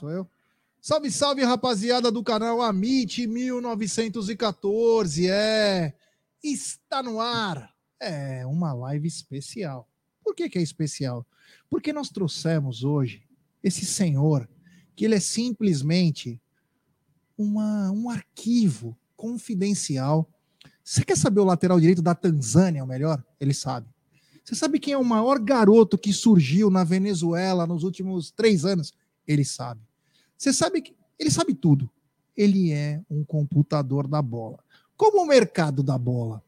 Sou eu? Salve, salve, rapaziada do canal Amit 1914. É, está no ar. É uma live especial. Por que, que é especial? Porque nós trouxemos hoje esse senhor que ele é simplesmente uma, um arquivo confidencial. Você quer saber o lateral direito da Tanzânia, o melhor? Ele sabe. Você sabe quem é o maior garoto que surgiu na Venezuela nos últimos três anos? Ele sabe. Você sabe que ele sabe tudo. Ele é um computador da bola. Como o mercado da bola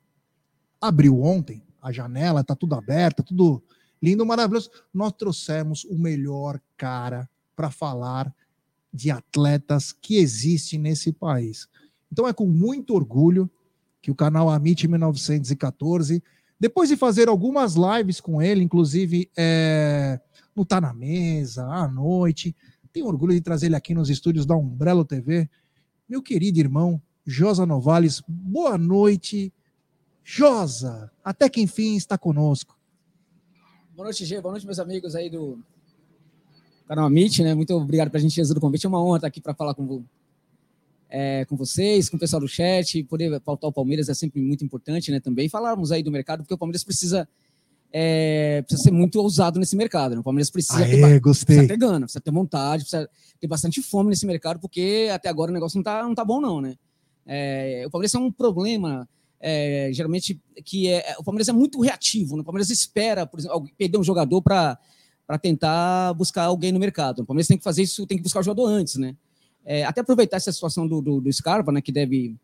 abriu ontem, a janela está tudo aberta, tudo lindo, maravilhoso, nós trouxemos o melhor cara para falar de atletas que existe nesse país. Então é com muito orgulho que o canal Amit 1914, depois de fazer algumas lives com ele, inclusive é, no Tá na Mesa, à noite, tenho orgulho de trazer ele aqui nos estúdios da Umbrello TV. Meu querido irmão Josa Novales, boa noite. Josa, até que enfim está conosco. Boa noite, Gê. Boa noite, meus amigos aí do canal Amit, né? Muito obrigado para a gente Jesus do convite. É uma honra estar aqui para falar com, é, com vocês, com o pessoal do chat. Poder pautar o Palmeiras é sempre muito importante, né? Também falarmos aí do mercado, porque o Palmeiras precisa é, precisa ser muito ousado nesse mercado. Né? O Palmeiras precisa, Aê, ter, gostei. precisa ter gana, precisa ter vontade, precisa ter bastante fome nesse mercado, porque até agora o negócio não tá, não tá bom, não, né? É, o Palmeiras é um problema, é, geralmente, que é. O Palmeiras é muito reativo, né? o Palmeiras espera, por exemplo, perder um jogador para tentar buscar alguém no mercado. O Palmeiras tem que fazer isso, tem que buscar o jogador antes, né? É, até aproveitar essa situação do, do, do Scarpa, né, que deve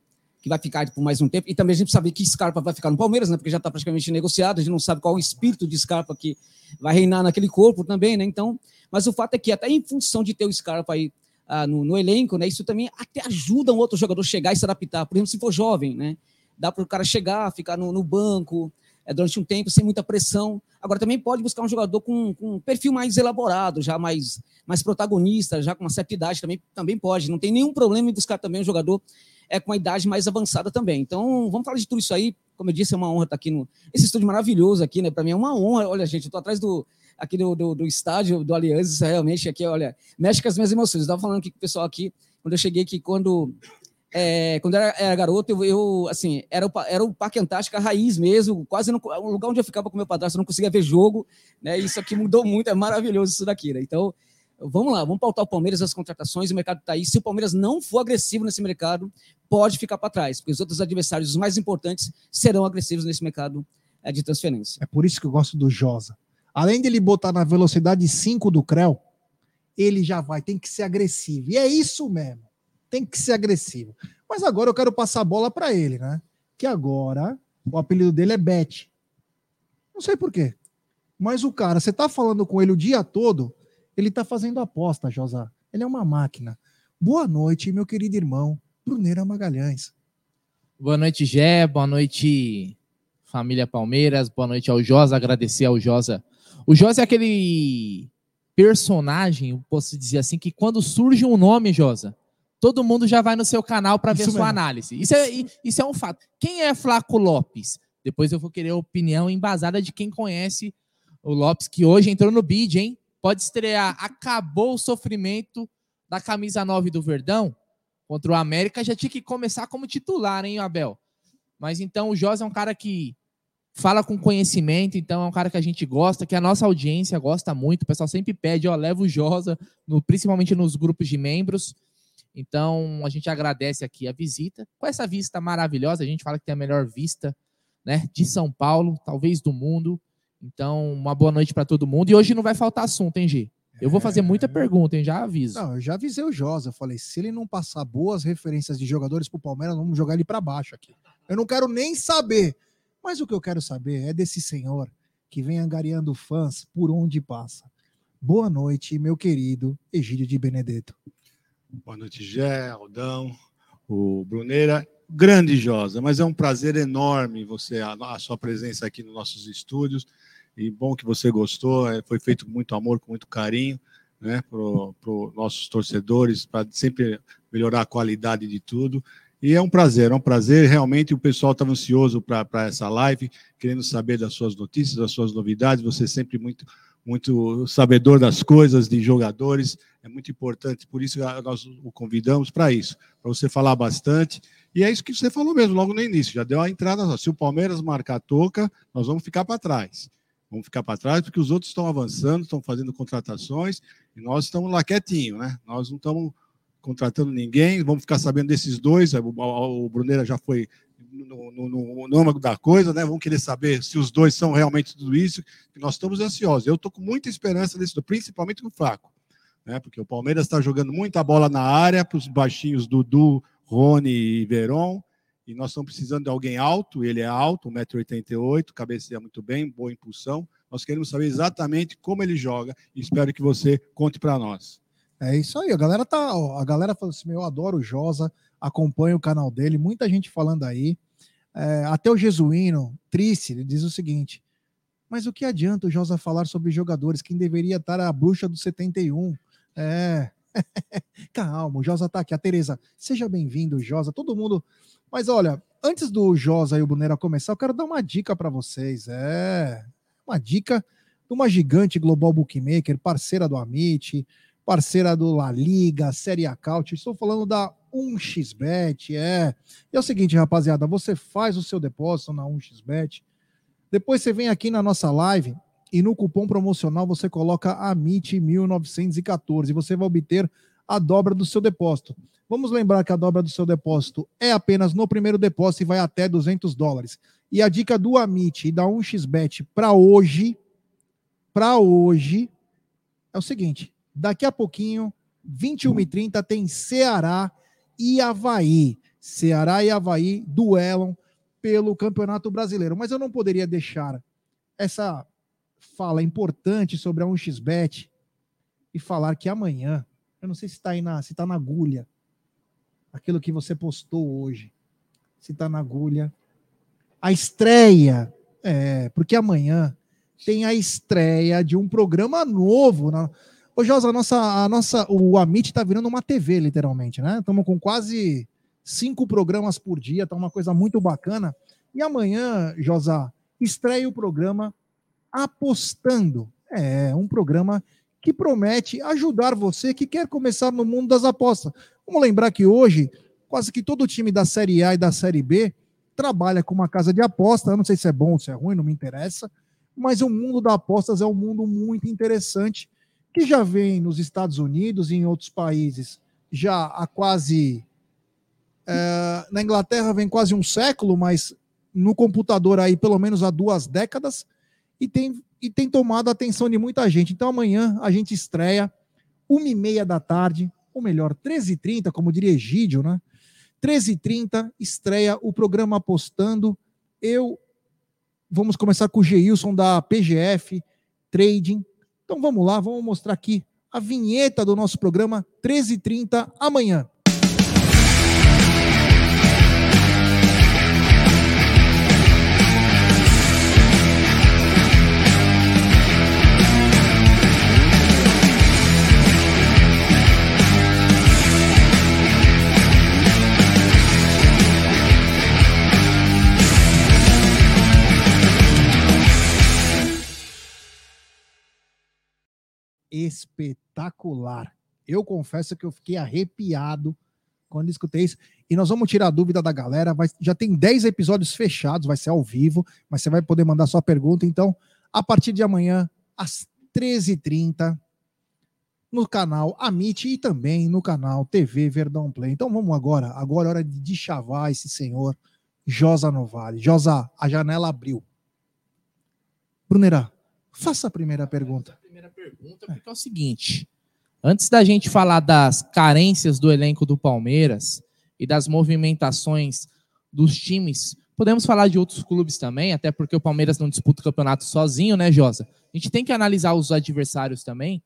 que vai ficar por mais um tempo. E também a gente sabe que Scarpa vai ficar no Palmeiras, né? Porque já está praticamente negociado, a gente não sabe qual o espírito de Scarpa que vai reinar naquele corpo também, né? Então, mas o fato é que até em função de ter o Scarpa aí ah, no, no, elenco, né? Isso também até ajuda um outro jogador chegar e se adaptar. Por exemplo, se for jovem, né? Dá para o cara chegar, ficar no, no banco é, durante um tempo sem muita pressão. Agora também pode buscar um jogador com, com um perfil mais elaborado, já mais, mais protagonista, já com uma certa idade também, também pode. Não tem nenhum problema em buscar também um jogador é, com a idade mais avançada também. Então, vamos falar de tudo isso aí. Como eu disse, é uma honra estar aqui no esse estúdio maravilhoso aqui, né? Para mim é uma honra. Olha, gente, eu estou atrás do aqui do, do, do, estádio do Aliança, realmente aqui, olha, mexe com as minhas emoções. Eu estava falando aqui com o pessoal aqui, quando eu cheguei aqui, quando é, quando era, era garoto, eu, eu, assim, era o, era o Parque Antártica raiz mesmo, quase no o lugar onde eu ficava com meu padrasto, eu não conseguia ver jogo, né? Isso aqui mudou muito, é maravilhoso isso daqui, né? Então, Vamos lá, vamos pautar o Palmeiras, as contratações, o mercado está aí. Se o Palmeiras não for agressivo nesse mercado, pode ficar para trás, porque os outros adversários, os mais importantes, serão agressivos nesse mercado é, de transferência. É por isso que eu gosto do Josa. Além de ele botar na velocidade 5 do Creu, ele já vai, tem que ser agressivo. E é isso mesmo, tem que ser agressivo. Mas agora eu quero passar a bola para ele, né? Que agora o apelido dele é Bet. Não sei por quê. Mas o cara, você tá falando com ele o dia todo, ele está fazendo aposta, Josa. Ele é uma máquina. Boa noite, meu querido irmão, Bruneira Magalhães. Boa noite, Gé. Boa noite, família Palmeiras. Boa noite ao Josa. Agradecer ao Josa. O Josa é aquele personagem, posso dizer assim, que quando surge um nome, Josa, todo mundo já vai no seu canal para ver mesmo. sua análise. Isso é, isso é um fato. Quem é Flaco Lopes? Depois eu vou querer a opinião embasada de quem conhece o Lopes, que hoje entrou no bid, hein? pode estrear. Acabou o sofrimento da camisa 9 do Verdão contra o América. Já tinha que começar como titular, hein, Abel? Mas então o Josa é um cara que fala com conhecimento, então é um cara que a gente gosta, que a nossa audiência gosta muito. O pessoal sempre pede, ó, leva o Josa, no, principalmente nos grupos de membros. Então a gente agradece aqui a visita. Com essa vista maravilhosa, a gente fala que tem a melhor vista né, de São Paulo, talvez do mundo. Então, uma boa noite para todo mundo. E hoje não vai faltar assunto, hein, Gi? Eu vou fazer muita é. pergunta, hein? Já aviso. Não, eu já avisei o Josa. Eu falei, se ele não passar boas referências de jogadores pro Palmeiras, vamos jogar ele para baixo aqui. Eu não quero nem saber. Mas o que eu quero saber é desse senhor que vem angariando fãs por onde passa. Boa noite, meu querido Egídio de Benedetto. Boa noite, Gé, Aldão, o Bruneira. Grande Josa, mas é um prazer enorme você a, a sua presença aqui nos nossos estúdios e bom que você gostou. É, foi feito com muito amor, com muito carinho, né, para os nossos torcedores, para sempre melhorar a qualidade de tudo. E é um prazer, é um prazer. Realmente o pessoal estava ansioso para essa live, querendo saber das suas notícias, das suas novidades. Você sempre muito, muito sabedor das coisas, de jogadores, é muito importante, por isso nós o convidamos para isso, para você falar bastante. E é isso que você falou mesmo, logo no início, já deu a entrada. Se o Palmeiras marcar a toca, nós vamos ficar para trás. Vamos ficar para trás porque os outros estão avançando, estão fazendo contratações e nós estamos lá quietinho, né? Nós não estamos contratando ninguém, vamos ficar sabendo desses dois. O, o Bruneira já foi no, no, no, no âmago da coisa, né? Vamos querer saber se os dois são realmente tudo isso. nós estamos ansiosos. Eu estou com muita esperança desse, principalmente no Flaco, né? Porque o Palmeiras está jogando muita bola na área para os baixinhos Dudu, Rony e Veron. E nós estamos precisando de alguém alto, ele é alto, 1,88m, cabeceia muito bem, boa impulsão. Nós queremos saber exatamente como ele joga e espero que você conte para nós. É isso aí, a galera tá, a galera falou assim, eu adoro o Josa, acompanho o canal dele, muita gente falando aí. É, até o Jesuíno, triste, ele diz o seguinte: mas o que adianta o Josa falar sobre jogadores? Quem deveria estar a bruxa do 71? É. Calma, o Josa tá aqui. A Tereza, seja bem-vindo, Josa. Todo mundo mas olha, antes do Josa e o Brunera começar, eu quero dar uma dica para vocês. É uma dica de uma gigante global bookmaker, parceira do Amit, parceira do La Liga, Série Acaute. Estou falando da 1xBet. É. E é o seguinte, rapaziada, você faz o seu depósito na 1xBet. Depois você vem aqui na nossa live e no cupom promocional você coloca AMIT 1914 e você vai obter a dobra do seu depósito. Vamos lembrar que a dobra do seu depósito é apenas no primeiro depósito e vai até 200 dólares. E a dica do Amit e da 1xBet para hoje, para hoje, é o seguinte: daqui a pouquinho, 21h30, tem Ceará e Havaí. Ceará e Havaí duelam pelo Campeonato Brasileiro. Mas eu não poderia deixar essa fala importante sobre a 1xBet e falar que amanhã, eu não sei se está aí na, se tá na agulha, aquilo que você postou hoje, se está na agulha. A estreia, é, porque amanhã tem a estreia de um programa novo. Na... Ô, Josa, a nossa, a nossa, o Amit está virando uma TV, literalmente, né? Estamos com quase cinco programas por dia, tá uma coisa muito bacana. E amanhã, Josa, estreia o programa Apostando. É um programa que promete ajudar você que quer começar no mundo das apostas. Vamos lembrar que hoje, quase que todo time da Série A e da Série B trabalha com uma casa de aposta. Eu não sei se é bom ou se é ruim, não me interessa. Mas o mundo das apostas é um mundo muito interessante, que já vem nos Estados Unidos e em outros países já há quase. É, na Inglaterra vem quase um século, mas no computador aí pelo menos há duas décadas, e tem, e tem tomado a atenção de muita gente. Então amanhã a gente estreia, uma e meia da tarde, ou melhor, 13h30, como diria Egídio, né? 13h30, estreia o programa Apostando. Eu. Vamos começar com o Geilson da PGF Trading. Então vamos lá, vamos mostrar aqui a vinheta do nosso programa 13h30 amanhã. Espetacular. Eu confesso que eu fiquei arrepiado quando escutei isso. E nós vamos tirar a dúvida da galera. Vai, já tem 10 episódios fechados, vai ser ao vivo, mas você vai poder mandar sua pergunta. Então, a partir de amanhã, às 13h30, no canal Amit e também no canal TV Verdão Play. Então vamos agora. Agora é hora de chavar esse senhor, Josa Novale. Josa, a janela abriu. Brunera, faça a primeira pergunta primeira pergunta, porque é o seguinte: antes da gente falar das carências do elenco do Palmeiras e das movimentações dos times, podemos falar de outros clubes também, até porque o Palmeiras não disputa o campeonato sozinho, né, Josa? A gente tem que analisar os adversários também.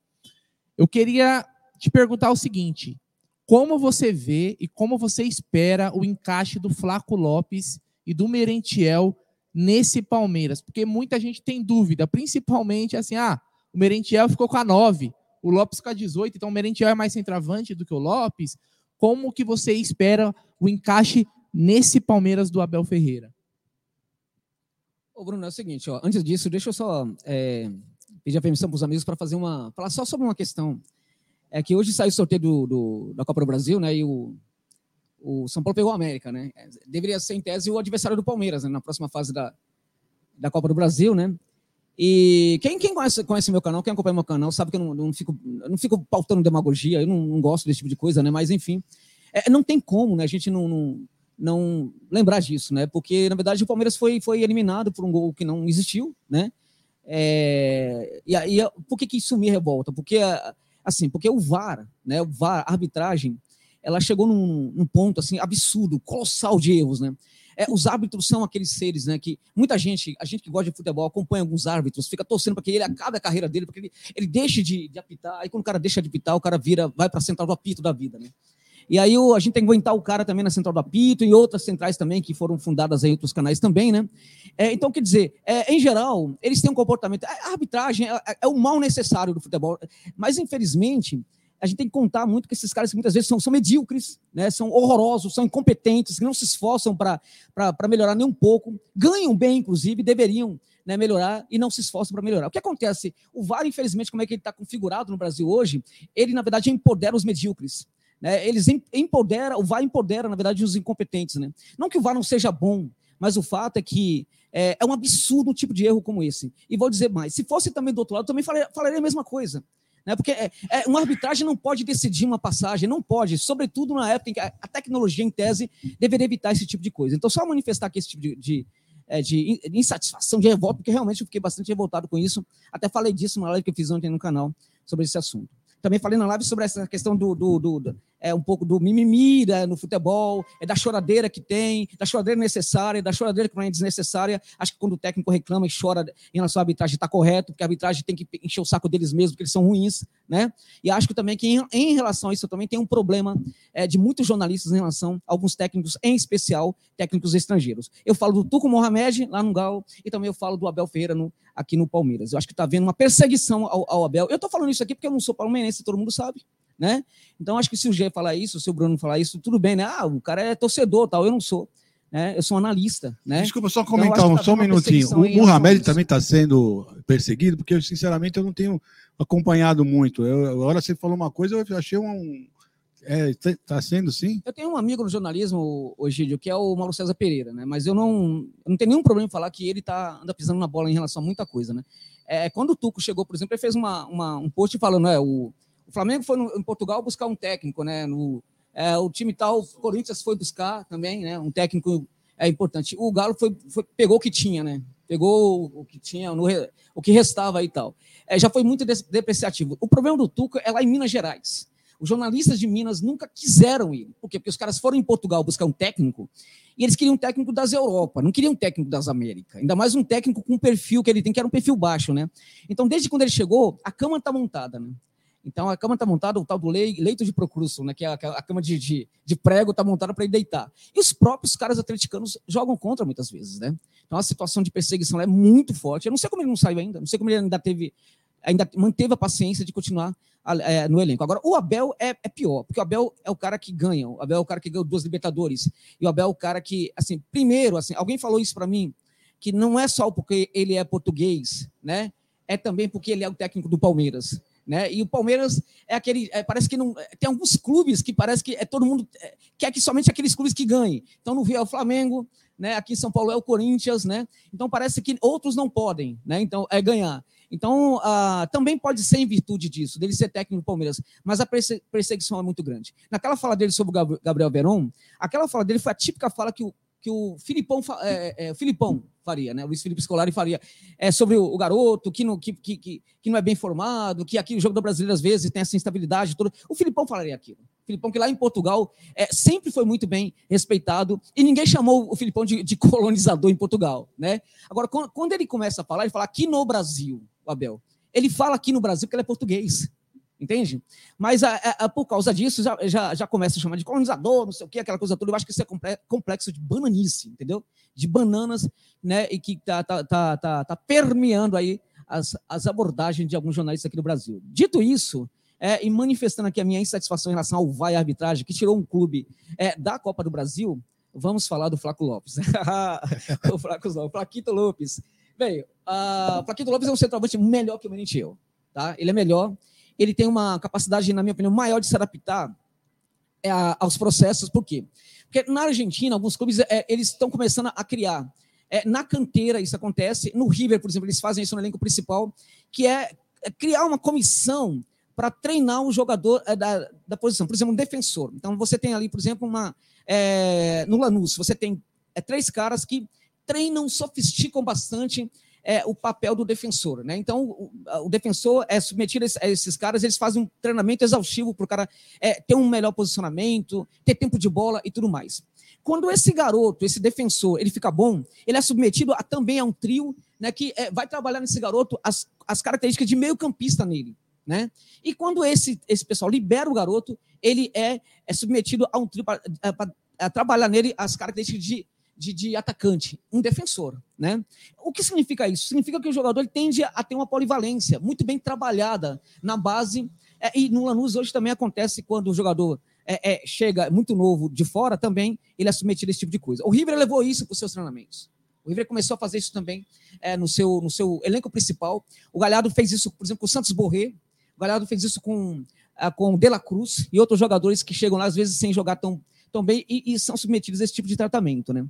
Eu queria te perguntar o seguinte: como você vê e como você espera o encaixe do Flaco Lopes e do Merentiel nesse Palmeiras? Porque muita gente tem dúvida, principalmente assim, ah, o Merentiel ficou com a 9, o Lopes com a 18, então o Merentiel é mais centroavante do que o Lopes. Como que você espera o encaixe nesse Palmeiras do Abel Ferreira? Ô Bruno, é o seguinte, ó, antes disso, deixa eu só é, pedir a permissão para os amigos para fazer uma. falar só sobre uma questão. É que hoje saiu o sorteio do, do, da Copa do Brasil, né? E o, o São Paulo pegou a América, né? Deveria ser, em tese, o adversário do Palmeiras, né? Na próxima fase da, da Copa do Brasil, né? E quem, quem conhece, conhece meu canal, quem acompanha meu canal, sabe que eu não, não fico, eu não fico pautando demagogia, eu não, não, gosto desse tipo de coisa, né? Mas, enfim, é, não tem como, né? A gente não, não, não lembrar disso, né? Porque, na verdade, o Palmeiras foi, foi eliminado por um gol que não existiu, né? É, e aí, por que, que isso me revolta? Porque, assim, porque o VAR, né? O VAR, a arbitragem, ela chegou num, num ponto, assim, absurdo, colossal de erros, né? É, os árbitros são aqueles seres, né? Que muita gente, a gente que gosta de futebol, acompanha alguns árbitros, fica torcendo para que ele acabe a carreira dele, porque ele, ele deixe de, de apitar. Aí quando o cara deixa de apitar, o cara vira, vai para a central do apito da vida, né? E aí a gente tem que aguentar o cara também na Central do Apito e outras centrais também que foram fundadas em outros canais também, né? É, então, quer dizer, é, em geral, eles têm um comportamento. A arbitragem é, é, o mal necessário do futebol, mas infelizmente a gente tem que contar muito que esses caras que muitas vezes são, são medíocres, né, são horrorosos, são incompetentes, que não se esforçam para melhorar nem um pouco, ganham bem, inclusive, deveriam né, melhorar e não se esforçam para melhorar. O que acontece? O VAR, infelizmente, como é que ele está configurado no Brasil hoje, ele, na verdade, empodera os medíocres. Né? Eles empodera, o VAR empodera, na verdade, os incompetentes. Né? Não que o VAR não seja bom, mas o fato é que é, é um absurdo um tipo de erro como esse. E vou dizer mais: se fosse também do outro lado, também falaria, falaria a mesma coisa. Né? Porque é, é, uma arbitragem não pode decidir uma passagem, não pode, sobretudo na época em que a, tecnologia, em tese, deveria evitar esse tipo de coisa. Então, só manifestar aqui esse tipo de, de, é, de insatisfação, de revolta, porque realmente eu fiquei bastante revoltado com isso. Até falei disso na live que eu fiz ontem no canal sobre esse assunto. Também falei na live sobre essa questão do, do, do é um pouco do mimimi né, no futebol, é da choradeira que tem, da choradeira necessária, da choradeira que não é desnecessária. Acho que quando o técnico reclama e chora em relação à arbitragem, está correto, porque a arbitragem tem que encher o saco deles mesmos, porque eles são ruins, né? E acho que também que em, em relação a isso também tem um problema é, de muitos jornalistas em relação a alguns técnicos, em especial técnicos estrangeiros. Eu falo do Tuco Mohamed, lá no Gal, e também eu falo do Abel Ferreira no, aqui no Palmeiras. Eu acho que está havendo uma perseguição ao, ao Abel. Eu estou falando isso aqui porque eu não sou palmeirense, todo mundo sabe né? Então, acho que se o Gê falar isso, se o Bruno falar isso, tudo bem, né? Ah, o cara é torcedor, tal, eu não sou. Né? Eu sou analista, né? Desculpa, só então, comentar então, tá só um minutinho. O Muhammad também está sendo perseguido, porque, eu, sinceramente, eu não tenho acompanhado muito. Eu, agora você falou uma coisa, eu achei um... É, tá sendo sim? Eu tenho um amigo no jornalismo, Egídio, que é o Mauro César Pereira, né? Mas eu não, eu não tenho nenhum problema em falar que ele tá, anda pisando na bola em relação a muita coisa, né? É, quando o Tuco chegou, por exemplo, ele fez uma, uma um post falando, é, o, o Flamengo foi no, em Portugal buscar um técnico, né? No, é, o time tal, o Corinthians foi buscar também, né? Um técnico é importante. O Galo foi, foi pegou o que tinha, né? Pegou o que tinha, no, o que restava e tal. É, já foi muito depreciativo. O problema do Tuca é lá em Minas Gerais. Os jornalistas de Minas nunca quiseram ir. Por quê? Porque os caras foram em Portugal buscar um técnico e eles queriam um técnico das Europa, não queriam um técnico das Américas. Ainda mais um técnico com um perfil que ele tem, que era um perfil baixo, né? Então, desde quando ele chegou, a cama está montada, né? Então a cama está montada, o tal do leito de procrusto, né, que é a, a cama de, de, de prego está montada para ele deitar. E os próprios caras atleticanos jogam contra muitas vezes, né? Então a situação de perseguição é muito forte. Eu não sei como ele não saiu ainda, não sei como ele ainda teve, ainda manteve a paciência de continuar é, no elenco. Agora, o Abel é, é, pior, porque o Abel é o cara que ganha, o Abel é o cara que ganhou duas Libertadores, e o Abel é o cara que, assim, primeiro, assim, alguém falou isso para mim, que não é só porque ele é português, né? É também porque ele é o técnico do Palmeiras. Né? E o Palmeiras é aquele. É, parece que não. Tem alguns clubes que parece que é todo mundo é, quer que somente aqueles clubes que ganhem. Então, no Rio é o Flamengo, né? aqui em São Paulo é o Corinthians, né? Então parece que outros não podem, né? Então, é ganhar. Então, ah, também pode ser em virtude disso, dele ser técnico do Palmeiras, mas a perseguição é muito grande. Naquela fala dele sobre o Gabriel Veron, aquela fala dele foi a típica fala que o, que o Filipão, é, é, Filipão faria, né? O Luiz Felipe Scolari faria é, sobre o, o garoto que não, que, que, que, não é bem formado, que aqui o jogo do brasileiro às vezes tem essa instabilidade toda. O Filipão falaria aquilo. O Filipão, que lá em Portugal é, sempre foi muito bem respeitado e ninguém chamou o Filipão de, de colonizador em Portugal, né? Agora, quando, quando ele começa a falar, ele fala aqui no Brasil, o Abel. Ele fala aqui no Brasil porque ele é português entende? Mas a, a, por causa disso já, já, já começa a chamar de colonizador, não sei o que, aquela coisa toda. Eu acho que isso é complexo de bananice, entendeu? De bananas, né? E que está tá, tá, tá, tá permeando aí as, as abordagens de alguns jornalistas aqui no Brasil. Dito isso, é, e manifestando aqui a minha insatisfação em relação ao vai arbitragem, que tirou um clube é, da Copa do Brasil, vamos falar do Flaco Lopes. o Flaco Lopes, Flaquito Lopes. Bem, o Plaquito Lopes é um centroavante melhor que o Merentiel. Tá? Ele é melhor. Ele tem uma capacidade, na minha opinião, maior de se adaptar é, aos processos. Por quê? Porque na Argentina, alguns clubes é, eles estão começando a criar. É, na canteira, isso acontece. No River, por exemplo, eles fazem isso no elenco principal, que é, criar uma comissão para treinar o jogador da, da posição. Por exemplo, um defensor. Então, você tem ali, por exemplo, uma, é, no Lanús, você tem três caras que treinam, sofisticam bastante é, o papel do defensor. Né? Então, o, o, defensor é submetido a esses caras, eles fazem um treinamento exaustivo para o cara é, ter um melhor posicionamento, ter tempo de bola e tudo mais. Quando esse garoto, esse defensor, ele fica bom, ele é submetido a, também a um trio né, que é, vai trabalhar nesse garoto as, as características de meio campista nele. Né? E quando esse, esse pessoal libera o garoto, ele é, é submetido a um trio para trabalhar nele as características de de, de, atacante, um defensor. Né? O que significa isso? Significa que o jogador tende a ter uma polivalência muito bem trabalhada na base. É, e no Lanús hoje também acontece quando o jogador é, é, chega muito novo de fora, também ele é submetido a esse tipo de coisa. O River levou isso para os seus treinamentos. O River começou a fazer isso também é, no, seu, no seu elenco principal. O Galhardo fez isso, por exemplo, com o Santos Borré. O Galhardo fez isso com, é, com o De La Cruz e outros jogadores que chegam lá, às vezes, sem jogar tão, também e, e, são submetidos a esse tipo de tratamento. Né?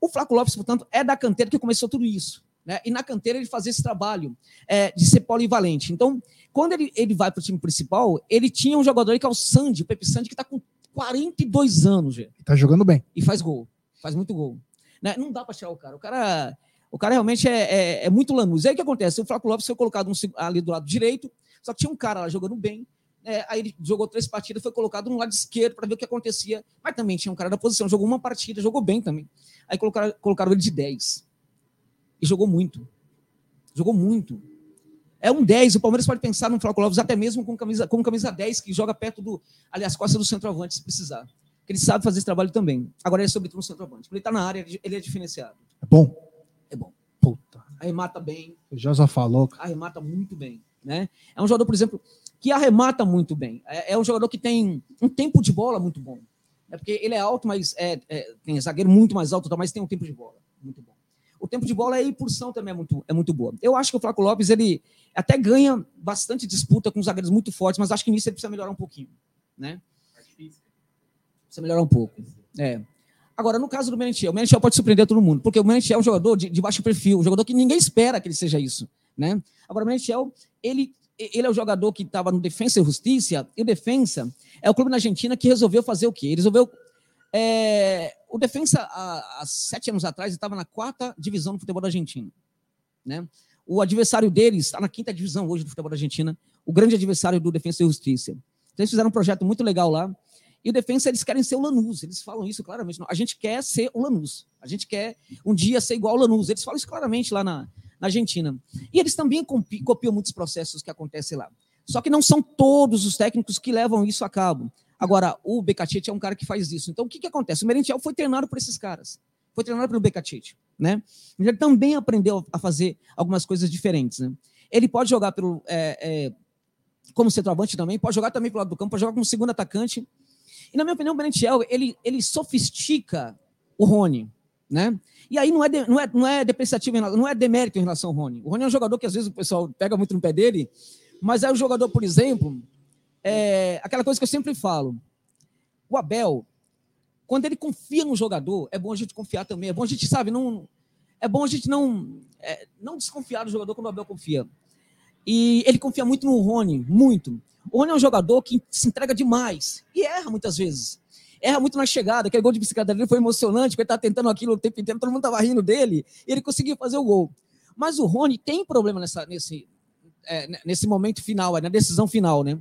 O Flaco Lopes, portanto, é da canteira que começou tudo isso. Né? E na canteira ele fazia esse trabalho é, de ser polivalente. Então, quando ele, ele vai para o time principal, ele tinha um jogador aí que é o Sandy, o Pepe Sandy, que está com 42 anos. Está jogando bem. E faz gol. Faz muito gol. Né? Não dá para tirar o cara. O cara, o cara realmente é, é, é muito lanús. E aí o que acontece? O Flaco Lopes foi colocado ali do lado direito, só que tinha um cara lá jogando bem, é, aí ele jogou três partidas, foi colocado no lado esquerdo para ver o que acontecia. Mas também tinha um cara da posição, jogou uma partida, jogou bem também. Aí colocaram, colocaram ele de 10. E jogou muito. Jogou muito. É um 10. O Palmeiras pode pensar no Flávio Lopes até mesmo com camisa, com camisa 10, que joga perto do. Ali, as costas do centroavante, se precisar. Porque ele sabe fazer esse trabalho também. Agora ele é sobretudo um centroavante. Quando ele está na área, ele é diferenciado. É bom? É bom. Puta. Arremata bem. O Josa falou. Arremata muito bem. Né? É um jogador, por exemplo, que arremata muito bem. É, é, um jogador que tem um tempo de bola muito bom. É porque ele é alto, mas é, é, tem zagueiro muito mais alto, mas tem um tempo de bola muito bom. O tempo de bola e a impulsão também é muito, é muito boa. Eu acho que o Flaco Lopes ele até ganha bastante disputa com zagueiros muito fortes, mas acho que nisso ele precisa melhorar um pouquinho, né? Precisa melhorar um pouco. É. Agora, no caso do Merentiel, o Merentiel pode surpreender todo mundo, porque o Merentiel é um jogador de, de baixo perfil, um jogador que ninguém espera que ele seja isso, né? Agora, o Merentiel, ele ele é o jogador que estava no Defensa e Justiça, e o Defensa é o clube na Argentina que resolveu fazer o quê? Ele resolveu. É, o Defensa, há, há, sete anos atrás, estava na quarta divisão do futebol da Argentina. Né? O adversário deles está na quinta divisão hoje do futebol da Argentina, o grande adversário do Defensa e Justiça. Então, eles fizeram um projeto muito legal lá. E o Defensa, eles querem ser o Lanús. Eles falam isso claramente. A gente quer ser o Lanús. A gente quer um dia ser igual ao Lanús. Eles falam isso claramente lá na, na Argentina. E eles também copiam muitos processos que acontecem lá. Só que não são todos os técnicos que levam isso a cabo. Agora, o Becatete é um cara que faz isso. Então, o que, que acontece? O Merentiel foi treinado por esses caras. Foi treinado pelo Becatete. Né? Ele também aprendeu a fazer algumas coisas diferentes. Né? Ele pode jogar pelo, é, é, como centroavante também, pode jogar também pelo lado do campo, pode jogar como segundo atacante. E, na minha opinião, o Merentiel, ele, ele sofistica o Rony. Né? E aí não é, de, não é, não é depreciativo, não é demérito em relação ao Rony. O Rony é um jogador que às vezes o pessoal pega muito no pé dele, mas é um jogador, por exemplo, é, aquela coisa que eu sempre falo. O Abel, quando ele confia no jogador, é bom a gente confiar também. É bom a gente, sabe, não. É bom a gente não, é, não desconfiar do jogador quando o Abel confia. E ele confia muito no Rony, muito. O Rony é um jogador que se entrega demais e erra muitas vezes erra muito na chegada. Aquele gol de bicicleta dele foi emocionante, porque ele estava tentando aquilo o tempo inteiro, todo mundo estava rindo dele, e ele conseguiu fazer o gol. Mas o Rony tem problema nessa, nesse, é, nesse momento final, na decisão final, né?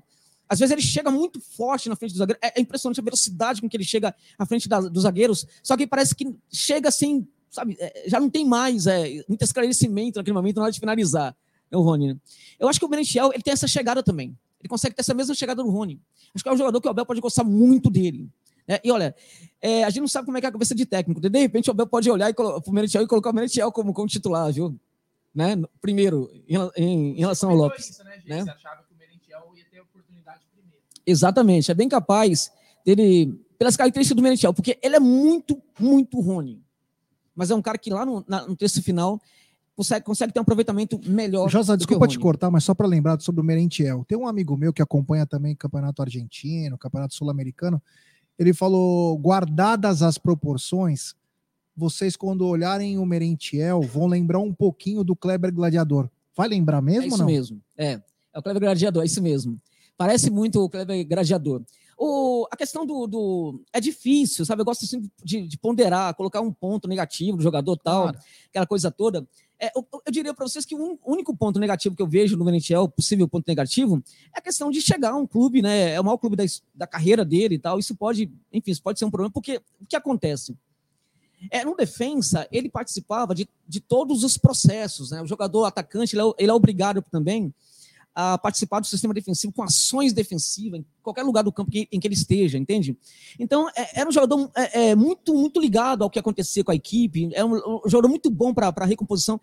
Às vezes ele chega muito forte na frente do zagueiro. É, é impressionante a velocidade com que ele chega à frente da, dos zagueiros. Só que parece que chega assim, sabe? É, já não tem mais é, muito esclarecimento naquele momento na hora de finalizar. É o Rony, né? Eu acho que o Merentiel ele tem essa chegada também. Ele consegue ter essa mesma chegada do Rony. Acho que é um jogador que o Abel pode gostar muito dele. É, e olha, é, a gente não sabe como é que é a cabeça de técnico. De repente o Abel pode olhar e o Merentiel e colocar o Merentiel como, como titular, viu? Né? Primeiro, em, em, em relação ao Lopes. Isso, né, né? Você achava que o Merentiel ia ter oportunidade primeiro. Exatamente. É bem capaz dele, pelas características do Merentiel, porque ele é muito, muito Rony. Mas é um cara que lá no, na, no texto final consegue, consegue ter um aproveitamento melhor. Josa, do que o desculpa te cortar, mas só para lembrar sobre o Merentiel. Tem um amigo meu que acompanha também Campeonato Argentino, Campeonato Sul-Americano. Ele falou: guardadas as proporções, vocês, quando olharem o Merentiel, vão lembrar um pouquinho do Kleber Gladiador. Vai lembrar mesmo É isso não? mesmo. É. É o Kleber Gladiador, é isso mesmo. Parece muito o Kleber Gladiador. O, a questão do, do- É difícil, sabe? Eu gosto assim, de, de ponderar, colocar um ponto negativo do jogador tal, Claro. aquela coisa toda. É, eu, eu diria para vocês que o único ponto negativo que eu vejo no Merentiel, possível ponto negativo, é a questão de chegar a um clube, né? É o maior clube da, da carreira dele e tal. Isso pode, enfim, isso pode ser um problema, porque o que acontece? É, no defensa, ele participava de, de todos os processos, né? O jogador atacante, ele é, ele é obrigado também a participar do sistema defensivo com ações defensivas em qualquer lugar do campo que- em que ele esteja, entende? Então, é- era um jogador é, é, muito, muito ligado ao que acontecia com a equipe, é um, um jogador muito bom para a recomposição.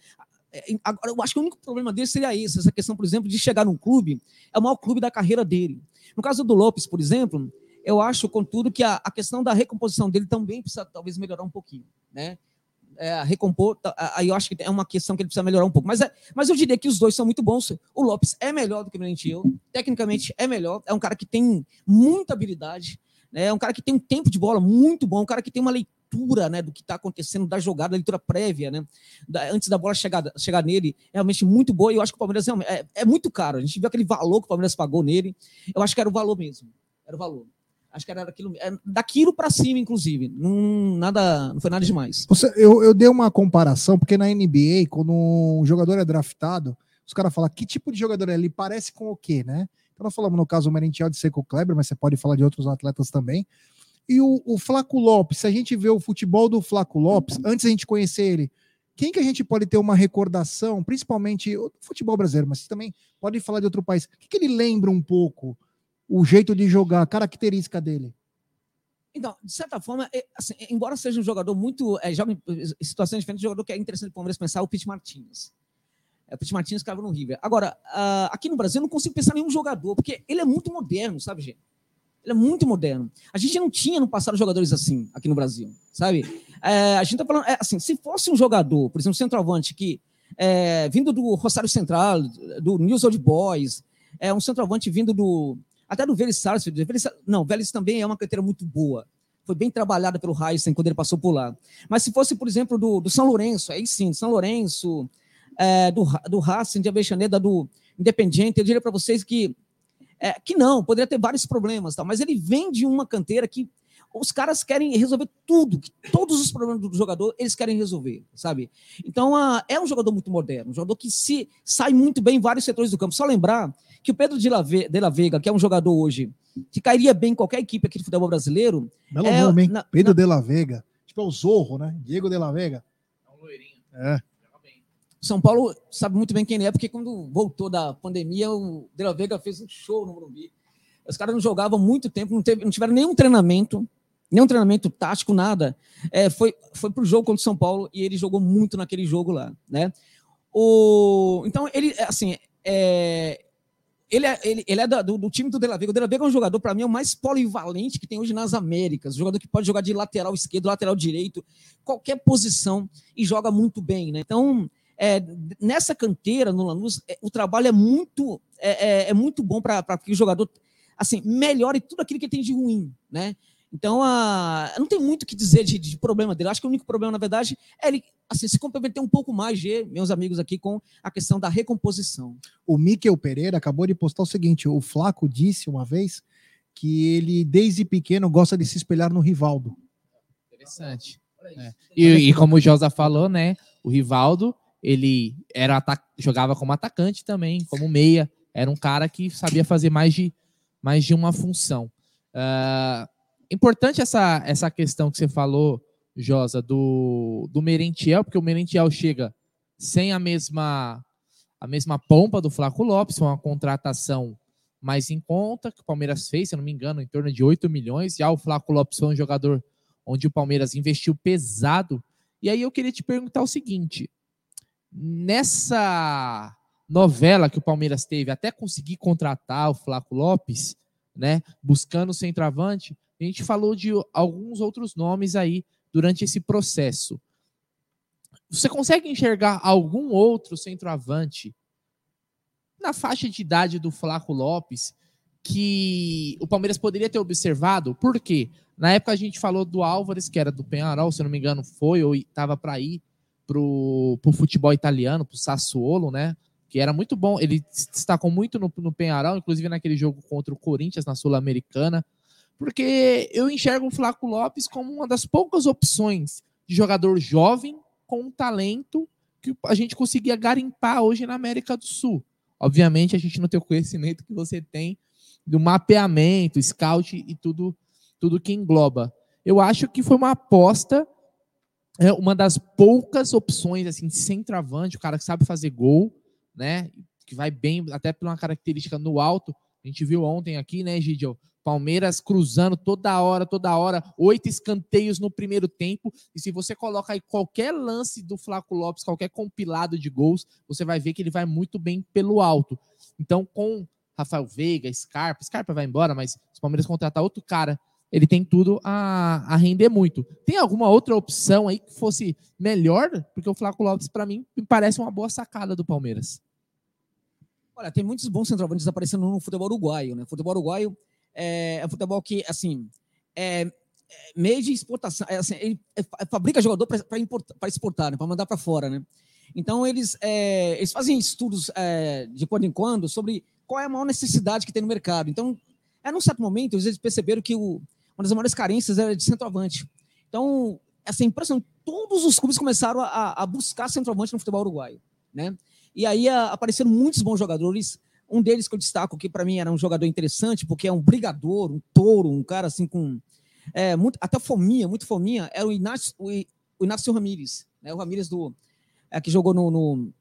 É, Agora, eu acho que o único problema dele seria esse, essa questão, por exemplo, de chegar num clube, é o maior clube da carreira dele. No caso do Lopes, por exemplo, eu acho, contudo, que a, a questão da recomposição dele também precisa talvez melhorar um pouquinho, né? É, recompor, tá, aí eu acho que é uma questão que ele precisa melhorar um pouco. Mas, é, mas eu diria que os dois são muito bons. O Lopes é melhor do que o Merentiel, tecnicamente é melhor, é um cara que tem muita habilidade, né? é um cara que tem um tempo de bola muito bom, um cara que tem uma leitura né, do que está acontecendo da jogada, leitura prévia, né? da- antes da bola chegar, chegar nele, é realmente muito boa. E eu acho que o Palmeiras é, é muito caro. A gente viu aquele valor que o Palmeiras pagou nele. Eu acho que era o valor mesmo. Era o valor. Acho que era aquilo, é, daquilo para cima, inclusive. Não, nada, não foi nada demais. Você- eu, eu dei uma comparação, porque na NBA, quando um jogador é draftado, os caras falam que tipo de jogador é? Ele parece com o quê, né? Então nós falamos no caso o Merentiel de ser com o Kleber, mas você pode falar de outros atletas também. E o, o Flaco Lopes, se a gente vê o futebol do Flaco Lopes, antes a gente conhecer ele, quem que a gente pode ter uma recordação, principalmente o futebol brasileiro, mas também pode falar de outro país, o que, que ele lembra um pouco? O jeito de jogar, a característica dele. Então, de certa forma, é, assim, embora seja um jogador muito. É, joga em situações diferentes, um jogador que é interessante para o Palmeiras pensar é o Pete Martins. É, o Pete Martins que no River. Agora, ah, aqui no Brasil, eu não consigo pensar nenhum jogador, porque ele é muito moderno, sabe, gente? Ele é muito moderno. A gente não tinha no passado jogadores assim aqui no Brasil, sabe? É, a gente tá falando, é, assim, se fosse um jogador, por exemplo, um centroavante que é, vindo do Rosário Central, do News Old Boys, é um centroavante vindo do até do Vélez Sarsfield. Vélez, não, Vélez também é uma carteira muito boa. Foi bem trabalhada pelo Heisen quando ele passou por lá. Mas se fosse, por exemplo, do, do São Lourenço, aí sim, São Lourenço, é, do, do Racing, de Avexaneda, do Independiente, eu diria para vocês que é, que não, poderia ter vários problemas, tal, mas ele vem de uma canteira que os caras querem resolver tudo, todos os problemas do jogador eles querem resolver, sabe? Então é um jogador muito moderno, um jogador que se sai muito bem em vários setores do campo. Só lembrar que o Pedro de la, Ve- de la Vega, que é um jogador hoje que cairia bem em qualquer equipe aqui do futebol brasileiro, Belo É, nome, hein? na- Pedro na- de la Vega. Tipo é o Zorro, né? Diego de la Vega. É. São Paulo sabe muito bem quem ele é, porque quando voltou da pandemia, o De La Vega fez um show no Morumbi. Os caras não jogavam muito tempo, não, teve, não tiveram nenhum treinamento, nenhum treinamento tático, nada. É, foi foi para o jogo contra o São Paulo e ele jogou muito naquele jogo lá, né? O, então, ele, assim, é, ele é, ele, ele é do, do time do De La Vega. O De La Vega é um jogador, para mim, é o mais polivalente que tem hoje nas Américas. Um jogador que pode jogar de lateral esquerdo, lateral direito, qualquer posição e joga muito bem, né? Então, é, nessa canteira no Lanús, é, o trabalho é muito é, é- é muito bom para que o jogador assim melhore tudo aquilo que ele tem de ruim, né? Então, a, não tem muito o que dizer de, de problema dele. Eu acho que o único problema, na verdade, é ele assim, se comprometer um pouco mais, G, meus amigos aqui, com a questão da recomposição. O Mikel Pereira acabou de postar o seguinte: o Flaco disse uma vez que ele, desde pequeno, gosta de se espelhar no Rivaldo. Interessante. É. E, e como o Josa falou, né? O Rivaldo, ele era jogava como atacante também, como meia. Era um cara que sabia fazer mais de, mais de uma função. Ah, importante essa, essa questão que você falou, Josa, do, do Merentiel, porque o Merentiel chega sem a mesma, a mesma pompa do Flaco Lopes, uma contratação mais em conta que o Palmeiras fez, se eu não me engano, em torno de 8 milhões. Já o Flaco Lopes foi um jogador onde o Palmeiras investiu pesado. E aí eu queria te perguntar o seguinte: nessa novela que o Palmeiras teve até conseguir contratar o Flaco Lopes, né, buscando o centroavante, a gente falou de alguns outros nomes aí durante esse processo. Você consegue enxergar algum outro centroavante na faixa de idade do Flaco Lopes que o Palmeiras poderia ter observado? Por quê? Na época a gente falou do Álvares, que era do Penharol, se não me engano, foi ou estava para ir para o futebol italiano, para o Sassuolo, né? Que era muito bom. Ele se destacou muito no, no Penharol, inclusive naquele jogo contra o Corinthians na Sul-Americana. Porque eu enxergo o Flaco Lopes como uma das poucas opções de jogador jovem com um talento que a gente conseguia garimpar hoje na América do Sul. Obviamente, a gente não tem o conhecimento que você tem do mapeamento, scout e tudo, tudo que engloba. Eu acho que foi uma aposta, é uma das poucas opções assim, centroavante, o cara que sabe fazer gol, né? Que vai bem, até por uma característica no alto. A gente viu ontem aqui, né, Gidio? Palmeiras cruzando toda hora, toda hora, oito escanteios no primeiro tempo. E se você coloca aí qualquer lance do Flaco Lopes, qualquer compilado de gols, você vai ver que ele vai muito bem pelo alto. Então, com Rafael Veiga, Scarpa, Scarpa vai embora, mas se o Palmeiras contratar outro cara, ele tem tudo a, a render muito. Tem alguma outra opção aí que fosse melhor? Porque o Flaco Lopes, para mim, me parece uma boa sacada do Palmeiras. Olha, tem muitos bons centroavantes aparecendo no futebol uruguaio, né? Futebol uruguaio é, é um futebol que, assim, é, é meio de exportação. É, assim, ele é, fabrica jogador para exportar, né, para mandar para fora, né? Então, eles, é, eles fazem estudos é, de quando em quando sobre qual é a maior necessidade que tem no mercado. Então, é num certo momento, eles perceberam que o, uma das maiores carências era de centroavante. Então, essa impressão, todos os clubes começaram a, a buscar centroavante no futebol uruguaio, né? E aí apareceram muitos bons jogadores um deles que eu destaco, que para mim era um jogador interessante, porque é um brigador, um touro, um cara assim com. É, muito, até fominha, muito fominha, era o Inácio, o, o Inácio Ramírez, né? O Ramírez do. É, que jogou no, no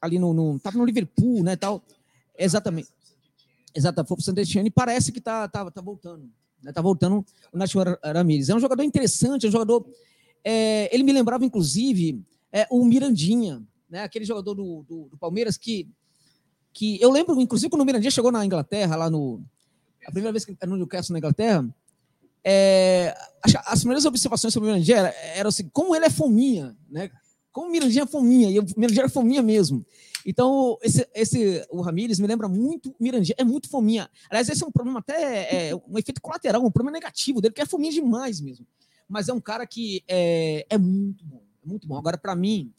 ali no, no. Tava no Liverpool, né? Tal. Exatamente. Exato, foi pro Santetiano e parece que tá, tá, tá voltando. Né, tá voltando o Nacho Ramírez. É um jogador interessante, é um jogador. É, ele me lembrava, inclusive, é, o Mirandinha, né, aquele jogador do, do, do Palmeiras que que eu lembro, inclusive, quando o Mirandinha chegou na Inglaterra, lá no. A primeira vez que era no Newcastle na Inglaterra, é, as primeiras observações sobre o Mirandinha eram era assim, como ele é fominha, né? Como o Mirandinha é fominha, e o Mirandinha era fominha mesmo. Então, esse, esse, o Ramires me lembra muito Mirandinha, é muito fominha. Aliás, esse é um problema até, é, um efeito colateral, um problema negativo dele, que é fominha demais mesmo. Mas é um cara que é, é muito bom, é muito bom. Agora, para mim,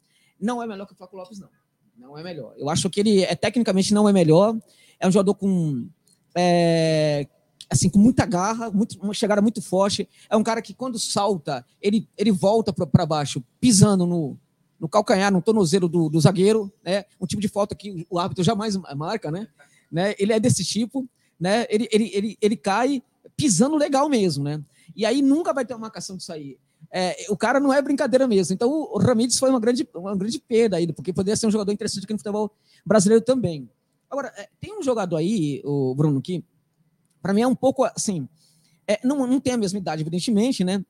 não é melhor que o Flaco Lopes, não. Não é melhor. Eu acho que ele é tecnicamente não é melhor. É um jogador com é, assim com muita garra, muito, uma chegada muito forte. É um cara que quando salta ele, ele volta para baixo, pisando no, no calcanhar, no tornozelo do, do zagueiro, né? Um tipo de falta que o árbitro jamais marca, né? né? Ele é desse tipo, né? Ele, ele, ele, ele cai pisando legal mesmo, né? E aí nunca vai ter uma marcação de sair é, o cara não é brincadeira mesmo. Então o Ramírez foi uma grande, uma grande perda aí, porque poderia ser um jogador interessante aqui no futebol brasileiro também. Agora, é, tem um jogador aí, o Bruno, que para mim é um pouco assim, é, não, não tem a mesma idade, evidentemente, né?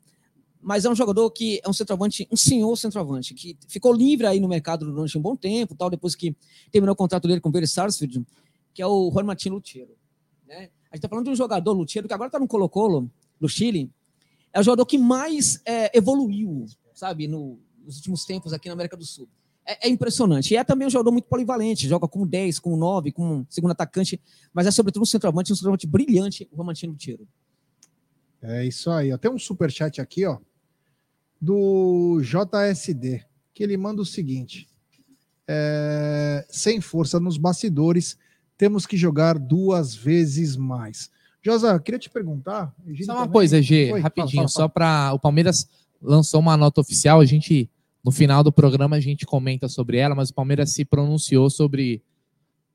Mas é um jogador que é um centroavante, um senhor centroavante, que ficou livre aí no mercado durante um bom tempo, tal, depois que terminou o contrato dele com o Vélez Sarsfield, que é o Juan Martin Lutiero. Né? A gente está falando de um jogador, Lutiero, que agora está no Colo-Colo, no Chile, é o jogador que mais é, evoluiu, sabe, no, nos últimos tempos aqui na América do Sul. É, é, impressionante. E é também um jogador muito polivalente, joga com 10, com 9, com segundo atacante, mas é sobretudo um centroavante, um centroavante brilhante, o Romantino Tiro. É isso aí. Tem um superchat aqui, ó, do JSD, que ele manda o seguinte: é, sem força nos bastidores, temos que jogar duas vezes mais. Josa, queria te perguntar. Só uma também. coisa, G, Oi, rapidinho, fala, fala, só para o Palmeiras lançou uma nota oficial, a gente no final do programa a gente comenta sobre ela, mas o Palmeiras se pronunciou sobre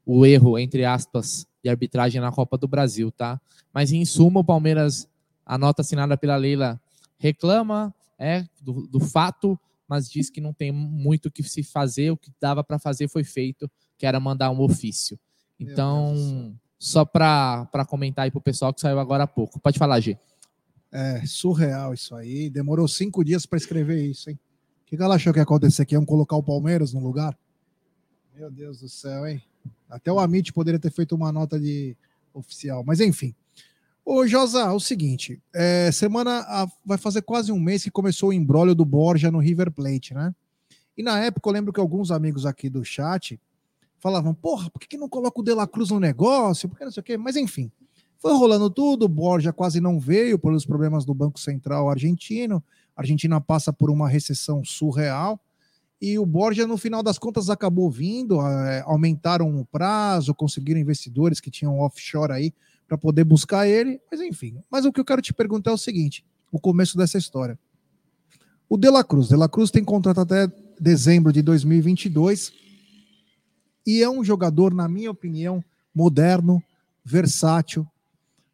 o erro entre aspas de arbitragem na Copa do Brasil, tá? Mas em suma o Palmeiras a nota assinada pela Leila reclama é do, do fato, mas diz que não tem muito o que se fazer, o que dava para fazer foi feito, que era mandar um ofício. Então só para comentar aí para o pessoal que saiu agora há pouco. Pode falar, G. É surreal isso aí. Demorou cinco dias para escrever isso, hein? O que ela achou que ia acontecer aqui? Iam colocar o Palmeiras no lugar? Meu Deus do céu, hein? Até o Amit poderia ter feito uma nota de oficial, mas enfim. Ô, Josa, o seguinte: é, semana a, vai fazer quase um mês que começou o embrólio do Borja no River Plate, né? E na época eu lembro que alguns amigos aqui do chat falavam, porra, por que, que não coloca o De La Cruz no negócio? Por que não sei o quê? Mas enfim, foi rolando tudo, o Borja quase não veio pelos problemas do Banco Central argentino. A Argentina passa por uma recessão surreal. E o Borja, no final das contas, acabou vindo, é, aumentaram o prazo, conseguiram investidores que tinham offshore aí para poder buscar ele. Mas enfim, mas o que eu quero te perguntar é o seguinte: o começo dessa história. O De La Cruz. De La Cruz tem contrato até dezembro de 2022 e é um jogador, na minha opinião, moderno, versátil,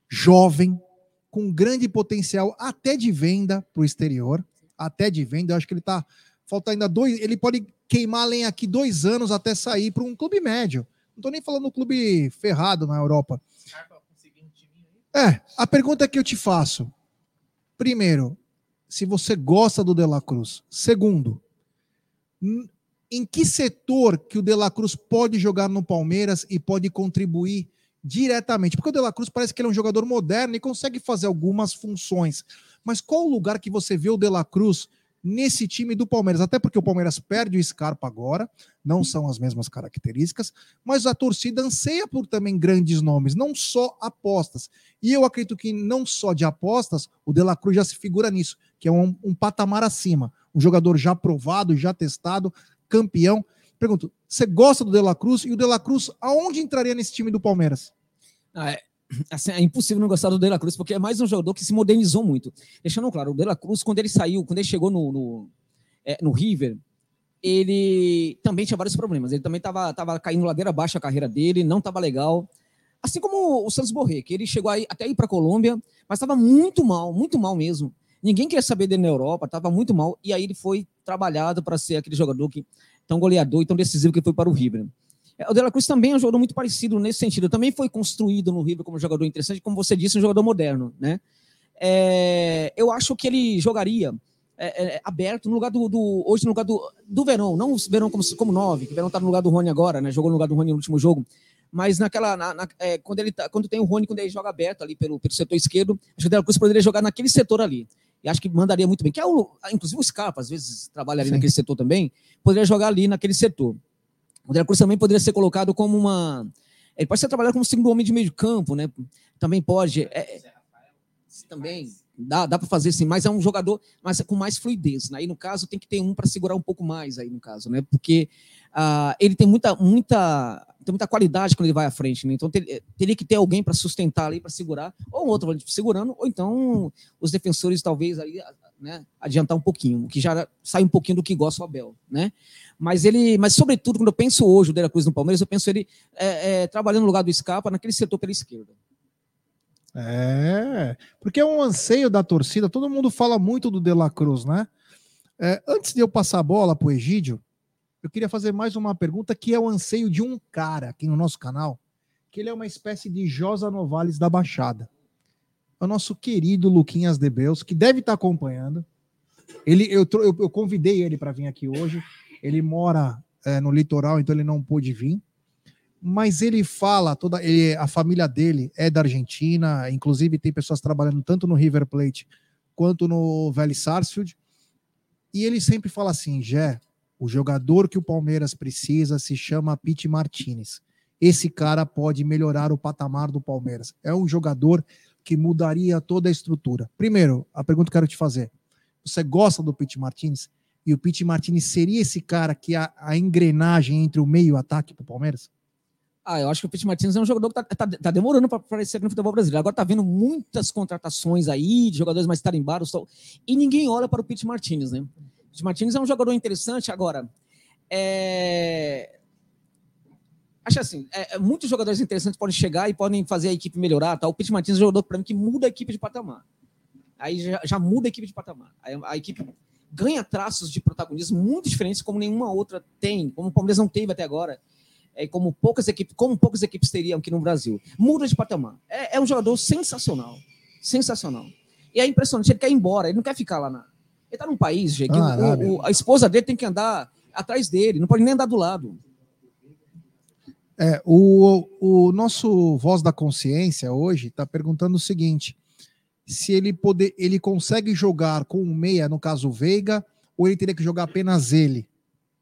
jovem, com grande potencial até de venda para o exterior, até de venda. Eu acho que ele está falta ainda dois. Ele pode queimar lenha aqui dois anos até sair para um clube médio. Não estou nem falando do clube ferrado na Europa. É, a pergunta que eu te faço. Primeiro, se você gosta do De La Cruz. Segundo, em que setor que o De La Cruz pode jogar no Palmeiras e pode contribuir diretamente? Porque o De La Cruz parece que ele é um jogador moderno e consegue fazer algumas funções. Mas qual o lugar que você vê o De La Cruz nesse time do Palmeiras? Até porque o Palmeiras perde o Scarpa agora, não são as mesmas características, mas a torcida anseia por também grandes nomes, não só apostas. E eu acredito que não só de apostas, o De La Cruz já se figura nisso, que é um, um patamar acima. Um jogador já provado, já testado, campeão. Pergunto, você gosta do De La Cruz? E o De La Cruz, aonde entraria nesse time do Palmeiras? Ah, é, assim, é impossível não gostar do De La Cruz, porque é mais um jogador que se modernizou muito. Deixando claro, o De La Cruz, quando ele saiu, quando ele chegou no, no, é, no River, ele também tinha vários problemas. Ele também estava tava caindo ladeira abaixo a carreira dele, não estava legal. Assim como o Santos Borré, que ele chegou aí, até ir para a Colômbia, mas estava muito mal, muito mal mesmo. Ninguém queria saber dele na Europa, estava muito mal. E aí ele foi trabalhado para ser aquele jogador que tão goleador e tão decisivo que foi para o River. É, o De La Cruz também é um jogador muito parecido nesse sentido. Também foi construído no River como um jogador interessante, como você disse, um jogador moderno. Né? É, eu acho que ele jogaria é, é, aberto no lugar do, do, Hoje no lugar do, do Verão, não o Verão como, como nove, que o Verão está no lugar do Rony agora, né? Jogou no lugar do Rony no último jogo. Mas naquela. Na, na, é, quando, ele tá, quando tem o Rony, quando ele joga aberto ali pelo, pelo setor esquerdo, acho que o De La Cruz poderia jogar naquele setor ali e acho que mandaria muito bem. Que é o, inclusive o Scarpa, às vezes, trabalha ali Sim. naquele setor também, poderia jogar ali naquele setor. O De Cruz também poderia ser colocado como uma. Ele pode ser trabalhado como segundo homem de meio de campo, né? Também pode. É, também dá, dá para fazer sim, mas é um jogador mas com mais fluidez. Né? Aí, no caso, tem que ter um para segurar um pouco mais aí, no caso, né? Porque uh, ele tem muita, muita tem muita qualidade quando ele vai à frente, né? Então ter, teria que ter alguém para sustentar ali, para segurar, ou um outro segurando, ou então os defensores talvez aí, né, adiantar um pouquinho, que já sai um pouquinho do que gosta o Abel, né? Mas ele, mas sobretudo quando eu penso hoje o De La Cruz no Palmeiras, eu penso ele é, é, trabalhando no lugar do Scarpa naquele setor pela esquerda. É, porque é um anseio da torcida. Todo mundo fala muito do De La Cruz, né? É, antes de eu passar a bola para o Egídio, eu queria fazer mais uma pergunta que é o anseio de um cara aqui no nosso canal, que ele é uma espécie de Josa Novales da Baixada. É o nosso querido Luquinhas de Beus, que deve estar acompanhando. Ele, eu, eu, eu convidei ele para vir aqui hoje. Ele mora é, no litoral, então ele não pôde vir. Mas ele fala, toda ele, a família dele é da Argentina, inclusive tem pessoas trabalhando tanto no River Plate quanto no Vélez Sarsfield. E ele sempre fala assim, Jé, o jogador que o Palmeiras precisa se chama Pete Martinez. Esse cara pode melhorar o patamar do Palmeiras. É um jogador que mudaria toda a estrutura. Primeiro, a pergunta que eu quero te fazer: você gosta do Pete Martinez? E o Pete Martinez seria esse cara que a, a engrenagem entre o meio e o ataque para o Palmeiras? Ah, eu acho que o Pete Martins é um jogador que tá, tá, tá demorando para aparecer aqui no futebol brasileiro. Agora tá vendo muitas contratações aí de jogadores mais tarimbados e ninguém olha para o Pete Martins, né? O Martins é um jogador interessante. Agora, é... acho assim, é, é, muitos jogadores interessantes podem chegar e podem fazer a equipe melhorar. Tá? O Pete Martins é um jogador para mim que muda a equipe de patamar. Aí já, já muda a equipe de patamar. Aí a equipe ganha traços de protagonismo muito diferentes como nenhuma outra tem, como o Palmeiras não teve até agora. É, como poucas equipes, como poucas equipes teriam aqui no Brasil. Muda de patamar. É, é um jogador sensacional. Sensacional. E é impressionante, ele quer ir embora, ele não quer ficar lá na, ele está num país, gente, que ah, o, o, a esposa dele tem que andar atrás dele, não pode nem andar do lado. É, o, o nosso voz da consciência hoje está perguntando o seguinte: se ele poder, ele consegue jogar com o meia, no caso o Veiga, ou ele teria que jogar apenas ele?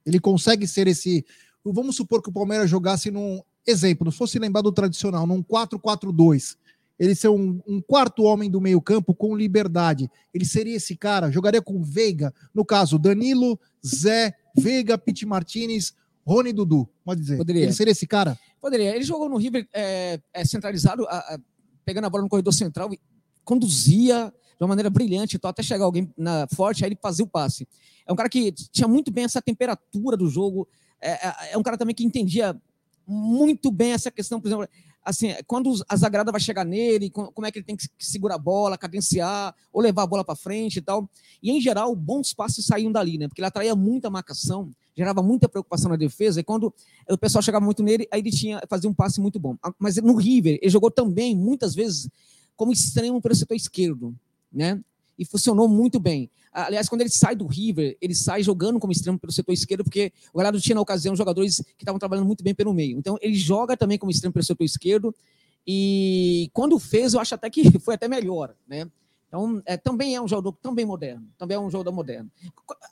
Ele consegue ser esse. Vamos supor que o Palmeiras jogasse num. Exemplo, se fosse lembrar do tradicional, num 4-4-2. Ele ser um, um quarto homem do meio-campo com liberdade. Ele seria esse cara, jogaria com Veiga, no caso, Danilo, Zé, Veiga, Pete Martinez, Rony Dudu. Pode dizer. Poderia. Ele seria esse cara? Poderia. Ele jogou no River é, é, centralizado, a- a- pegando a bola no corredor central, e conduzia de uma maneira brilhante, então, até chegar alguém na, forte, aí ele fazia o passe. É um cara que tinha muito bem essa temperatura do jogo, é, é- é um cara também que entendia muito bem essa questão, por exemplo, assim, quando a zagrada vai chegar nele, co- como é que ele tem que segurar a bola, cadenciar, ou levar a bola para frente e tal. E, em geral, bons passes saíam dali, né? Porque ele atraía muita marcação, gerava muita preocupação na defesa, e quando o pessoal chegava muito nele, aí ele tinha fazia um passe muito bom. Ah, Mas no River, ele jogou também, muitas vezes, como extremo pelo setor esquerdo, né? E funcionou muito bem. Aliás, quando ele sai do River, ele sai jogando como extremo pelo setor esquerdo, porque o Galhardo tinha na ocasião jogadores que estavam trabalhando muito bem pelo meio. Então, ele joga também como extremo pelo setor esquerdo, e quando fez, eu acho até que foi até melhor, né? Então, é, também é um jogador também moderno, também é um jogador moderno.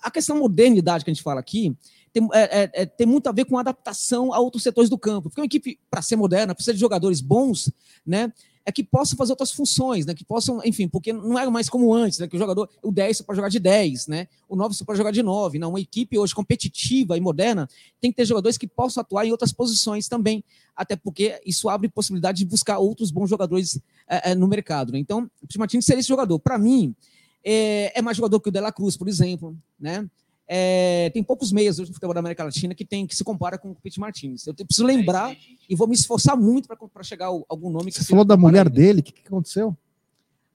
A questão modernidade que a gente fala aqui tem, é- é- é- tem muito a ver com adaptação a outros setores do campo. Porque uma equipe, para ser moderna, precisa de jogadores bons, né? É que possam fazer outras funções, né? Que possam, enfim, porque não é mais como antes, né? Que o jogador, o 10 você pode jogar de 10, né? O 9 você pode jogar de 9. Não, uma equipe hoje competitiva e moderna tem que ter jogadores que possam atuar em outras posições também. Até porque isso abre possibilidade de buscar outros bons jogadores é, é, no mercado, né? Então, o Pete Martins seria esse jogador. Para mim, é, é mais jogador que o De La Cruz, por exemplo, né? É, tem poucos meios hoje no futebol da América Latina que tem que se compara com o Pete Martins. Eu preciso lembrar e vou me esforçar muito para chegar a algum nome que Você falou da mulher dele, o que, que aconteceu?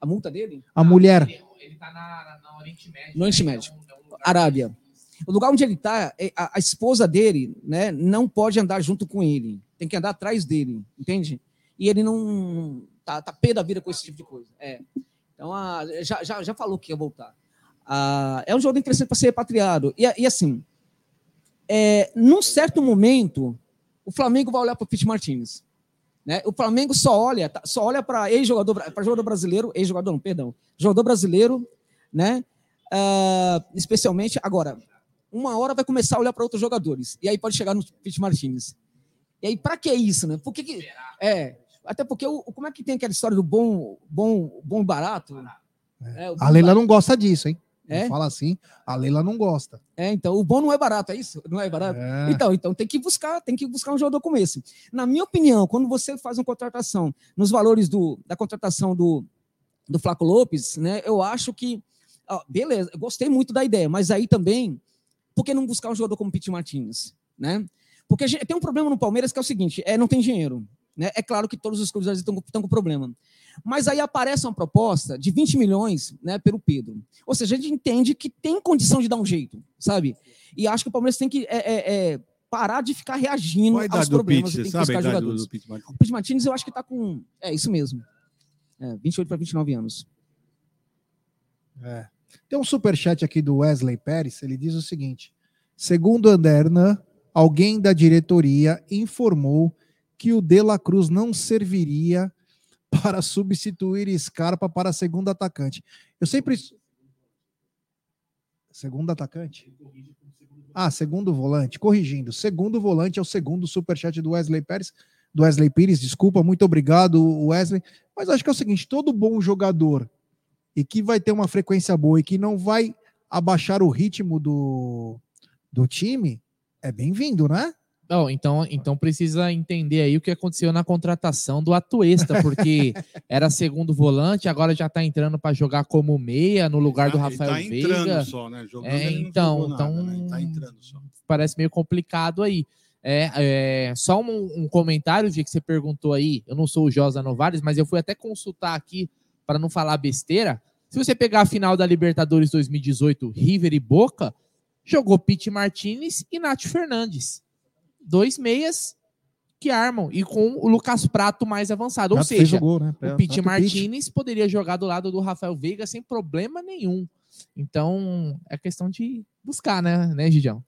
A multa dele? A mulher. Ele, ele tá na, na Oriente Médio. No Oriente né? Médio. É um- é um lugar- Arábia. O lugar onde ele está, a, a esposa dele, né, não pode andar junto com ele. Tem que andar atrás dele, entende? E ele não tá, tá pé da vida com esse tipo de coisa. É. Então, a, já, já, já falou que ia voltar. Ah, é um jogo interessante para ser repatriado. E, e assim, é, num certo momento, o Flamengo vai olhar para o Pete Martins. Né? O Flamengo só olha, tá- só olha para ex-jogador, para jogador brasileiro, ex-jogador, não, perdão, jogador brasileiro, né? Ah, especialmente agora, uma hora vai começar a olhar para outros jogadores e aí pode chegar no Pete Martins. E aí para que isso, né? Por que, que é? Até porque o, como é que tem aquela história do bom, bom, bom e barato? É, bom A Leila não gosta disso, hein? É? Fala assim, a Leila não gosta. É, então, o bom não é barato, é isso? Não é barato? É. Então, então tem que buscar, tem que buscar um jogador como esse. Na minha opinião, quando você faz uma contratação nos valores do, da contratação do, do Flaco Lopes, né? Eu acho que ó, beleza, eu gostei muito da ideia, mas aí também, por que não buscar um jogador como Pete Martins, né? Porque gente- tem um problema no Palmeiras que é o seguinte, é não tem dinheiro, né? É claro que todos os clubes estão, com- estão com problema. Mas aí aparece uma proposta de 20 milhões, né, pelo Pedro. Ou seja, a gente entende que tem condição de dar um jeito, sabe? E acho que o Palmeiras tem que é, é, é, parar de ficar reagindo Qual aos do problemas e tem que sabe buscar do, jogadores. do Martins? O Pete Martins, eu acho que está com. É isso mesmo. É, 28 para 29 anos. É. Tem um superchat aqui do Wesley Pérez, ele diz o seguinte: segundo Anderna, alguém da diretoria informou que o De La Cruz não serviria para substituir Scarpa para segundo atacante. Eu sempre. Segundo atacante? Ah, segundo volante. Corrigindo. Segundo volante é o segundo superchat do Wesley Pérez. Do Wesley Pires, desculpa, muito obrigado, Wesley. Mas acho que é o seguinte: todo bom jogador e que vai ter uma frequência boa e que não vai abaixar o ritmo do, do time, é bem-vindo, né? Não, então, então precisa entender aí o que aconteceu na contratação do Atuesta, porque era segundo volante, agora já tá entrando para jogar como meia no lugar do Rafael tá entrando Veiga. só, né? Jogando, É, então, nada, então- né? Tá entrando só. Parece meio complicado aí. É, é, só um, um comentário de que você perguntou aí. Eu não sou o Josa Novares, mas eu fui até consultar aqui para não falar besteira. Se você pegar a final da Libertadores 2018, River e Boca, jogou Pete Martinez e Nath Fernandes. Dois meias que armam e com o Lucas Prato mais avançado. Ou Já fez seja, o gol, né? o Pete Martinez poderia jogar do lado do Rafael Veiga sem problema nenhum. Então, é questão de buscar, né, né, Gidião?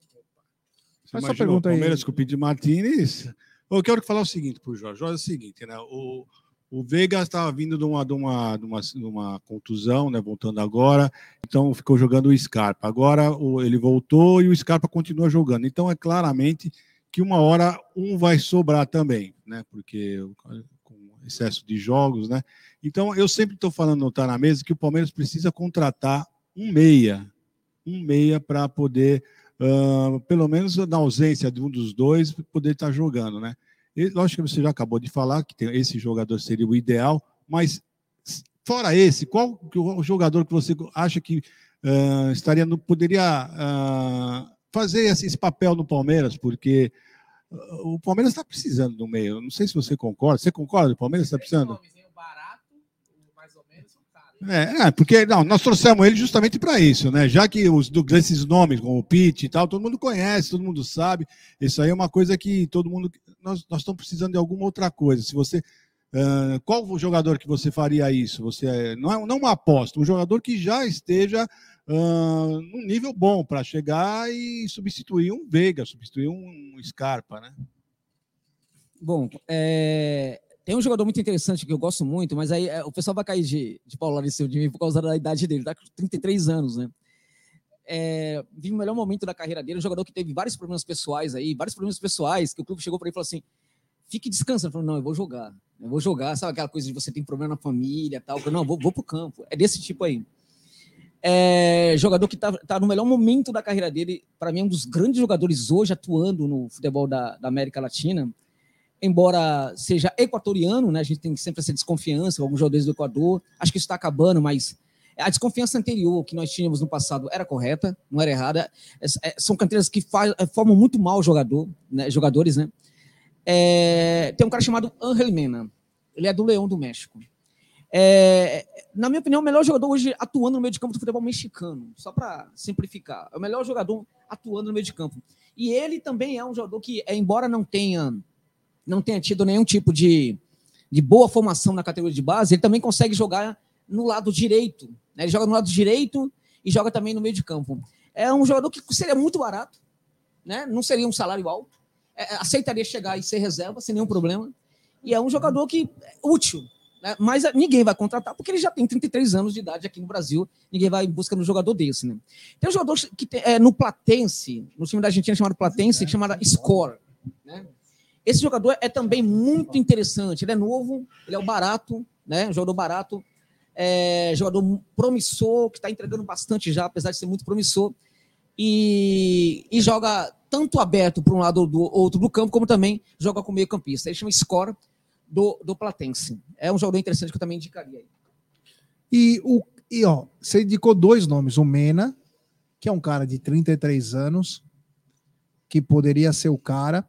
Sua imaginou pergunta aí. o Palmeiras com o Pete Martinez. Eu quero falar o seguinte pro Jorge. Jorge é o seguinte, né? O, O Veiga estava vindo de uma, de, uma, de, uma, de uma contusão, né? Voltando agora, então ficou jogando o Scarpa. Agora o, ele voltou e o Scarpa continua jogando. Então é claramente que uma hora um vai sobrar também, né? Porque com excesso de jogos, né? Então eu sempre estou falando, não está na mesa, que o Palmeiras precisa contratar um meia, um meia para poder, uh, pelo menos na ausência de um dos dois, poder estar tá jogando, né? E, lógico que você já acabou de falar que tem, esse jogador seria o ideal, mas fora esse, qual o jogador que você acha que uh, estaria no, poderia uh, fazer esse, esse, papel no Palmeiras? Porque o Palmeiras está precisando do meio. Não sei se você concorda. Você concorda? O Palmeiras está precisando? É, é, porque não, nós trouxemos ele justamente para isso, né? Já que os esses nomes, como o Pitt e tal, todo mundo conhece, todo mundo sabe. Isso aí é uma coisa que todo mundo. Nós, nós estamos precisando de alguma outra coisa. Se você. Uh, qual o jogador que você faria isso? Você não é não uma aposta, um jogador que já esteja num nível bom para chegar e substituir um Veiga, substituir um Scarpa, né? Bom, é, tem um jogador muito interessante que eu gosto muito, mas aí é, o pessoal vai cair de, de Paulo Lourenço de mim por causa da idade dele, tá com 33 anos, né? É, vive o melhor momento da carreira dele, um jogador que teve vários problemas pessoais aí, vários problemas pessoais, que o clube chegou para ele e falou assim: fique descansando. Ele falou: não, eu vou jogar, eu vou jogar. Sabe aquela coisa de você tem problema na família tal? Falei, não, vou, vou pro campo. É desse tipo aí. É, jogador que está tá no melhor momento da carreira dele, para mim, é um dos grandes jogadores hoje atuando no futebol da, da América Latina embora seja equatoriano, né, a gente tem sempre essa desconfiança alguns jogadores do Equador, acho que isso está acabando, mas a desconfiança anterior que nós tínhamos no passado era correta, não era errada. É, são canteiras que faz, é, formam muito mal jogador, né, jogadores, né? É, tem um cara chamado Angel Mena, ele é do Leão do México. É, na minha opinião, o melhor jogador hoje atuando no meio de campo do futebol mexicano, só para simplificar. É o melhor jogador atuando no meio de campo. E ele também é um jogador que, embora não tenha não tenha tido nenhum tipo de, de boa formação na categoria de base, ele também consegue jogar no lado direito. Né? Ele joga no lado direito e joga também no meio de campo. É um jogador que seria muito barato, né? não seria um salário alto, é, aceitaria chegar e ser reserva sem nenhum problema. E é um jogador que é útil, né? mas ninguém vai contratar porque ele já tem 33 anos de idade aqui no Brasil. Ninguém vai em busca de um jogador desse. Né? Tem um jogador que tem, é, no Platense, no time da Argentina chamado Platense, chamado Score. Né? Esse jogador é também muito interessante. Ele é novo, ele é o barato, né? Jogador barato, é, jogador promissor, que está entregando bastante já, apesar de ser muito promissor. E, e joga tanto aberto para um lado ou do outro do campo, como também joga com meio campista. Ele chama Score do, do Platense. É um jogador interessante que eu também indicaria. E, o, e ó, você indicou dois nomes. O Mena, que é um cara de 33 anos, que poderia ser o cara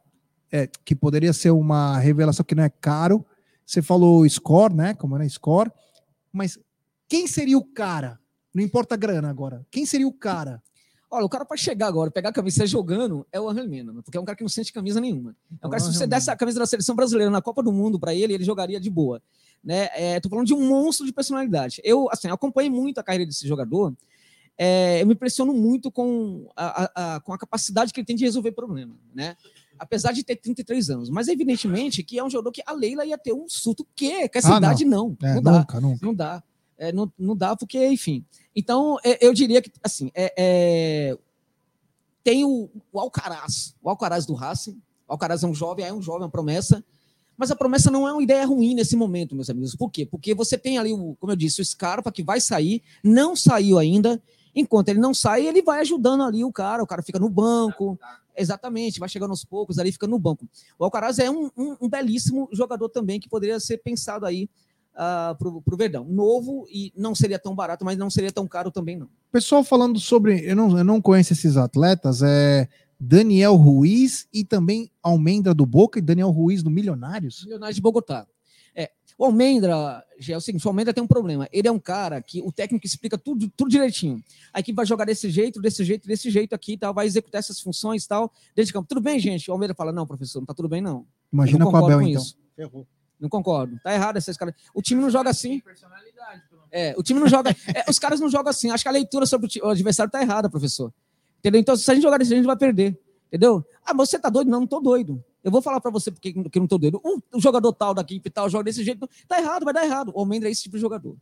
é, que poderia ser uma revelação que não é caro. Você falou score, né? Como era score. Mas quem seria o cara? Não importa a grana agora. Quem seria o cara? Olha, o cara para chegar agora, pegar a camisa jogando, é o Angel Mena, porque é um cara que não sente camisa nenhuma. É um cara, se você desse a camisa da seleção brasileira na Copa do Mundo para ele, ele jogaria de boa. Né? É, tô falando de um monstro de personalidade. Eu, assim, acompanhei muito a carreira desse jogador. É, eu me impressiono muito com a, a, a, com a capacidade que ele tem de resolver problema, né? apesar de ter 33 anos. Mas evidentemente que é um jogador que a Leila ia ter um surto que com essa ah, idade não. Não, é, não dá. Nunca, nunca. Não dá. É, não, não dá porque, enfim. Então, é, eu diria que, assim, é, é, tem o, o, Alcaraz, o Alcaraz do Racing. O Alcaraz é um jovem, é um jovem, uma promessa. Mas a promessa não é uma ideia ruim nesse momento, meus amigos. Por quê? Porque você tem ali, o, como eu disse, o Scarpa que vai sair, não saiu ainda. Enquanto ele não sai, ele vai ajudando ali o cara. O cara fica no banco, Exatamente, vai chegando aos poucos, ali fica no banco. O Alcaraz é um, um, um belíssimo jogador também que poderia ser pensado aí uh, para o Verdão. Novo e não seria tão barato, mas não seria tão caro também, não. Pessoal falando sobre. Eu não, eu não conheço esses atletas, é Daniel Ruiz e também Almendra do Boca e Daniel Ruiz do Milionários. Milionários de Bogotá. O Almendra, é o seguinte, o Almendra tem um problema. Ele é um cara que o técnico explica tudo, tudo direitinho. A equipe vai jogar desse jeito, desse jeito, desse jeito aqui, tal, vai executar essas funções tal, dentro de campo. Tudo bem, gente? O Almendra fala, não, professor, não tá tudo bem, não. Imagina com o Abel, com então. Isso. Ferrou. Não concordo. Tá errado esses caras. O time não joga assim. É, o time não joga. É, os caras não jogam assim. Acho que a leitura sobre o, adversário tá errada, professor. Entendeu? Então, se a gente jogar desse jeito, a gente vai perder. Entendeu? Ah, você tá doido? Não, não tô doido. Eu vou falar para você porque que não estou doido. Um, um jogador tal da equipe tal joga desse jeito. Tá errado, vai dar errado. O Almendra é esse tipo de jogador.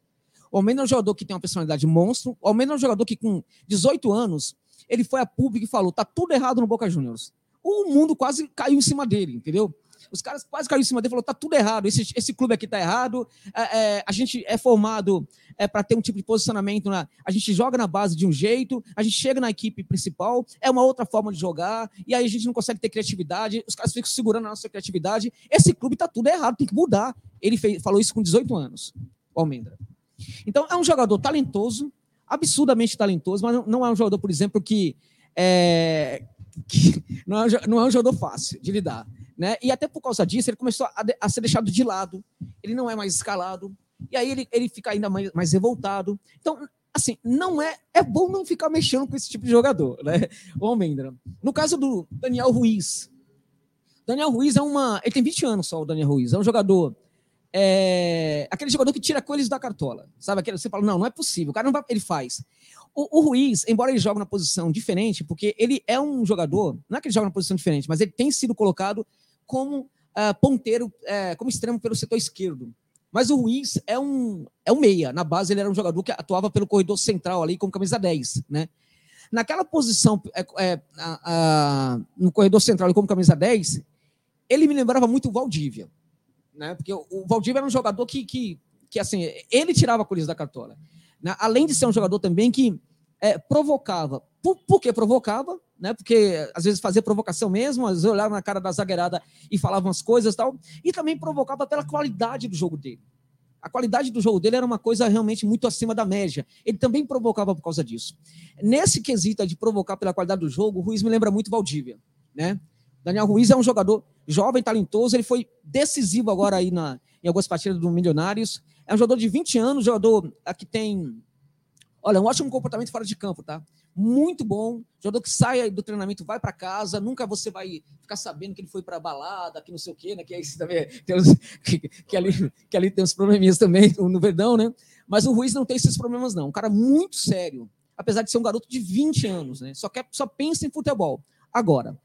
O Almendra é um jogador que tem uma personalidade monstro. O Almendra é um jogador que, com 18 anos, ele foi a público e falou: tá tudo errado no Boca Juniors. O mundo quase caiu em cima dele, entendeu? Os caras quase caíram em cima dele e falou: tá tudo errado, esse, esse clube aqui tá errado. É, é, a gente é formado é, para ter um tipo de posicionamento. Na, a gente joga na base de um jeito, a gente chega na equipe principal, é uma outra forma de jogar, e aí a gente não consegue ter criatividade, os caras ficam segurando a nossa criatividade. Esse clube tá tudo errado, tem que mudar. Ele fez, falou isso com 18 anos, o Almendra. Então, é um jogador talentoso, absurdamente talentoso, mas não é um jogador, por exemplo, que, é, que não, é, não é um jogador fácil de lidar. Né? E até por causa disso, ele começou a, a, ser deixado de lado. Ele não é mais escalado. E aí ele, ele fica ainda mais, mais revoltado. Então, assim, não é. É bom não ficar mexendo com esse tipo de jogador, né? O Almendra. No caso do Daniel Ruiz. Daniel Ruiz é uma. Ele tem 20 anos só, o Daniel Ruiz. É um jogador. É, aquele jogador que tira coelhos da cartola. Sabe? Aquele, você fala, não, não é possível. O cara não vai, ele faz. O, o, Ruiz, embora ele jogue na posição diferente, porque ele é um jogador, não é que ele joga na posição diferente, mas ele tem sido colocado como uh, ponteiro, uh, como extremo pelo setor esquerdo. Mas o Ruiz é um, é um meia. Na base, ele era um jogador que atuava pelo corredor central ali, como camisa 10, né? Naquela posição, é, é, a, a, no corredor central, como camisa 10, ele me lembrava muito o Valdívia, né? Porque o, o Valdívia era um jogador que, que, que assim, ele tirava a colisa da cartola. Né? Além de ser um jogador também que é, provocava. Por, por que provocava? Né? Porque às vezes fazia provocação mesmo, às vezes olhava na cara da zagueirada e falava umas coisas e tal. E também provocava pela qualidade do jogo dele. A qualidade do jogo dele era uma coisa realmente muito acima da média. Ele também provocava por causa disso. Nesse quesito de provocar pela qualidade do jogo, o Ruiz me lembra muito Valdívia, né? Daniel Ruiz é um jogador jovem, talentoso, ele foi decisivo agora aí na, em algumas partidas do Milionários. É um jogador de 20 anos, jogador que tem Olha, um ótimo comportamento fora de campo, tá? Muito bom. Jogador que sai do treinamento, vai para casa, nunca você vai ficar sabendo que ele foi para balada, que não sei o quê, né? Que, aí também tem uns, que, que, ali, que ali tem uns probleminhas também no Verdão, né? Mas o Ruiz não tem esses problemas, não. Um cara muito sério, apesar de ser um garoto de 20 anos, né? Só, quer, só pensa em futebol. Agora,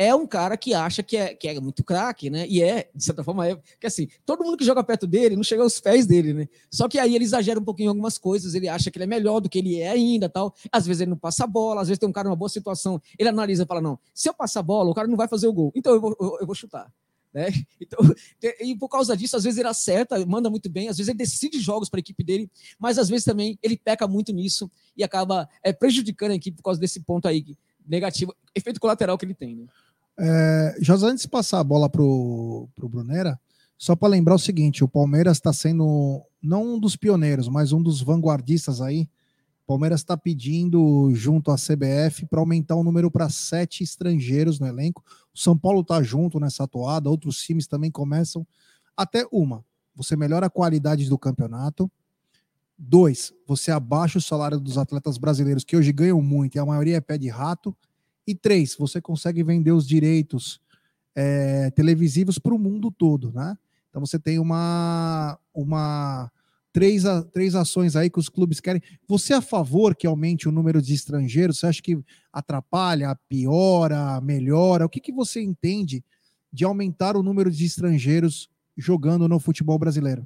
é um cara que acha que é, que é muito craque, né? E é, de certa forma, é. Que assim, todo mundo que joga perto dele não chega aos pés dele, né? Só que aí ele exagera um pouquinho em algumas coisas, ele acha que ele é melhor do que ele é ainda tal. Às vezes ele não passa a bola, às vezes tem um cara numa boa situação, ele analisa e fala: não, se eu passar a bola, o cara não vai fazer o gol, então eu vou, eu, eu vou chutar. Né? Então, e por causa disso, às vezes ele acerta, manda muito bem, às vezes ele decide jogos para a equipe dele, mas às vezes também ele peca muito nisso e acaba é, prejudicando a equipe por causa desse ponto aí negativo, efeito colateral que ele tem. Né? É, José, antes de passar a bola para o Brunera, só para lembrar o seguinte: o Palmeiras está sendo não um dos pioneiros, mas um dos vanguardistas aí. O Palmeiras está pedindo, junto à CBF, para aumentar o número para sete estrangeiros no elenco. O São Paulo está junto nessa atuada, outros times também começam. Até uma, você melhora a qualidade do campeonato. Dois, você abaixa o salário dos atletas brasileiros, que hoje ganham muito, e a maioria é pé de rato. E três, você consegue vender os direitos é, televisivos para o mundo todo, né? Então você tem uma, uma três, três ações aí que os clubes querem. Você é a favor que aumente o número de estrangeiros? Você acha que atrapalha, piora, melhora? O que, que você entende de aumentar o número de estrangeiros jogando no futebol brasileiro?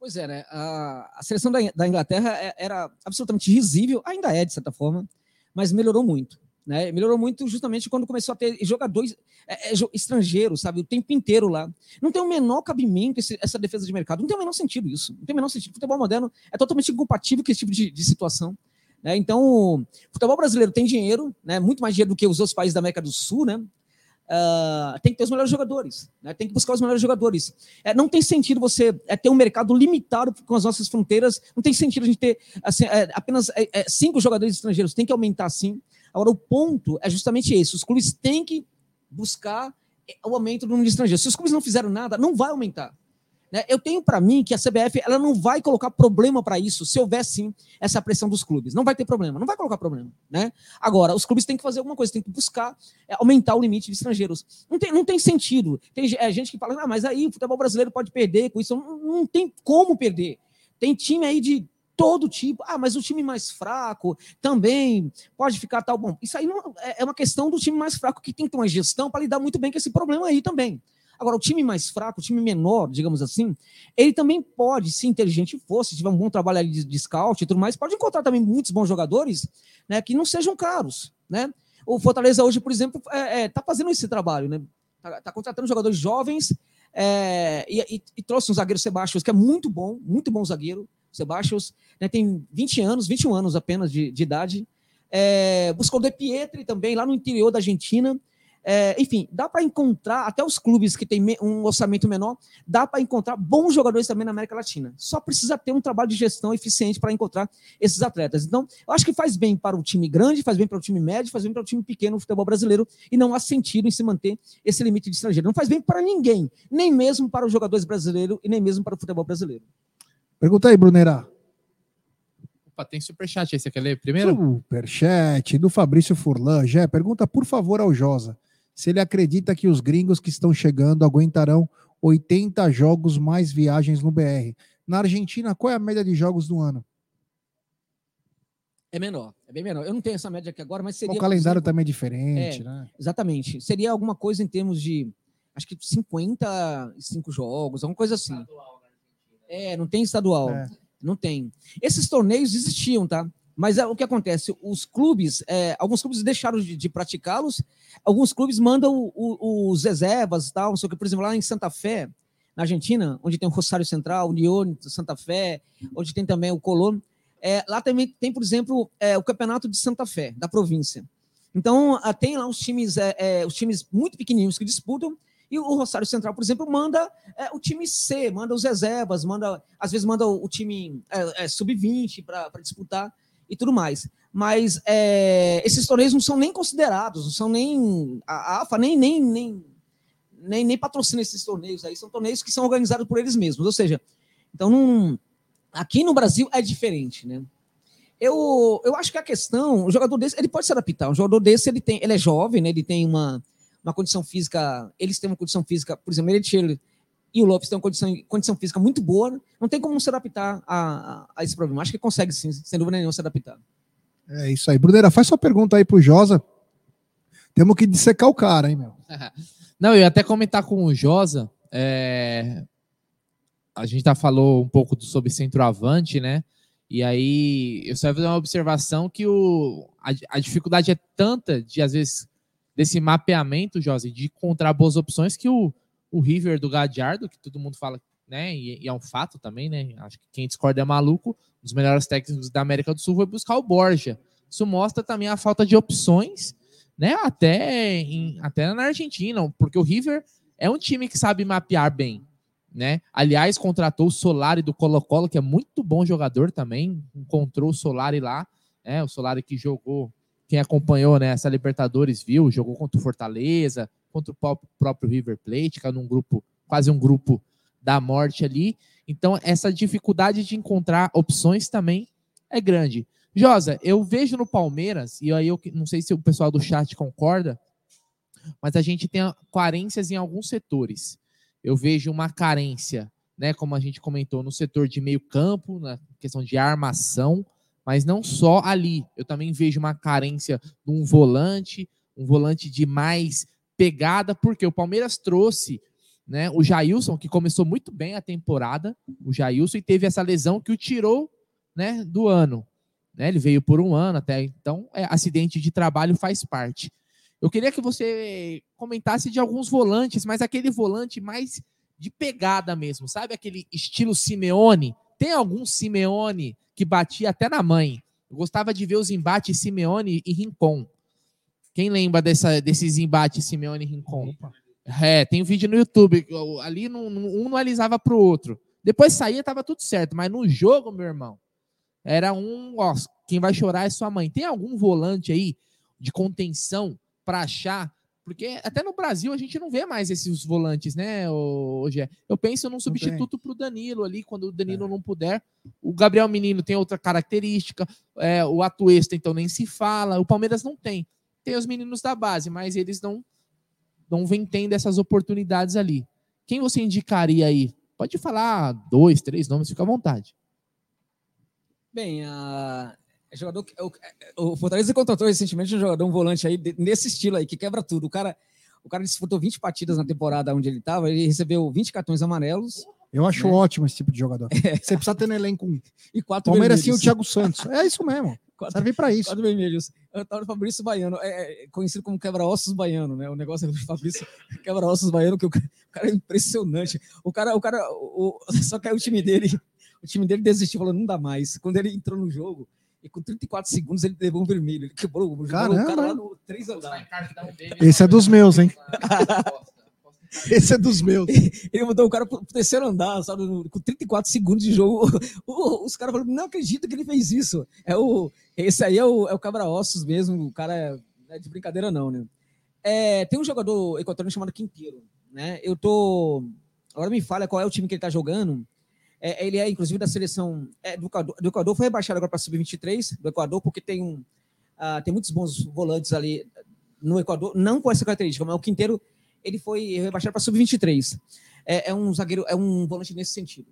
Pois é, né? A, a seleção da, da Inglaterra é, era absolutamente risível, ainda é, de certa forma, mas melhorou muito. Né? Melhorou muito justamente quando começou a ter jogadores é, é, estrangeiros, sabe, o tempo inteiro lá. Não tem o menor cabimento esse, essa defesa de mercado. Não tem o menor sentido isso. Não tem o menor sentido. O futebol moderno é totalmente incompatível com esse tipo de, de situação. Né? Então, o futebol brasileiro tem dinheiro, né? muito mais dinheiro do que os outros países da América do Sul, né? Uh, tem que ter os melhores jogadores, né? tem que buscar os melhores jogadores. É, não tem sentido você é, ter um mercado limitado com as nossas fronteiras, não tem sentido a gente ter assim, é, apenas é, é, cinco jogadores estrangeiros, tem que aumentar sim. Agora, o ponto é justamente esse: os clubes têm que buscar o aumento do número de estrangeiros. Se os clubes não fizeram nada, não vai aumentar. Né? Eu tenho para mim que a CBF ela não vai colocar problema para isso se houver sim essa pressão dos clubes. Não vai ter problema, não vai colocar problema. Né? Agora, os clubes têm que fazer alguma coisa, têm que buscar é, aumentar o limite de estrangeiros. Não tem, não tem sentido. Tem é, gente que fala, ah, mas aí o futebol brasileiro pode perder com isso. Não, não tem como perder. Tem time aí de todo tipo. Ah, mas o time mais fraco também pode ficar tal. Bom, isso aí não, é, é uma questão do time mais fraco que tem que ter uma gestão para lidar muito bem com esse problema aí também. Agora, o time mais fraco, o time menor, digamos assim, ele também pode, se inteligente for, se tiver um bom trabalho ali de, de scout e tudo mais, pode encontrar também muitos bons jogadores né, que não sejam caros. Né? O Fortaleza hoje, por exemplo, está é, é, tá fazendo esse trabalho, né? Está tá contratando jogadores jovens é, e, e, e, trouxe um zagueiro Sebastião, que é muito bom, muito bom zagueiro. Sebastião né, tem 20 anos, 21 anos apenas de, de idade. É, buscou De Pietri também, lá no interior da Argentina. É, enfim, dá para encontrar, até os clubes que têm um orçamento menor, dá para encontrar bons jogadores também na América Latina. Só precisa ter um trabalho de gestão eficiente para encontrar esses atletas. Então, eu acho que faz bem para o time grande, faz bem para o time médio, faz bem para o time pequeno no futebol brasileiro e não há sentido em se manter esse limite de estrangeiro. Não faz bem para ninguém, nem mesmo para os jogadores brasileiros e nem mesmo para o futebol brasileiro. Pergunta aí, Brunera. Opa, tem superchat aí, você quer ler primeiro? Superchat do Fabrício Furlan. Jé, pergunta por favor ao Josa se ele acredita que os gringos que estão chegando aguentarão 80 jogos mais viagens no BR. Na Argentina, qual é a média de jogos do ano? É menor, é bem menor. Eu não tenho essa média aqui agora, mas seria. O calendário exemplo, também é diferente, é, né? Exatamente. Seria alguma coisa em termos de. Acho que 55 jogos, alguma coisa assim. É, não tem estadual. É. Não tem. Esses torneios existiam, tá? Mas é, o que acontece? Os clubes, é, alguns clubes deixaram de, de praticá-los, alguns clubes mandam os reservas, tal, não sei o que, por exemplo, lá em Santa Fé, na Argentina, onde tem o Rosário Central, União, Santa Fé, onde tem também o Colón, é, lá também tem, por exemplo, é, o Campeonato de Santa Fé, da província. Então, tem lá os times, é, é, os times muito pequenininhos que disputam, e o Rosário Central, por exemplo, manda é, o time C, manda os reservas, manda, às vezes manda o, time é, é, sub-20 para disputar e tudo mais. Mas é, esses torneios não são nem considerados, não são nem. A AFA nem, nem, nem, nem, nem patrocina esses torneios aí, são torneios que são organizados por eles mesmos. Ou seja, então aqui no Brasil é diferente, né? Eu, eu acho que a questão, o jogador desse, ele pode se adaptar. Um jogador desse, ele tem, ele é jovem, né? Ele tem uma, uma condição física, eles têm uma condição física, por exemplo, ele e o Lopes tem uma condição, condição física muito boa, não tem como se adaptar a, a, esse problema. Acho que consegue sim, sem dúvida nenhuma, se adaptar. É isso aí. Bruneira, faz sua pergunta aí pro Josa. Temos que dissecar o cara, hein, meu? Não, eu ia até comentar com o Josa. É... A gente já falou um pouco sobre centroavante, né? E aí eu só ia fazer uma observação que o, a, a dificuldade é tanta de, às vezes, desse mapeamento, Josa, de encontrar boas opções que o, o River do Gadiardo, que todo mundo fala, né? E, e, é um fato também, né? Acho que quem discorda é maluco. Um dos melhores técnicos da América do Sul foi buscar o Borja. Isso mostra também a falta de opções, né? Até, em, até na Argentina, porque o River é um time que sabe mapear bem, né? Aliás, contratou o Solari do Colo-Colo, que é muito bom jogador também. Encontrou o Solari lá, né? O Solari que jogou, quem acompanhou né, essa Libertadores viu, jogou contra o Fortaleza, contra o próprio River Plate, que é num grupo, quase um grupo da morte ali. Então, essa dificuldade de encontrar opções também é grande. Josa, eu vejo no Palmeiras, e aí eu não sei se o pessoal do chat concorda, mas a gente tem carências em alguns setores. Eu vejo uma carência, né, como a gente comentou, no setor de meio campo, na questão de armação, mas não só ali. Eu também vejo uma carência de um volante, um volante de mais pegada, porque o Palmeiras trouxe né, o Jailson, que começou muito bem a temporada, o Jailson, e teve essa lesão que o tirou né, do ano. Né, ele veio por um ano até, então é, acidente de trabalho faz parte. Eu queria que você comentasse de alguns volantes, mas aquele volante mais de pegada mesmo, sabe? Aquele estilo Simeone. Tem algum Simeone que batia até na mãe. Eu gostava de ver os embates Simeone e Rincon. Quem lembra dessa, desses embates Simeone e Rincon? É, tem um vídeo no YouTube. Ali um não alisava para o outro. Depois saía, tava tudo certo. Mas no jogo, meu irmão, era um. Ó, quem vai chorar é sua mãe. Tem algum volante aí de contenção para achar? Porque até no Brasil a gente não vê mais esses volantes, né, hoje Eu penso num substituto para o Danilo ali, quando o Danilo é. não puder. O Gabriel Menino tem outra característica. É, o Atuesta, então, nem se fala. O Palmeiras não tem tem os meninos da base, mas eles não, não vêm tendo essas oportunidades ali. Quem você indicaria aí? Pode falar dois, três nomes, fica à vontade. Bem, a é jogador, o, o Fortaleza contratou recentemente um jogador, um volante aí nesse estilo aí, que quebra tudo. O cara, o cara disputou 20 partidas na temporada onde ele estava, ele recebeu 20 cartões amarelos. Eu acho né? ótimo esse tipo de jogador. É. Você precisa ter no elenco um. E quatro Palmeiras sim o Thiago Santos. É isso mesmo. Quatro, Serve para isso. Quatro vermelhos. Antônio Fabrício Baiano, é, é conhecido como quebra-ossos baiano, né? O negócio é o Fabrício quebra-ossos baiano, que o cara, o cara, é impressionante. O cara, o cara, o, só que aí o time dele, o time dele desistiu, falou, não dá mais. Quando ele entrou no jogo, e com 34 segundos ele levou um vermelho. Ele quebrou, o cara lá no três andares. Esse é dos meus, hein? Esse é dos meus. Ele mandou o cara pro terceiro andar, sabe? Com 34 segundos de jogo. Os caras falaram, não acredito que ele fez isso. É o, esse aí é o, é o Cabra-Ossos mesmo. O cara é, é de brincadeira, não, né? É, tem um jogador equatoriano chamado Quinteiro, né? Eu tô. Agora me fala qual é o time que ele tá jogando. É, ele é, inclusive, da seleção é, do, Equador, do Equador. Foi rebaixado agora para sub-23 do Equador, porque tem, um, uh, tem muitos bons volantes ali no Equador, não com essa característica, mas o Quinteiro ele foi rebaixado para sub-23. É, é, um zagueiro, é um volante nesse sentido.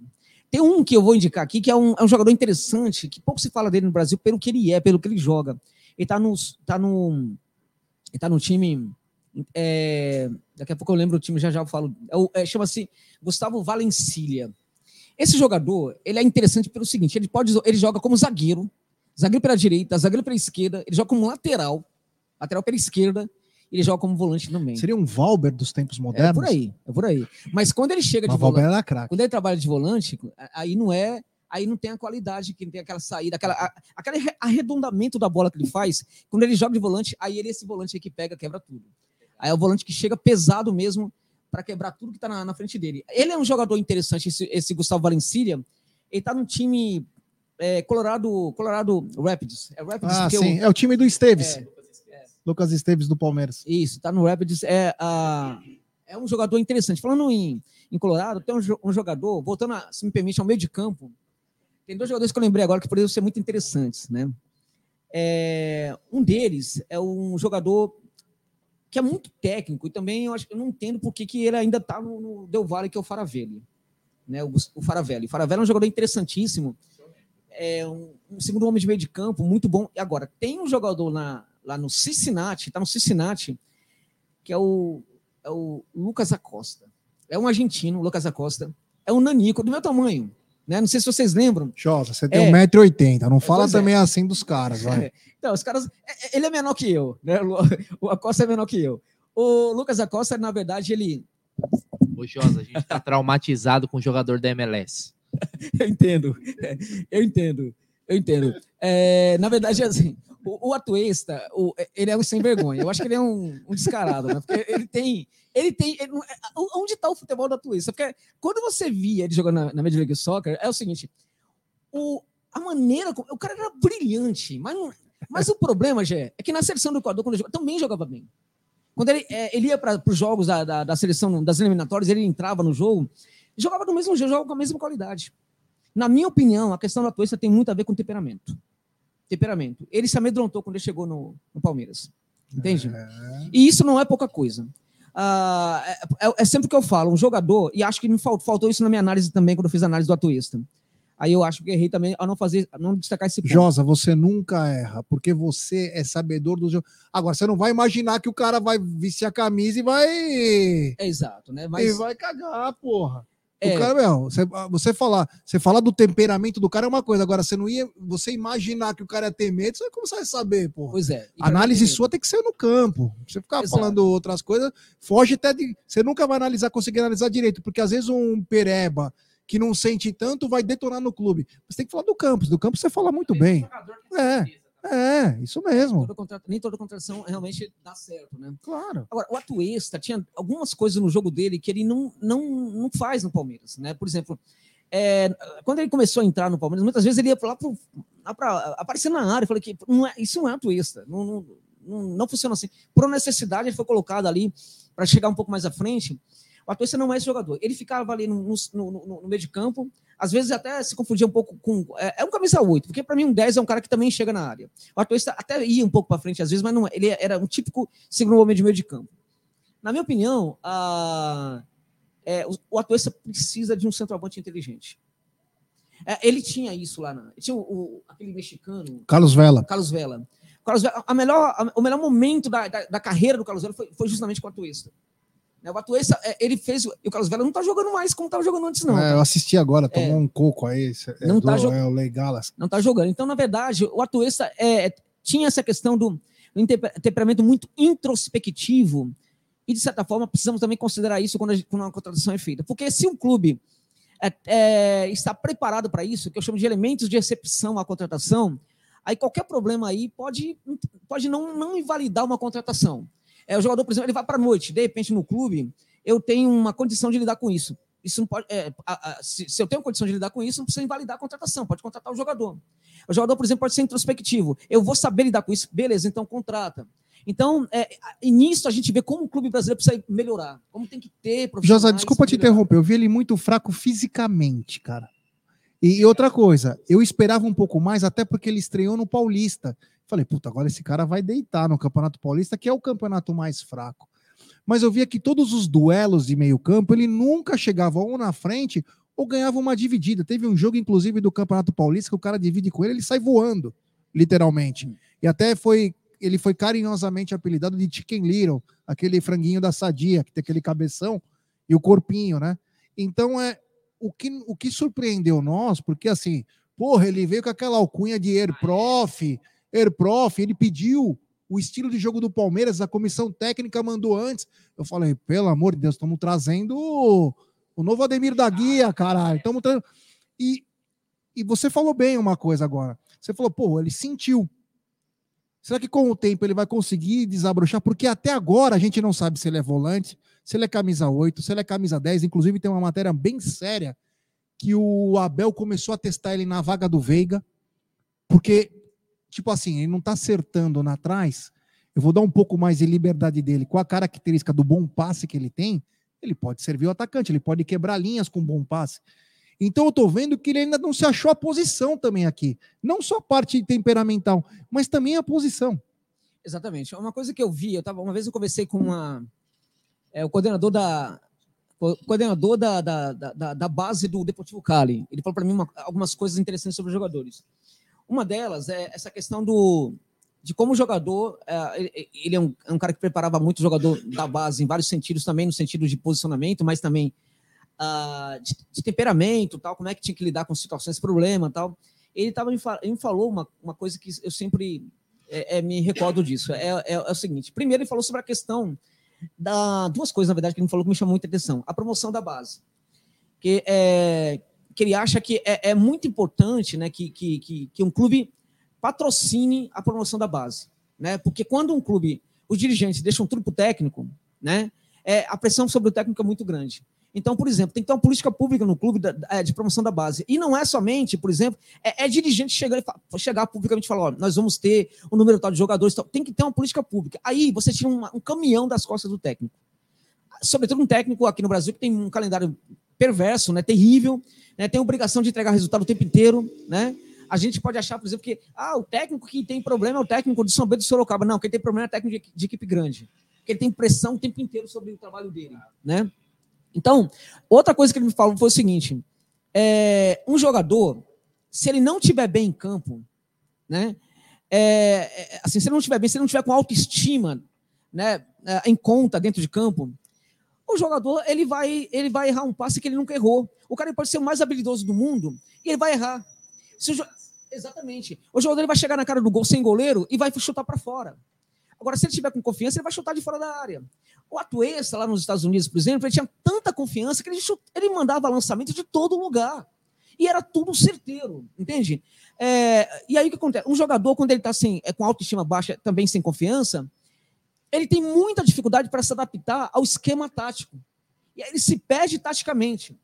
Tem um que eu vou indicar aqui, que é um, é um jogador interessante, que pouco se fala dele no Brasil, pelo que ele é, pelo que ele joga. Ele está no, tá no, tá no time. É, daqui a pouco eu lembro o time, já já eu falo. É, é Chama-se Gustavo Valencilia. Esse jogador, ele é interessante pelo seguinte, ele pode ele joga como zagueiro, zagueiro pela direita, zagueiro pela esquerda, ele joga como lateral, lateral pela esquerda, ele joga como volante também. Seria um Valber dos tempos modernos? É por aí, é por aí. Mas quando ele chega Mas de volante, era quando ele trabalha de volante, aí não é, aí não tem a qualidade que tem aquela saída, aquela a, aquele arredondamento da bola que ele faz. Quando ele joga de volante, aí ele é esse volante aí que pega, quebra tudo. Aí é o volante que chega pesado mesmo para quebrar tudo que está na, na, frente dele. Ele é um jogador interessante, esse, esse Gustavo Valencia. Ele está no time é, Colorado, Colorado Rapids. É, Rapids ah, sim. é o time do Esteves. É, é. Lucas Esteves do Palmeiras. Isso, está no Rapids. É, a, é um jogador interessante. Falando em, em Colorado, tem um, um jogador, voltando, a, se me permite, ao meio de campo. Tem dois jogadores que eu lembrei agora que poderiam ser muito interessantes, né? É, um deles é um jogador que é muito técnico e também eu, acho, eu não entendo por que, que ele ainda está no, no Del Valle, que é o Faravelli. Né, o, o Faravelli. O Faravelli é um jogador interessantíssimo, é um, um, segundo homem de meio de campo, muito bom. E agora, tem um jogador na, lá no Cincinnati, está no Cincinnati, que é o, é o Lucas Acosta. É um argentino, Lucas Acosta. É um nanico do meu tamanho. Né? Não sei se vocês lembram. Jota, você tem é. 1,80m. Não fala é. também assim dos caras, vai. Então, os caras. É, é, ele é menor que eu, né? O Acosta é menor que eu. O Lucas Acosta, na verdade, ele. Ô, Josa, a gente tá traumatizado com o jogador da MLS. eu entendo. Eu entendo. Eu entendo. É, na verdade, assim, o, o Atuesta, o, ele é um sem vergonha. Eu acho que ele é um, um descarado, né? Porque ele tem ele tem. Ele, onde está o futebol da Twist? Porque quando você via ele jogando na, na Major League Soccer, é o seguinte: o, a maneira. O cara era brilhante, mas, não, mas o problema, Gé, é que na seleção do Equador, quando ele jogava, também jogava bem. Quando ele, é, ele ia para os jogos da, da, da, seleção, das eliminatórias, ele entrava no jogo, jogava do mesmo jogo, jogava com a mesma qualidade. Na minha opinião, a questão da Twist tem muito a ver com temperamento. Temperamento. Ele se amedrontou quando ele chegou no, no Palmeiras. Entende? É. E isso não é pouca coisa. Uh, é, é, sempre que eu falo, um jogador, e acho que me faltou, faltou isso na minha análise também, quando eu fiz a análise do atuista. Aí eu acho que errei também ao não fazer, a não destacar esse ponto. Josa, você nunca erra, porque você é sabedor do jogo. Agora, você não vai imaginar que o cara vai vestir a camisa e vai. É exato, né? Mas... E vai cagar, porra. É. O cara, meu, você, você falar, você falar do temperamento do cara é uma coisa, agora você não ia, você imaginar que o cara ia ter medo, você como você vai saber, pô? Pois é. Análise sua tem que ser no campo. Você ficar Exato. falando outras coisas, foge até de, você nunca vai analisar, conseguir analisar direito, porque às vezes um pereba que não sente tanto vai detonar no clube. Você tem que falar do campo, do campo você fala muito bem. É. É, isso mesmo. Toda nem toda contratação realmente dá certo, né? Claro. Agora, o Atuesta tinha algumas coisas no jogo dele que ele não, não, não faz no Palmeiras, né? Por exemplo, é, quando ele começou a entrar no Palmeiras, muitas vezes ele ia lá para aparecer na área. Eu falei que não é, isso não é Atuesta, não, não, não, não funciona assim. Por necessidade, ele foi colocado ali para chegar um pouco mais à frente. O Atuesta não é esse jogador. Ele ficava ali no, no, no, no meio de campo, às vezes até se confundia um pouco com. É, é um camisa 8, porque para mim um 10 é um cara que também chega na área. O Atuesta até ia um pouco para frente às vezes, mas não, ele era um típico segundo homem de meio de campo. Na minha opinião, a, é, o, o Atuesta precisa de um centroavante inteligente. É, ele tinha isso lá. Na, tinha o, o- aquele mexicano, Carlos Vela. Carlos Vela. Carlos Vela a melhor, a- o melhor momento da, da, da carreira do Carlos Vela foi, foi justamente com o Atuesta. Né, O Atuesta, é, ele fez. o- E o Carlos Vela não tá jogando mais como estava jogando antes, não. É, eu assisti agora, tomou É. um coco aí. É, Não do, tá jo- é o Legalas. não está jogando. Então, na verdade, o Atuesta é, tinha essa questão do, temper- temperamento muito introspectivo e, de certa forma, precisamos também considerar isso quando, a, quando uma contratação é feita. Porque se um clube é, é, está preparado para isso, que eu chamo de elementos de recepção à contratação, aí qualquer problema aí pode, pode não, não invalidar uma contratação. É, o jogador, por exemplo, ele vai para a noite, de repente no clube, eu tenho uma condição de lidar com isso. Isso não pode, é, a- a- se, se eu tenho condição de lidar com isso, não precisa invalidar a contratação, pode contratar o jogador. O jogador, por exemplo, pode ser introspectivo. Eu vou saber lidar com isso, beleza, então contrata. Então, é, nisso a gente vê como o clube brasileiro precisa melhorar, como tem que ter profissionais Josa, desculpa te melhorar. interromper. Eu vi ele muito fraco fisicamente, cara. E outra coisa, eu esperava um pouco mais, até porque ele estreou no Paulista. Falei, puta, agora esse cara vai deitar no Campeonato Paulista, que é o campeonato mais fraco. Mas eu via que todos os duelos de meio-campo, ele nunca chegava ou na frente ou ganhava uma dividida. Teve um jogo, inclusive, do Campeonato Paulista, que o cara divide com ele, ele sai voando, literalmente. E até foi. Ele foi carinhosamente apelidado de Chicken Little, aquele franguinho da sadia, que tem aquele cabeção e o corpinho, né? Então é o que, o que surpreendeu nós, porque assim, porra, ele veio com aquela alcunha de Airprof, Airprof, ele pediu o estilo de jogo do Palmeiras, a comissão técnica mandou antes. Eu falei, pelo amor de Deus, estamos trazendo o, novo Ademir da Guia, caralho. Estamos trazendo. E, e você falou bem uma coisa agora. Você falou, pô, ele sentiu. Será que com o tempo ele vai conseguir desabrochar? Porque até agora a gente não sabe se ele é volante, se ele é camisa 8, se ele é camisa 10. Inclusive, tem uma matéria bem séria que o Abel começou a testar ele na vaga do Veiga, porque, tipo assim, ele não tá acertando na trás. Eu vou dar um pouco mais de liberdade dele. Com a característica do bom passe que ele tem, ele pode servir o atacante, ele pode quebrar linhas com bom passe. Então eu tô vendo que ele ainda não se achou a posição também aqui. Não só a parte temperamental, mas também a posição. Exatamente. Uma coisa que eu vi, eu tava, uma vez eu conversei com uma, é, o coordenador da coordenador da, da, da, da base do Deportivo Cali. Ele falou para mim uma- algumas coisas interessantes sobre os jogadores. Uma delas é essa questão do de como o jogador, é, ele- é um, é um cara que preparava muito o jogador da base em vários sentidos, também no sentido de posicionamento, mas também ah, de, de temperamento, tal, como é que tinha que lidar com situações, problema, tal. Ele tava me, falou uma, uma coisa que eu sempre é, é, me recordo disso. É, é- é o seguinte: primeiro, ele falou sobre a questão da duas coisas, na verdade, que ele falou que me chamou muita atenção. A promoção da base. Que, é, que ele acha que é, é muito importante né, que, que, que, que um clube patrocine a promoção da base. Né? Porque quando um clube, os dirigentes deixam tudo para o técnico, né, é, a pressão sobre o técnico é muito grande. Então, por exemplo, tem que ter uma política pública no clube da- de promoção da base. E não é somente, por exemplo, é, é dirigente chegar, e chegar publicamente e falar: ó, nós vamos ter o número tal de jogadores. Tal. Tem que ter uma política pública. Aí você tira um caminhão das costas do técnico. Sobretudo um técnico aqui no Brasil que tem um calendário perverso, né, terrível, né, tem obrigação de entregar resultado o tempo inteiro. Né? A gente pode achar, por exemplo, que ah, o técnico que tem problema é o técnico de São Bento do Sorocaba. Não, quem tem problema é o técnico de, equipe grande. Porque ele tem pressão o tempo inteiro sobre o trabalho dele. Né? Então, outra coisa que ele me falou foi o seguinte: é, um jogador, se ele não estiver bem em campo, né? é, é, assim, se ele não estiver bem, se ele não estiver com autoestima, né, é, em conta dentro de campo, o jogador ele vai, ele vai errar um passe que ele nunca errou. O cara pode ser o mais habilidoso do mundo e ele vai errar. O jo- Exatamente. O jogador ele vai chegar na cara do gol sem goleiro e vai chutar para fora. Agora, se ele tiver com confiança, ele vai chutar de fora da área. O Atuesta, lá nos Estados Unidos, por exemplo, ele tinha tanta confiança que ele, chut- ele mandava lançamento de todo lugar. E era tudo certeiro, entende? É, e aí o que acontece? Um jogador, quando ele está é, com autoestima baixa, também sem confiança, ele tem muita dificuldade para se adaptar ao esquema tático. E aí ele se perde taticamente.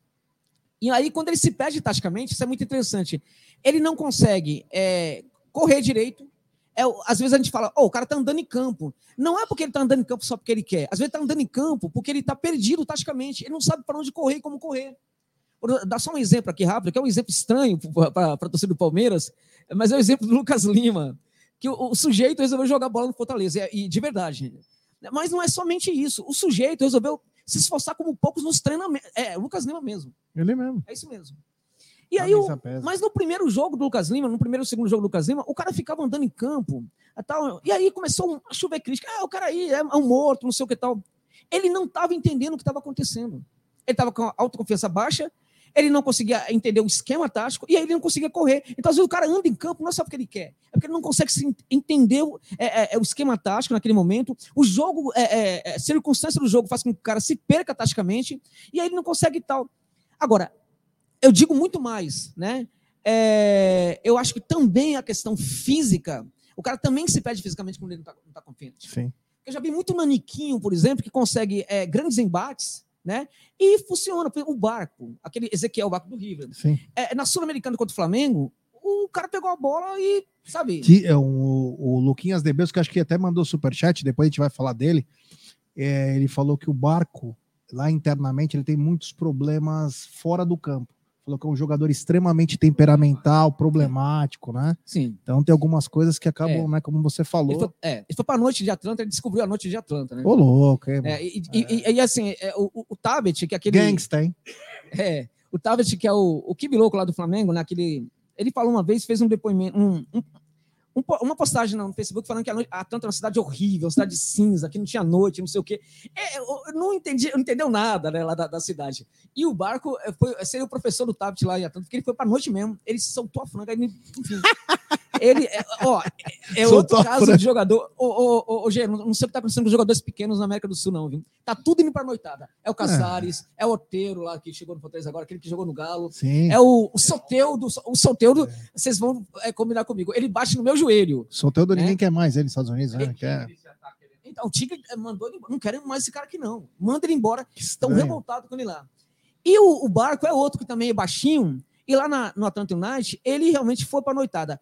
E aí, quando ele se perde taticamente, isso é muito interessante. Ele não consegue é, correr direito. É, às vezes a gente fala, oh, o cara tá andando em campo. Não é porque ele tá andando em campo só porque ele quer. Às vezes ele tá andando em campo porque ele tá perdido taticamente. Ele não sabe para onde correr e como correr. Vou dar só um exemplo aqui rápido, que é um exemplo estranho para a torcida do Palmeiras, mas é o exemplo do Lucas Lima, que o, o sujeito resolveu jogar bola no Fortaleza, e, e de verdade. Mas não é somente isso. O sujeito resolveu se esforçar como poucos nos treinamentos. É, Lucas Lima mesmo. Ele mesmo. É isso mesmo. E aí, o, mas no primeiro jogo do Lucas Lima, no primeiro e segundo jogo do Lucas Lima, o cara ficava andando em campo. e Tal, e aí começou a chover crítica. Ah, o cara aí é um morto, não sei o que tal. Ele não estava entendendo o que estava acontecendo. Ele estava com a autoconfiança baixa, ele não conseguia entender o esquema tático e aí ele não conseguia correr. Então, às vezes, o cara anda em campo, não é só porque ele quer, é porque ele não consegue se ent- entender o, é, é, é, o esquema tático naquele momento. O jogo, é, é, é, a circunstância do jogo faz com que o cara se perca taticamente e aí ele não consegue tal. Agora, eu digo muito mais, né? É, eu acho que também a questão física, o cara também se perde fisicamente quando ele não está confiante. Sim. Eu já vi muito naniquinho, por exemplo, que consegue é, grandes embates, né? E funciona. O barco, aquele Ezequiel, o barco do River. É, na Sul-Americana contra o Flamengo, o cara pegou a bola e, sabe? Que, é, o, o Luquinhas Debeus, que acho que até mandou superchat, depois a gente vai falar dele. é, ele falou que o barco, lá internamente, ele tem muitos problemas fora do campo. Falou que é um jogador extremamente temperamental, problemático, né? Sim. Então tem algumas coisas que acabam, É. né? Como você Ele falou. foi, é, ele foi para a noite de Atlanta, ele descobriu a noite de Atlanta, né? Ô, louco, é, É, e, e- e- assim, é, o, o- Tabet, que é aquele. Gangsta, hein? É, o Tabet, que é o, o Kibi Louco lá do Flamengo, naquele. Ele falou uma vez, fez um depoimento, um- um- uma postagem no Facebook falando que a, Atlanta é uma cidade horrível, uma cidade cinza, que não tinha noite, não sei o quê. É, não entendi, não entendeu nada né, lá da, da cidade. E o barco é, foi, seria o professor do Tabet lá em Atlanta, porque ele foi pra noite mesmo, ele soltou a franga, enfim. Ele, é, ó, é, é outro caso de jogador. Ô, ô, ô, ô, Gê, não, não sei o que tá acontecendo com os jogadores pequenos na América do Sul, não, viu? Tá tudo indo pra noitada. É o Casares, é, o Oteiro lá que chegou no Fortaleza agora, aquele que jogou no Galo. Sim. É o, o Soteudo, o Soteudo, vocês vão é, combinar comigo. Ele bate no meu joelho. Soltando É. ninguém quer mais ele nos Estados Unidos, né? Quer. Então, o Tigre eh, mandou ele embora. Não querem mais esse cara aqui, não. Manda ele embora. Estão revoltados com ele lá. E o, o Barco é outro que também é baixinho. E lá na- no Atlanta United, ele realmente foi para a noitada.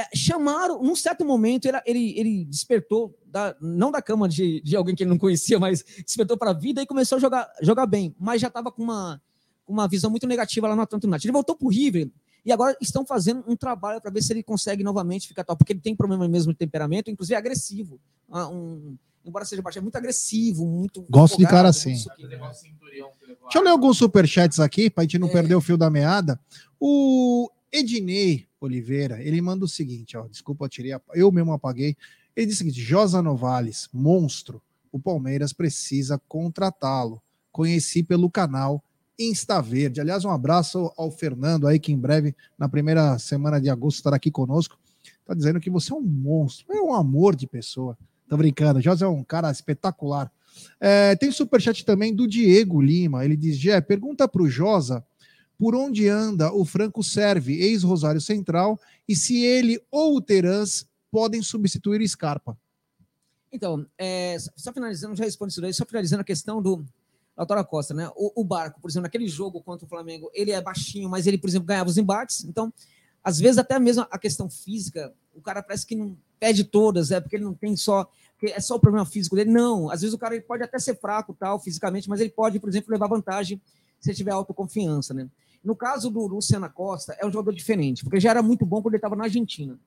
É, chamaram, num certo momento, ele, ele, ele despertou, da- não da cama de, de alguém que ele não conhecia, mas despertou para a vida e começou a jogar, jogar bem. Mas já estava com uma, uma visão muito negativa lá no Atlanta United. Ele voltou para o River e agora estão fazendo um trabalho para ver se ele consegue novamente ficar top, porque ele tem problema mesmo de temperamento, inclusive é agressivo. Ah, um- embora seja baixo, é muito agressivo, muito. Gosto de cara empolgado, assim. Deixa eu ler alguns superchats aqui, pra gente não É. perder o fio da meada. O Ednei Oliveira, ele manda o seguinte, ó, desculpa, eu tirei, a- eu mesmo apaguei. Ele diz o seguinte, Josa Novales, monstro, o Palmeiras precisa contratá-lo. Conheci pelo canal Insta Verde. Aliás, um abraço ao Fernando aí, que em breve, na primeira semana de agosto, estará aqui conosco. Tá dizendo que você é um monstro, é um amor de pessoa. Tô brincando, Josa é um cara espetacular. É, tem superchat também do Diego Lima. Ele diz: Gé, pergunta para o Josa por onde anda o Franco Serve, ex-Rosário Central, e se ele ou o Terãs podem substituir Scarpa. Então, é, só- finalizando, já respondi isso daí, só finalizando a questão do Lautaro Costa, né? O, o Barco, por exemplo, naquele jogo contra o Flamengo, ele é baixinho, mas ele, por exemplo, ganhava os embates. Então, às vezes, até mesmo a questão física, o cara parece que não perde todas, é porque ele não tem só. É só o problema físico dele. Não, às vezes o cara ele pode até ser fraco tal, fisicamente, mas ele pode, por exemplo, levar vantagem se tiver autoconfiança, né? No caso do Luciano Costa, é um jogador diferente, porque já era muito bom quando ele estava na Argentina.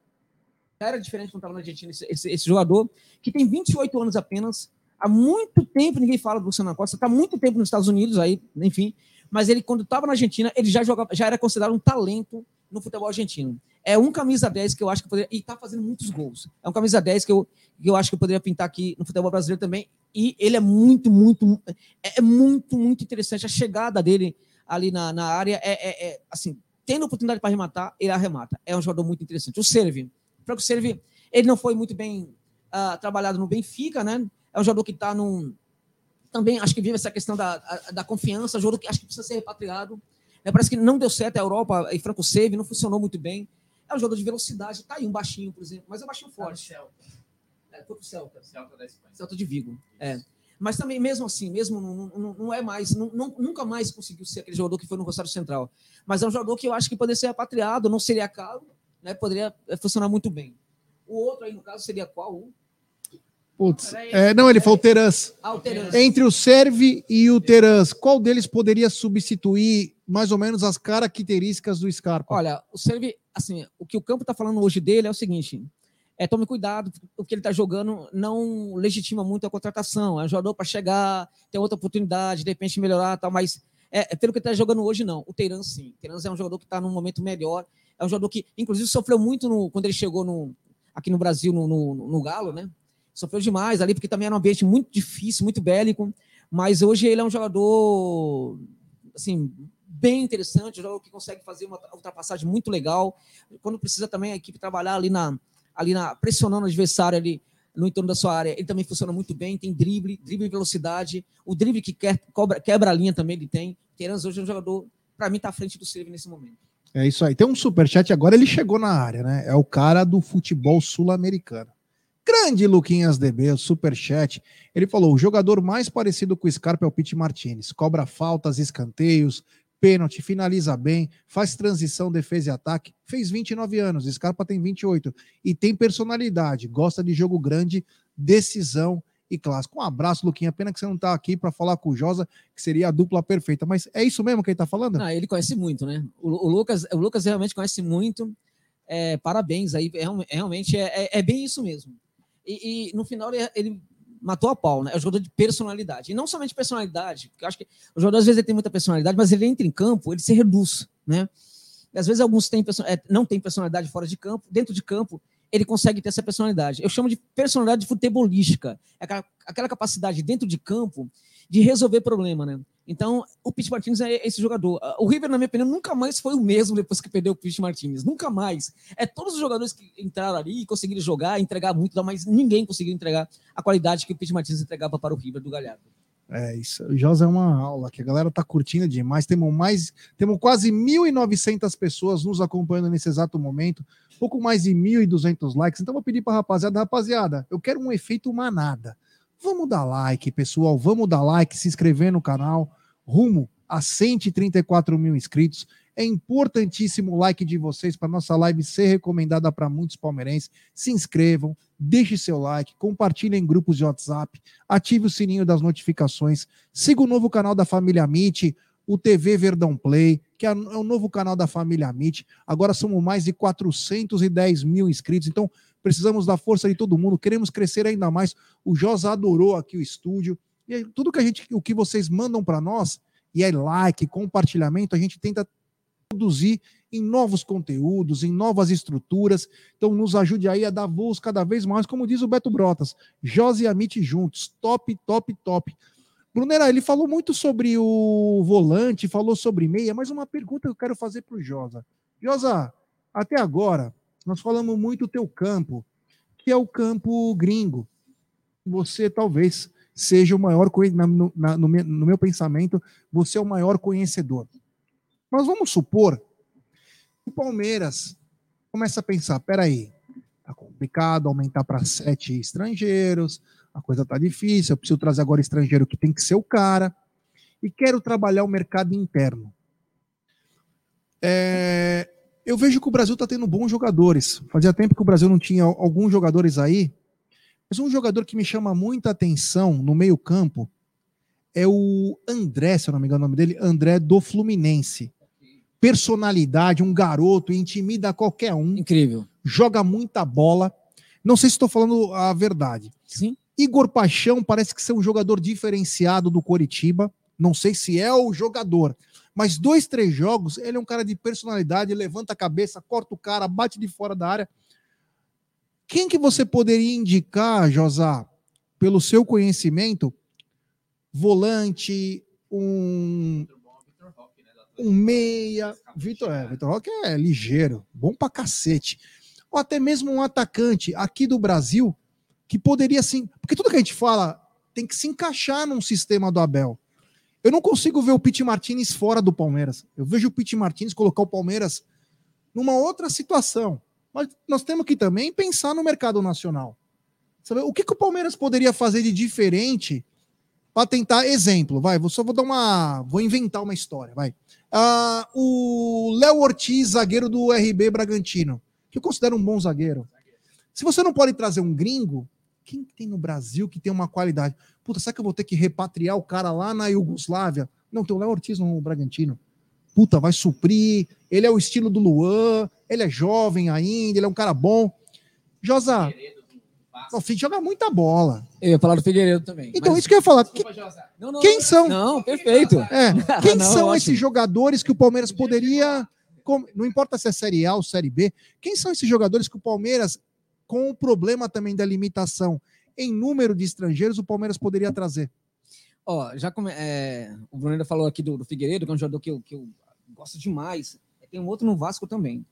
Já era diferente quando estava na Argentina esse, esse- esse jogador, que tem 28 anos apenas. Há muito tempo ninguém fala do Luciano Costa, está muito tempo nos Estados Unidos aí, enfim. Mas ele, quando estava na Argentina, ele já jogava, já era considerado um talento no futebol argentino. É um camisa 10 que eu acho que poderia. E está fazendo muitos gols. É um camisa 10 que eu, que eu acho que eu poderia pintar aqui no futebol brasileiro também. E ele é muito, muito. É é muito, muito interessante. A chegada dele ali na, na área é, é- é, assim, tendo oportunidade para arrematar, ele arremata. É um jogador muito interessante. O Serve, o Serve, ele não foi muito bem ah, trabalhado no Benfica, né? É um jogador que está num. Também acho que vive essa questão da, da confiança, jogador que acho que precisa ser repatriado. né? Parece que não deu certo a Europa e Franco Serve, não funcionou muito bem. É um jogador de velocidade, tá aí um baixinho, por exemplo, mas é um baixinho forte. É, foi pro Celta. Celta de Vigo. É. Mas também, mesmo assim, mesmo não, não, não é mais, não, não- nunca mais conseguiu ser aquele jogador que foi no Rosário Central. Mas é um jogador que eu acho que poderia ser repatriado, não seria caro, né? Poderia eh, funcionar muito bem. O outro aí, no caso, seria qual? O Putz, é, não, ele falou Terãs. Alterans. Entre o Serve e o Terãs, qual deles poderia substituir mais ou menos as características do Scarpa? Olha, o Serve, assim, o que o campo está falando hoje dele é o seguinte: é, tome cuidado, o que ele está jogando não legitima muito a contratação. É um jogador para chegar, ter outra oportunidade, de repente melhorar, tal, mas é, é pelo que ele está jogando hoje, não. O Teiran, sim. O Teiran é um jogador que está num momento melhor. É um jogador que, inclusive, sofreu muito no, quando ele chegou no, aqui no Brasil, no, no, no Galo, né? Sofreu demais ali, porque também era um ambiente muito difícil, muito bélico. Mas hoje ele é um jogador, assim, bem interessante, um jogador que consegue fazer uma ultrapassagem muito legal. Quando precisa também a equipe trabalhar ali na, ali na pressionando o adversário ali no entorno da sua área, ele também funciona muito bem, tem drible, drible e velocidade, o drible que quer, cobra, quebra a linha também ele tem. Terans hoje é um jogador, para mim, está à frente do Silvio nesse momento. É isso aí. Tem um superchat agora, ele chegou na área, né? É o cara do futebol sul-americano. Grande Luquinhas DB, o superchat. Ele falou: o jogador mais parecido com o Scarpa é o Pete Martinez. Cobra faltas, escanteios, pênalti, finaliza bem, faz transição, defesa e ataque. Fez 29 anos, Scarpa tem 28 e tem personalidade, gosta de jogo grande, decisão e clássico. Um abraço, Luquinha. Pena que você não está aqui para falar com o Josa, que seria a dupla perfeita. Mas é isso mesmo que ele está falando? Não, ele conhece muito, né? O, o, Lucas, o Lucas realmente conhece muito. É, parabéns aí, é, realmente é, é, é, bem isso mesmo. E, e no final ele, ele matou a pau, né? É um jogador de personalidade. E não somente personalidade, porque eu acho que o jogador às vezes ele tem muita personalidade, mas ele entra em campo, ele se reduz, né? E, às vezes alguns têm, é, não têm personalidade fora de campo, dentro de campo ele consegue ter essa personalidade. Eu chamo de personalidade futebolística. É aquela, aquela capacidade dentro de campo de resolver problema, né? Então, o Pete Martinez é esse jogador. O River, na minha opinião, nunca mais foi o mesmo depois que perdeu o Pete Martinez. Nunca mais. É todos os jogadores que entraram ali e conseguiram jogar, entregar muito, mas ninguém conseguiu entregar a qualidade que o Pete Martinez entregava para o River do Galhardo. É isso. O Josa é uma aula que a galera tá curtindo demais. Temos mais, temos quase 1.900 pessoas nos acompanhando nesse exato momento. Pouco mais de 1.200 likes. Então vou pedir para rapaziada, rapaziada, eu quero um efeito manada. Vamos dar like, pessoal. Vamos dar like, se inscrever no canal. Rumo a 134 mil inscritos. É importantíssimo o like de vocês para nossa live ser recomendada para muitos palmeirenses. Se inscrevam, deixe seu like, compartilhe em grupos de WhatsApp, ative o sininho das notificações, siga o novo canal da família Mit, o TV Verdão Play, que é o novo canal da família Mit. Agora somos mais de 410 mil inscritos, então precisamos da força de todo mundo, queremos crescer ainda mais. O Josa adorou aqui o estúdio. E tudo que a gente, o que vocês mandam para nós, e é like, compartilhamento, a gente tenta produzir em novos conteúdos, em novas estruturas. Então, nos ajude aí a dar voos cada vez mais, como diz o Beto Brotas. Josi e Amit juntos. Top, top, top. Brunera, ele falou muito sobre o volante, falou sobre meia, mas uma pergunta que eu quero fazer para o Josa. Josa, até agora, nós falamos muito do teu campo, que é o campo gringo. Você talvez seja o maior, no, na, no, no meu pensamento, você é o maior conhecedor. Mas vamos supor o Palmeiras começa a pensar: peraí, tá complicado aumentar para sete estrangeiros, a coisa tá difícil, eu preciso trazer agora estrangeiro que tem que ser o cara, e quero trabalhar o mercado interno. É, eu vejo que o Brasil está tendo bons jogadores. Fazia tempo que o Brasil não tinha alguns jogadores aí. Mas um jogador que me chama muita atenção no meio-campo é o André, se eu não me engano o nome dele, André do Fluminense. Personalidade, um garoto, intimida qualquer um. Incrível. Joga muita bola. Não sei se estou falando a verdade. Sim. Igor Paixão parece que ser um jogador diferenciado do Coritiba. Não sei se é o jogador, mas dois, três jogos, ele é um cara de personalidade, levanta a cabeça, corta o cara, bate de fora da área. Quem que você poderia indicar, Josá, pelo seu conhecimento, volante, um um meia, Vitor, é, Vitor Roque é ligeiro, bom pra cacete. Ou até mesmo um atacante aqui do Brasil que poderia sim, porque tudo que a gente fala tem que se encaixar num sistema do Abel. Eu não consigo ver o Pete Martinez fora do Palmeiras. Eu vejo o Pete Martinez colocar o Palmeiras numa outra situação. Mas nós temos que também pensar no mercado nacional. Sabe, o que, que o Palmeiras poderia fazer de diferente para tentar exemplo? Vai, vou só vou dar uma, vou inventar uma história, vai. Uh, o Léo Ortiz, zagueiro do RB Bragantino, que eu considero um bom zagueiro. Se você não pode trazer um gringo, quem tem no Brasil que tem uma qualidade? Puta, será que eu vou ter que repatriar o cara lá na Iugoslávia? Não, tem o Léo Ortiz no Bragantino. Puta, vai suprir. Ele é o estilo do Luan, ele é jovem ainda, ele é um cara bom. Josa, O Fink joga muita bola. Eu ia falar do Figueiredo também. Então, mas- isso que eu ia falar. Desculpa, Josa. Não, não, quem não, são? Não, perfeito. é, quem Não, são esses jogadores que o Palmeiras poderia. Não importa se é Série A ou Série B, quem são esses jogadores que o Palmeiras, com o problema também da limitação em número de estrangeiros, o Palmeiras poderia trazer? Ó, já come... é, o Bruno ainda falou aqui do, do Figueiredo, que é um jogador que eu, que eu gosto demais. Tem um outro no Vasco também.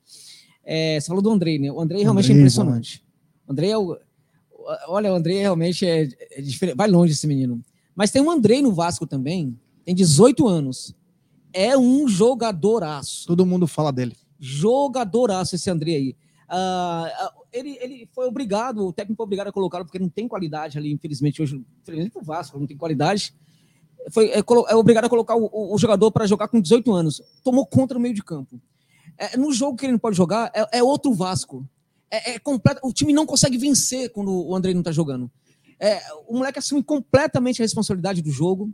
É, você falou do Andrei, né? O Andrei realmente Andrei, é impressionante. O Andrei é o. Olha, o Andrei realmente é, é diferente. Vai longe esse menino. Mas tem um Andrei no Vasco também, tem 18 anos. É um jogadoraço. Todo mundo fala dele. Jogadoraço esse André aí. Ah, ele, ele foi obrigado, o técnico foi obrigado a colocá-lo, porque não tem qualidade ali, infelizmente, hoje, infelizmente o Vasco não tem qualidade. Foi é, é obrigado a colocar o, o- o jogador para jogar com 18 anos. Tomou contra no meio de campo. É, no jogo que ele não pode jogar, é, é outro Vasco. É, é completo, o time não consegue vencer quando o André não está jogando. É, o moleque assume completamente a responsabilidade do jogo,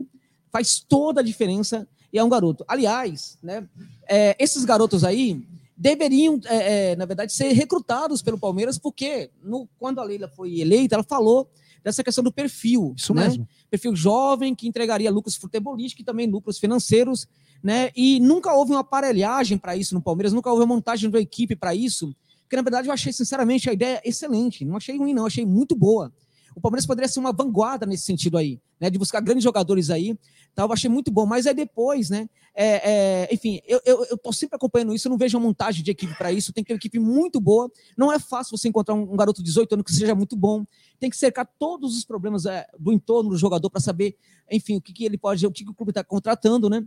faz toda a diferença e é um garoto. Aliás, né, é, esses garotos aí deveriam, é, é, na verdade, ser recrutados pelo Palmeiras, porque no- quando a Leila foi eleita, ela falou dessa questão do perfil. Isso né? mesmo. Perfil jovem, que entregaria lucros futebolísticos e também lucros financeiros, né? E nunca houve uma aparelhagem para isso no Palmeiras, nunca houve uma montagem de uma equipe para isso, porque na verdade eu achei, sinceramente, a ideia excelente. Não achei ruim, não, achei muito boa. O Palmeiras poderia ser uma vanguarda nesse sentido aí, né? De buscar grandes jogadores aí. Tá, eu achei muito bom. Mas aí depois, né? É, é, enfim, eu, eu, eu tô sempre acompanhando isso, eu não vejo uma montagem de equipe para isso. Tem que ter uma equipe muito boa. Não é fácil você encontrar um, um garoto de 18 anos que seja muito bom. Tem que cercar todos os problemas é, do entorno do jogador para saber, enfim, o que, que ele pode, o que, que o clube está contratando, né?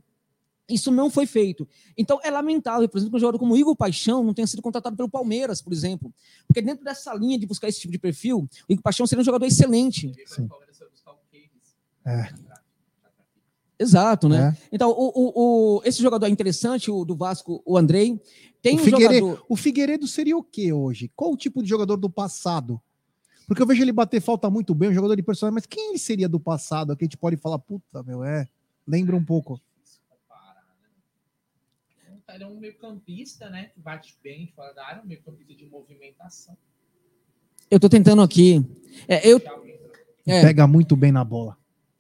Isso não foi feito. Então é lamentável, por exemplo, que um jogador como o Igor Paixão não tenha sido contratado pelo Palmeiras, por exemplo. Porque dentro dessa linha de buscar esse tipo de perfil, o Igor Paixão seria um jogador excelente. Sim. É. Exato, né? né? Então, o, o, o- esse jogador é interessante, o do Vasco, o Andrei. Tem O um Figueiredo- jogador. O Figueiredo seria o que hoje? Qual o tipo de jogador do passado? Porque eu vejo ele bater falta muito bem, um jogador de personagem, mas quem ele seria do passado? Que a gente pode falar, puta, meu, é. Lembra um pouco. Ele é um meio campista, né? Que bate bem fora da área, um meio campista de movimentação. Eu tô tentando aqui. É, eu é, Pega muito bem na bola.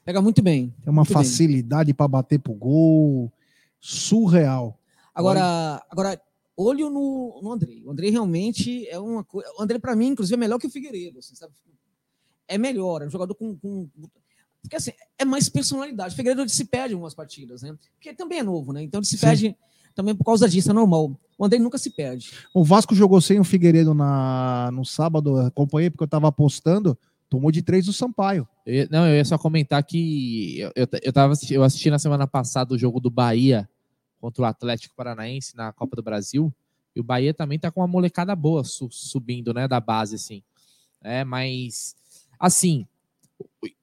Pega muito bem. Tem uma facilidade para bater pro gol. Surreal. Agora, agora olho no, no Andrei. O Andrei realmente é uma coisa. O Andrei, para mim, inclusive, é melhor que o Figueiredo. assim, sabe? É melhor, é um jogador com. com- porque assim, é mais personalidade. O Figueiredo ele se perde em algumas partidas, né? Porque também é novo, né? Então ele se Sim. perde também por causa disso, é normal. O Andrei nunca se perde. O Vasco jogou sem o Figueiredo na, no sábado, acompanhei porque eu tava apostando, tomou de três do Sampaio. Eu não, eu ia só comentar que eu, eu, eu, tava, eu assisti na semana passada o jogo do Bahia contra o Atlético Paranaense na Copa do Brasil. E o Bahia também tá com uma molecada boa su- subindo, né, da base, assim. É, mas, assim,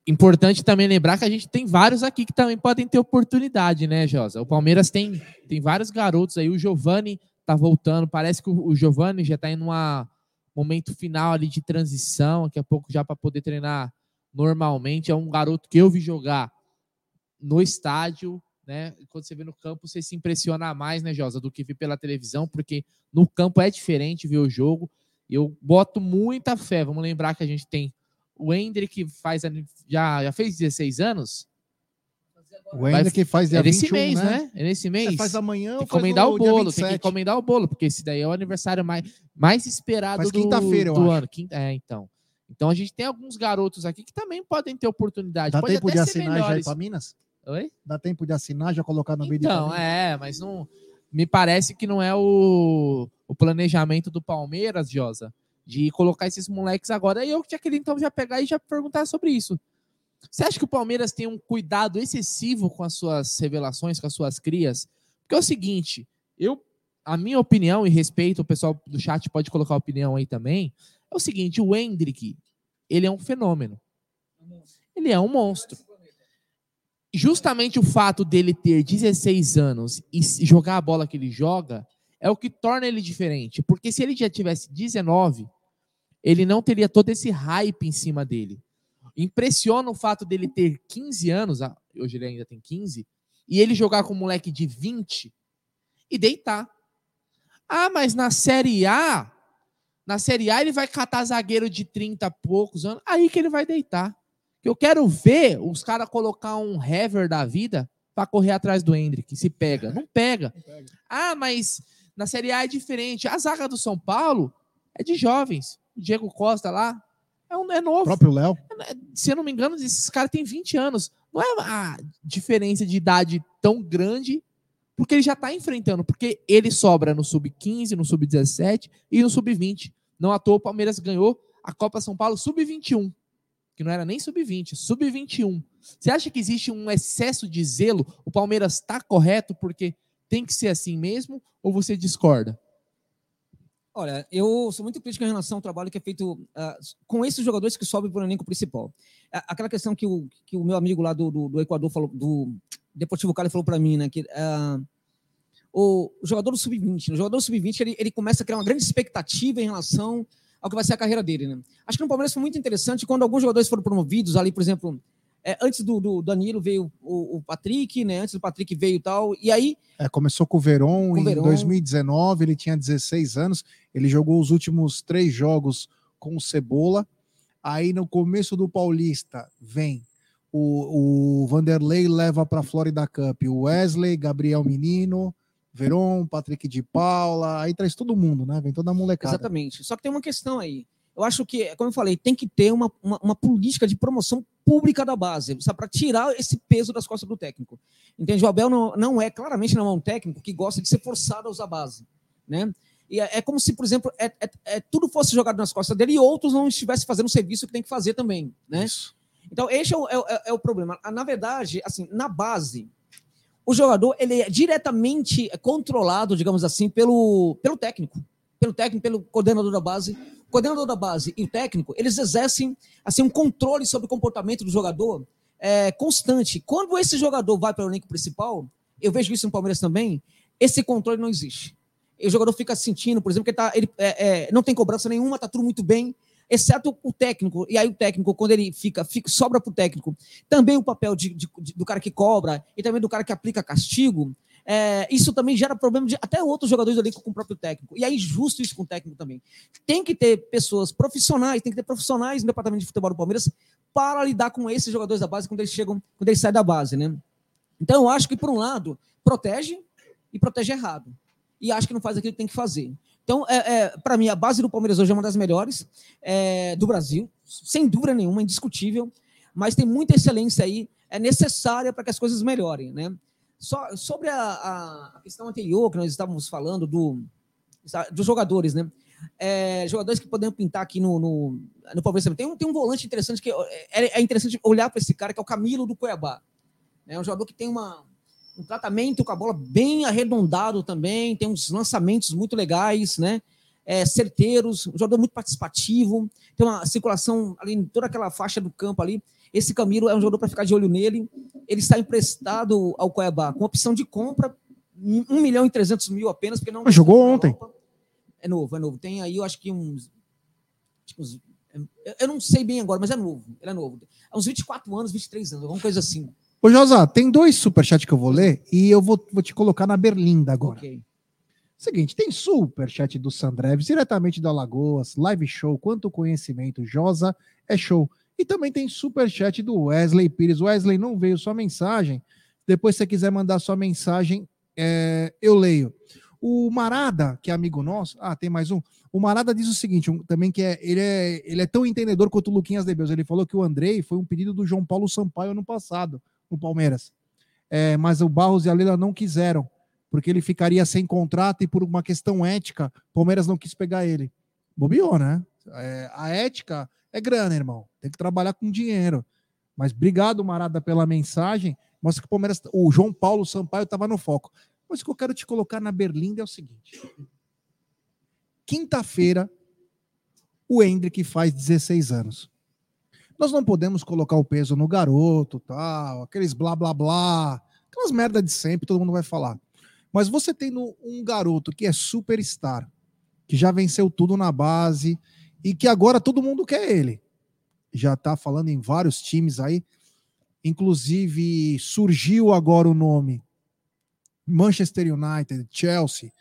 importante também lembrar que a gente tem vários aqui que também podem ter oportunidade, né, Josa? O Palmeiras tem, tem vários garotos aí. O Giovani tá voltando. Parece que o, o Giovani já tá em um momento final ali de transição. Daqui a pouco já para poder treinar normalmente. É um garoto que eu vi jogar no estádio, né? Quando você vê no campo, você se impressiona mais, né, Josa, do que ver pela televisão, porque no campo é diferente ver o jogo. Eu boto muita fé. Vamos lembrar que a gente tem o Hendrick, que faz, já, já fez 16 anos. O Ender que faz dia É nesse 21, mês, né? né? É nesse mês. Você faz amanhã Tem ou que faz encomendar o dia bolo, tem que 27? encomendar o bolo, porque esse daí é o aniversário mais, mais esperado Faz do, quinta-feira, eu do acho. ano. Quinta, é, então. Então a gente tem alguns garotos aqui que também podem ter oportunidade. Dá Pode tempo até de assinar já ir melhores. para Minas? Oi? Dá tempo de assinar, já colocar no meio de Então, é, mas não. Me parece que não é o, o planejamento do Palmeiras, Josa, de colocar esses moleques agora. E eu tinha querido então já pegar e já perguntar sobre isso. Você acha que o Palmeiras tem um cuidado excessivo com as suas revelações, com as suas crias? Porque é o seguinte, eu, a minha opinião e respeito, o pessoal do chat pode colocar a opinião aí também, é o seguinte, o Hendrick, ele é um fenômeno. Ele é um monstro justamente o fato dele ter 16 anos e jogar a bola que ele joga é o que torna ele diferente. Porque se ele já tivesse 19, ele não teria todo esse hype em cima dele. Impressiona o fato dele ter 15 anos, ah, hoje ele ainda tem 15, e ele jogar com um moleque de 20 e deitar. Ah, mas na Série A Na Série A ele vai catar zagueiro de 30 e poucos anos, aí que ele vai deitar. Eu quero ver os caras colocar um Hever da vida para correr atrás do Hendrick, se pega. Não pega. Ah, mas na Série A é diferente. A zaga do São Paulo é de jovens. O Diego Costa lá é, um, é novo. O próprio Léo. Se eu não me engano, esses caras têm 20 anos. Não é a diferença de idade tão grande, porque ele já está enfrentando. Porque ele sobra no Sub-15, no Sub-17 e no Sub-20. Não à toa o Palmeiras ganhou a Copa São Paulo Sub-21 que não era nem sub-20, sub-21. Você acha que existe um excesso de zelo? O Palmeiras está correto porque tem que ser assim mesmo? Ou você discorda? Olha, eu sou muito crítico em relação ao trabalho que é feito uh, com esses jogadores que sobem para o elenco principal. aquela questão que o, que o meu amigo lá do, do, do Equador falou, do Deportivo Cali falou para mim, né? Que uh, o jogador do sub-20, o jogador do sub-20 ele, ele começa a criar uma grande expectativa em relação ao que vai ser a carreira dele. Né? Acho que no Palmeiras foi muito interessante quando alguns jogadores foram promovidos ali, por exemplo, é, antes do, do, Danilo veio o, o, Patrick, né? Antes do Patrick veio tal. E aí. É, começou com o Verón com em Verón. 2019, ele tinha 16 anos, ele jogou os últimos três jogos com o Cebola. Aí no começo do Paulista vem o, o Vanderlei leva para a Florida Cup o Wesley, Gabriel Menino, Veron, Patrick de Paula, aí traz todo mundo, né? Vem toda a molecada. Exatamente. Só que tem uma questão aí. Eu acho que, como eu falei, tem que ter uma, uma, uma política de promoção pública da base, para tirar esse peso das costas do técnico. Entende? O Abel não, não é, claramente não é um técnico que gosta de ser forçado a usar a base. Né? E é, é como se, por exemplo, é, é, é, tudo fosse jogado nas costas dele e outros não estivessem fazendo o serviço que tem que fazer também. Né? Isso. Então, esse é o, é, é o problema. Na verdade, assim, na base, o jogador ele é diretamente controlado, digamos assim, pelo, pelo técnico, pelo técnico, pelo coordenador da base. O coordenador da base e o técnico, eles exercem assim um controle sobre o comportamento do jogador é, constante. Quando esse jogador vai para o elenco principal, eu vejo isso no Palmeiras também, esse controle não existe. E o jogador fica sentindo, por exemplo, que ele, tá, ele é, é, não tem cobrança nenhuma, tá tudo muito bem, exceto o técnico. E aí o técnico, quando ele fica, fica sobra para o técnico também o papel de, de, de, do cara que cobra e também do cara que aplica castigo. É, isso também gera problema de até outros jogadores do elenco com o próprio técnico. E é injusto isso com o técnico também. Tem que ter pessoas profissionais, tem que ter profissionais no departamento de futebol do Palmeiras para lidar com esses jogadores da base quando eles chegam, quando eles saem da base, né? Então eu acho que, por um lado, protege e protege errado. E acho que não faz aquilo que tem que fazer. Então, é, é para mim, a base do Palmeiras hoje é uma das melhores é, do Brasil, sem dúvida nenhuma, indiscutível, mas tem muita excelência aí, é necessária para que as coisas melhorem. Né? Só, sobre a, a, questão anterior que nós estávamos falando do, dos jogadores, né? É, jogadores que podemos pintar aqui no, no, no Palmeiras. Tem um, tem um volante interessante que é, é interessante olhar para esse cara, que é o Camilo do Cuiabá. É um jogador que tem uma, um tratamento com a bola bem arredondado também, tem uns lançamentos muito legais, né? É, certeiros, um jogador muito participativo, tem uma circulação ali em toda aquela faixa do campo ali. Esse Camilo é um jogador para ficar de olho nele. Ele está emprestado ao Cuiabá com opção de compra, 1 milhão e 300 mil apenas, porque não. Mas jogou ontem. É novo, é novo. Tem aí, eu acho que uns. uns eu não sei bem agora, mas é novo. Ele é novo. Há uns 24 anos, 23 anos, alguma coisa assim. Ô, Josa, tem dois superchats que eu vou ler e eu vou, vou te colocar na berlinda agora. Okay. Seguinte, tem superchat do Sandreves, diretamente da Lagoas, live show, quanto conhecimento, Josa, é show. E também tem superchat do Wesley Pires. Wesley, não veio sua mensagem. Depois, se você quiser mandar sua mensagem, é, eu leio. O Marada, que é amigo nosso, ah, tem mais um. O Marada diz o seguinte, um, também que é ele, é ele é tão entendedor quanto o Luquinhas de Beus. Ele falou que o Andrei foi um pedido do João Paulo Sampaio ano passado no Palmeiras. É, mas o Barros e a Leila não quiseram, porque ele ficaria sem contrato e por uma questão ética, Palmeiras não quis pegar ele. Bobeou, né? É, a ética é grana, irmão. Tem que trabalhar com dinheiro. Mas obrigado, Marada, pela mensagem. Mostra que o Palmeiras, o João Paulo Sampaio estava no foco. Mas o que eu quero te colocar na Berlinda é o seguinte: quinta-feira, o Hendrick faz 16 anos. Nós não podemos colocar o peso no garoto, tal, aqueles blá blá blá, aquelas merda de sempre, todo mundo vai falar. Mas você tendo um garoto que é superstar, que já venceu tudo na base e que agora todo mundo quer ele. Já tá falando em vários times aí. Inclusive surgiu agora o nome Manchester United, Chelsea,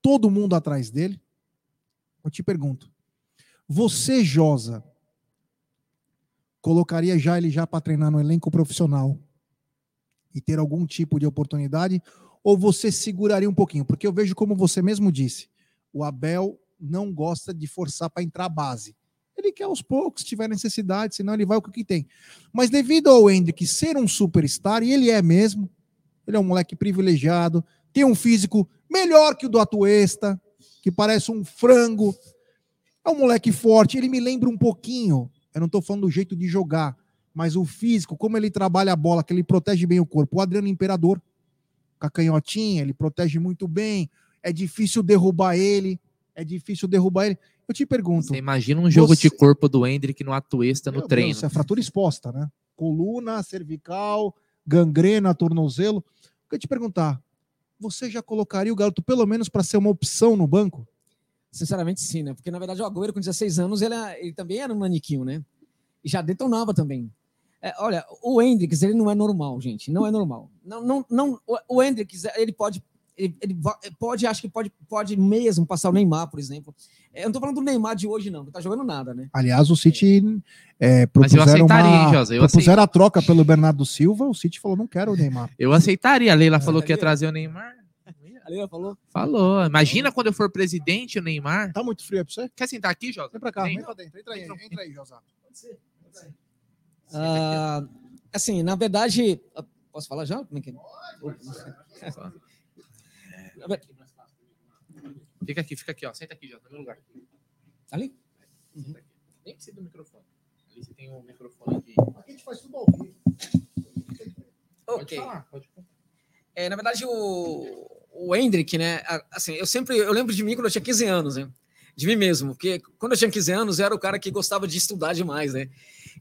todo mundo atrás dele. Eu te pergunto, Você, Josa, colocaria já ele já para treinar no elenco profissional e ter algum tipo de oportunidade? Ou você seguraria um pouquinho? Porque eu vejo como você mesmo disse, o Abel não gosta de forçar para entrar base. Ele quer aos poucos, se tiver necessidade, senão ele vai o que tem. Mas devido ao Hendrick ser um superstar, e ele é mesmo, ele é um moleque privilegiado, tem um físico melhor que o do Atuesta, que parece um frango. É um moleque forte, ele me lembra um pouquinho, eu não estou falando do jeito de jogar, mas o físico, como ele trabalha a bola, que ele protege bem o corpo. O Adriano Imperador, com a canhotinha, ele protege muito bem, é difícil derrubar ele, é difícil derrubar ele. Eu te pergunto. Você imagina um jogo Você- de corpo do Hendrick no Atuesta no Meu treino. Deus, isso é fratura exposta, né? Coluna, cervical, gangrena, tornozelo. Eu queria te perguntar, você já colocaria o garoto pelo menos para ser uma opção no banco? Sinceramente, sim, né? Porque, na verdade, o Agüero, com 16 anos, ele, é- ele também era um naniquinho, né? E já detonava também. É, olha, o Hendrix, ele não é normal, gente. Não é normal. Não, não, não, o- o Hendrix, ele pode. Ele, ele va- pode, acho que pode, pode mesmo passar o Neymar, por exemplo. É, Eu não tô falando do Neymar de hoje, não, que tá jogando nada, né? Aliás, o City é, Mas eu propuseram, aceitaria, hein, uma, Josa? Eu propuseram a troca pelo Bernardo Silva, o City falou, não quero o Neymar. Eu aceitaria. A Leila falou que ia trazer o Neymar. Ali ela falou. Falou. Imagina quando eu for presidente, o Neymar. Tá muito frio aí pra você? Quer sentar aqui, Josa? Vem pra cá, Vem. vem pra dentro, entra aí, entra aí, José. Ah, assim, na verdade. ah, Posso falar já? Como é que é? Na ver- Fica aqui, fica aqui, ó. Senta aqui, Josa, no meu lugar. Ali? Nem precisa do microfone. Ali você tem um microfone aqui. Aqui a gente faz tudo ao vivo. Pode Ok. falar, pode falar. É, na verdade, o, o Hendrick, né? Assim, eu sempre eu lembro de mim quando eu tinha 15 anos, né? De mim mesmo, porque quando eu tinha 15 anos, eu era o cara que gostava de estudar demais, né?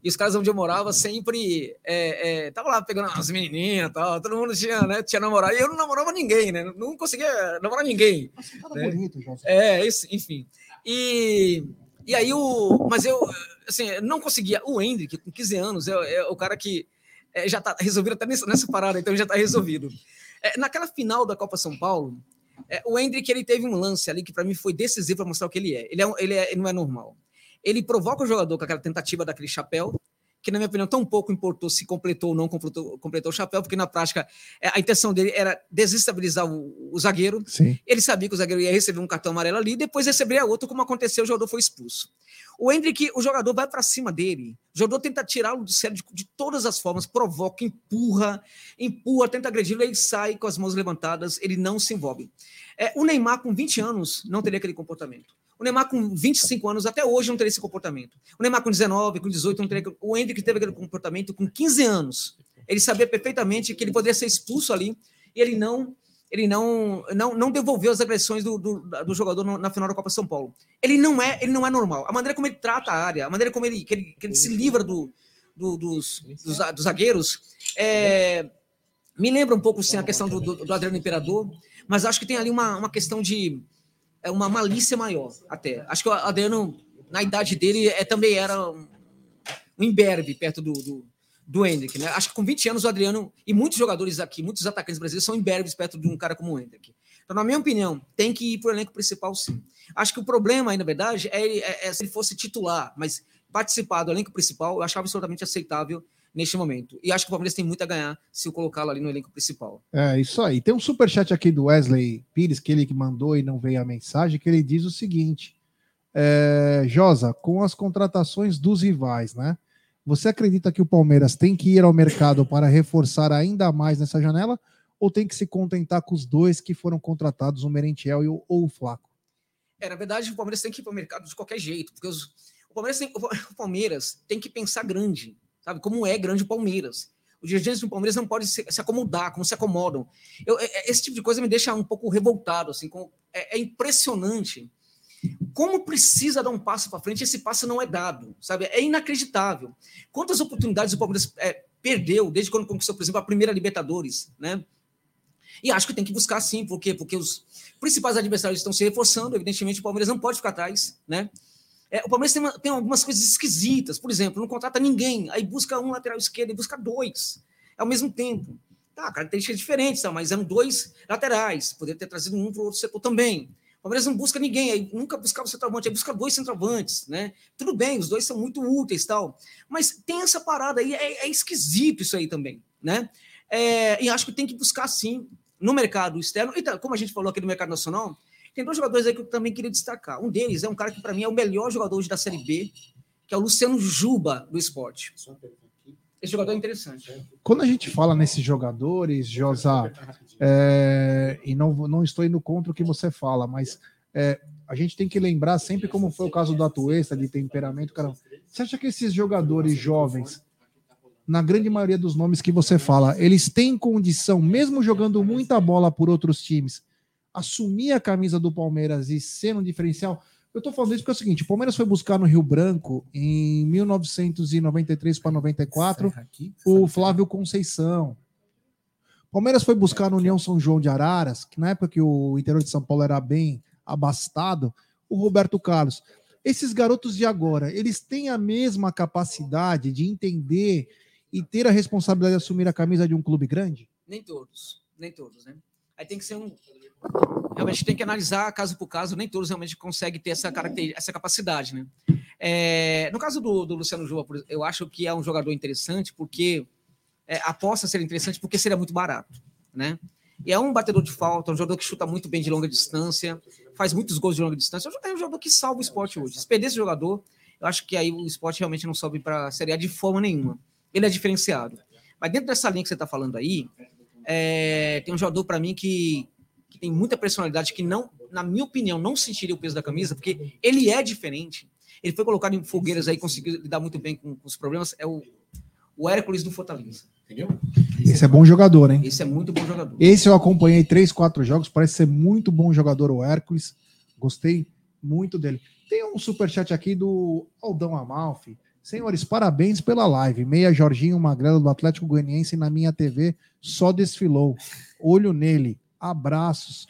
E os caras onde eu morava sempre é, é, tava lá pegando as menininhas e tal, todo mundo tinha, né, tinha namorado, e eu não namorava ninguém, né? Não conseguia namorar ninguém. Nossa, que cara É. bonito. É, isso, enfim. E, e aí o. Mas eu, assim, não conseguia. O Hendrick, com 15 anos, é, é o cara que é, já tá resolvido até nessa, nessa parada, então já tá resolvido. É, naquela final da Copa São Paulo, é, o Hendrick ele teve um lance ali que para mim foi decisivo para mostrar o que ele é. Ele, é, ele, é, ele não é normal. Ele provoca o jogador com aquela tentativa daquele chapéu, que, na minha opinião, tão pouco importou se completou ou não completou, completou o chapéu, porque na prática é, a intenção dele era desestabilizar o- o zagueiro. Sim. Ele sabia que o zagueiro ia receber um cartão amarelo ali, depois receberia outro, como aconteceu, o jogador foi expulso. O Hendrick, o jogador vai para cima dele, o jogador tenta tirá-lo do sério de, de todas as formas, provoca, empurra, empurra, tenta agredi-lo, ele sai com as mãos levantadas, ele não se envolve. É, o Neymar, com 20 anos, não teria aquele comportamento. O Neymar, com 25 anos, até hoje, não teria esse comportamento. O Neymar, com 19, com 18, não teria. O Hendrick teve aquele comportamento com 15 anos. Ele sabia perfeitamente que ele poderia ser expulso ali, e ele não ele não, não, não devolveu as agressões do, do, do jogador na final da Copa São Paulo. Ele não é ele não é normal. A maneira como ele trata a área, a maneira como ele, que ele, que ele se livra do, do- dos, dos, dos zagueiros, é, me lembra um pouco sim, a questão do, do, do Adriano Imperador, mas acho que tem ali uma, uma questão de é, uma malícia maior até. Acho que o Adriano, na idade dele, é, também era um, um imberbe perto do, do, do Hendrick, né? Acho que com 20 anos o Adriano e muitos jogadores aqui, muitos atacantes brasileiros são imberbes perto de um cara como o Hendrick. Então, na minha opinião, tem que ir para o elenco principal, sim. Acho que o problema aí, na verdade, é, é- é se ele fosse titular, mas participar do elenco principal, eu achava absolutamente aceitável neste momento. E acho que o Palmeiras tem muito a ganhar se eu colocá-lo ali no elenco principal. É, isso aí. Tem um superchat aqui do Wesley Pires, que ele que mandou e não veio a mensagem, que ele diz o seguinte: é, Josa, com as contratações dos rivais, né? Você acredita que o Palmeiras tem que ir ao mercado para reforçar ainda mais nessa janela? Ou tem que se contentar com os dois que foram contratados, o Merentiel e o, ou o Flaco? É, na verdade, o Palmeiras tem que ir para o mercado de qualquer jeito, porque os- o, Palmeiras tem, o Palmeiras tem que pensar grande, sabe? Como é grande o Palmeiras. Os dirigentes do Palmeiras não podem se, se acomodar, como se acomodam. Eu- é- é- esse tipo de coisa me deixa um pouco revoltado, assim, com- é, é impressionante como precisa dar um passo para frente, esse passo não é dado, sabe? É inacreditável. Quantas oportunidades o Palmeiras é, perdeu desde quando conquistou, por exemplo, a primeira Libertadores, né? E acho que tem que buscar sim, por quê? Porque os principais adversários estão se reforçando, evidentemente o Palmeiras não pode ficar atrás, né? É, o Palmeiras tem, uma- tem algumas coisas esquisitas, por exemplo, não contrata ninguém, aí busca um lateral esquerdo e busca dois ao mesmo tempo. Tá, características diferentes, tá, mas eram dois laterais, poderia ter trazido um para o outro setor também. O Palmeiras não busca ninguém, aí nunca buscava o centroavante, aí busca dois centroavantes, né? Tudo bem, os dois são muito úteis tal, mas tem essa parada aí, é, é esquisito isso aí também, né? É, e acho que tem que buscar sim no mercado externo, e como a gente falou aqui no mercado nacional, tem dois jogadores aí que eu também queria destacar. Um deles é um cara que para mim é o melhor jogador hoje da Série B, que é o Luciano Juba do esporte. Esse jogador é interessante. Quando a gente fala nesses jogadores, Josa, é, e não, não estou indo contra o que você fala, mas é, a gente tem que lembrar sempre como foi o caso do Atuesta, de temperamento. Cara, você acha que esses jogadores jovens, na grande maioria dos nomes que você fala, eles têm condição, mesmo jogando muita bola por outros times, assumir a camisa do Palmeiras e ser um diferencial? Eu tô falando isso porque é o seguinte: o Palmeiras foi buscar no Rio Branco em 1993 para 94 o Flávio Conceição. O Palmeiras foi buscar no União São João de Araras, que na época que o interior de São Paulo era bem abastado, o Roberto Carlos. Esses garotos de agora, eles têm a mesma capacidade de entender e ter a responsabilidade de assumir a camisa de um clube grande? Nem todos, nem todos, né? Aí tem que ser um, realmente tem que analisar caso por caso, nem todos realmente conseguem ter essa, essa capacidade, né? É, no caso do, do Luciano Jua, eu acho que é um jogador interessante porque é, aposta ser interessante porque seria muito barato, né? E é um batedor de falta, um jogador que chuta muito bem de longa distância, faz muitos gols de longa distância. É um jogador que salva o esporte hoje. Se perder esse jogador, eu acho que aí o esporte realmente não sobe para a Série A de forma nenhuma. Ele é diferenciado. Mas dentro dessa linha que você está falando aí, é, tem um jogador para mim que que tem muita personalidade, que não, na minha opinião, não sentiria o peso da camisa, porque ele é diferente. Ele foi colocado em fogueiras aí, conseguiu lidar muito bem com, com os problemas. É o, o Hércules do Fortaleza. Entendeu? Esse é bom jogador, hein? Esse é muito bom jogador. Esse eu acompanhei três, quatro jogos, parece ser muito bom jogador o Hércules. Gostei muito dele. Tem um superchat aqui do Aldão Amalfi. Senhores, parabéns pela live. Meia Jorginho Magrelo do Atlético Goianiense na minha TV só desfilou. Olho nele. Abraços.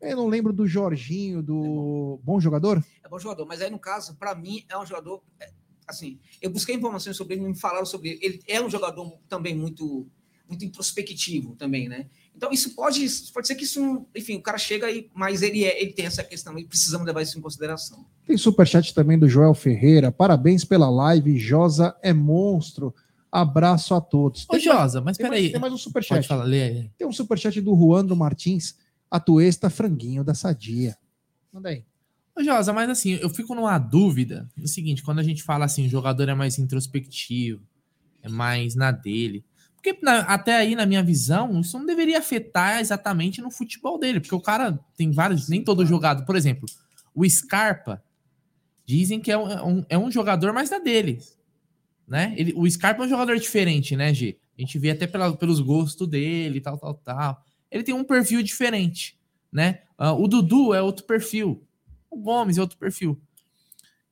Eu não lembro do Jorginho, do. Bom jogador? É bom jogador, mas aí no caso, para mim, é um jogador. É, assim, eu busquei informações sobre ele, me falaram sobre ele. Ele é um jogador também muito, muito introspectivo também, né? Então, isso pode, pode ser que isso, enfim, o cara chega aí, mas ele, é, ele tem essa questão e precisamos levar isso em consideração. Tem superchat também do Joel Ferreira. Parabéns pela live. Josa é monstro. Abraço a todos. Ô, Josa, mas peraí. Tem mais um superchat. Pode falar, lê aí. Tem um superchat do Juandro Martins, atuesta franguinho da Sadia. Manda aí. Ô, Josa, mas assim, eu fico numa dúvida. No seguinte, quando a gente fala assim, o jogador é mais introspectivo, é mais na dele. Porque na, até aí, na minha visão, isso não deveria afetar exatamente no futebol dele. Porque o cara tem vários, nem todo jogador. Por exemplo, o Scarpa, dizem que é um, é um, é um jogador mais da dele né? Ele, o Scarpa é um jogador diferente, né, G? A gente vê até pela, pelos gostos dele, tal, tal, tal. Ele tem um perfil diferente, né? Uh, o Dudu é outro perfil. O Gomes é outro perfil.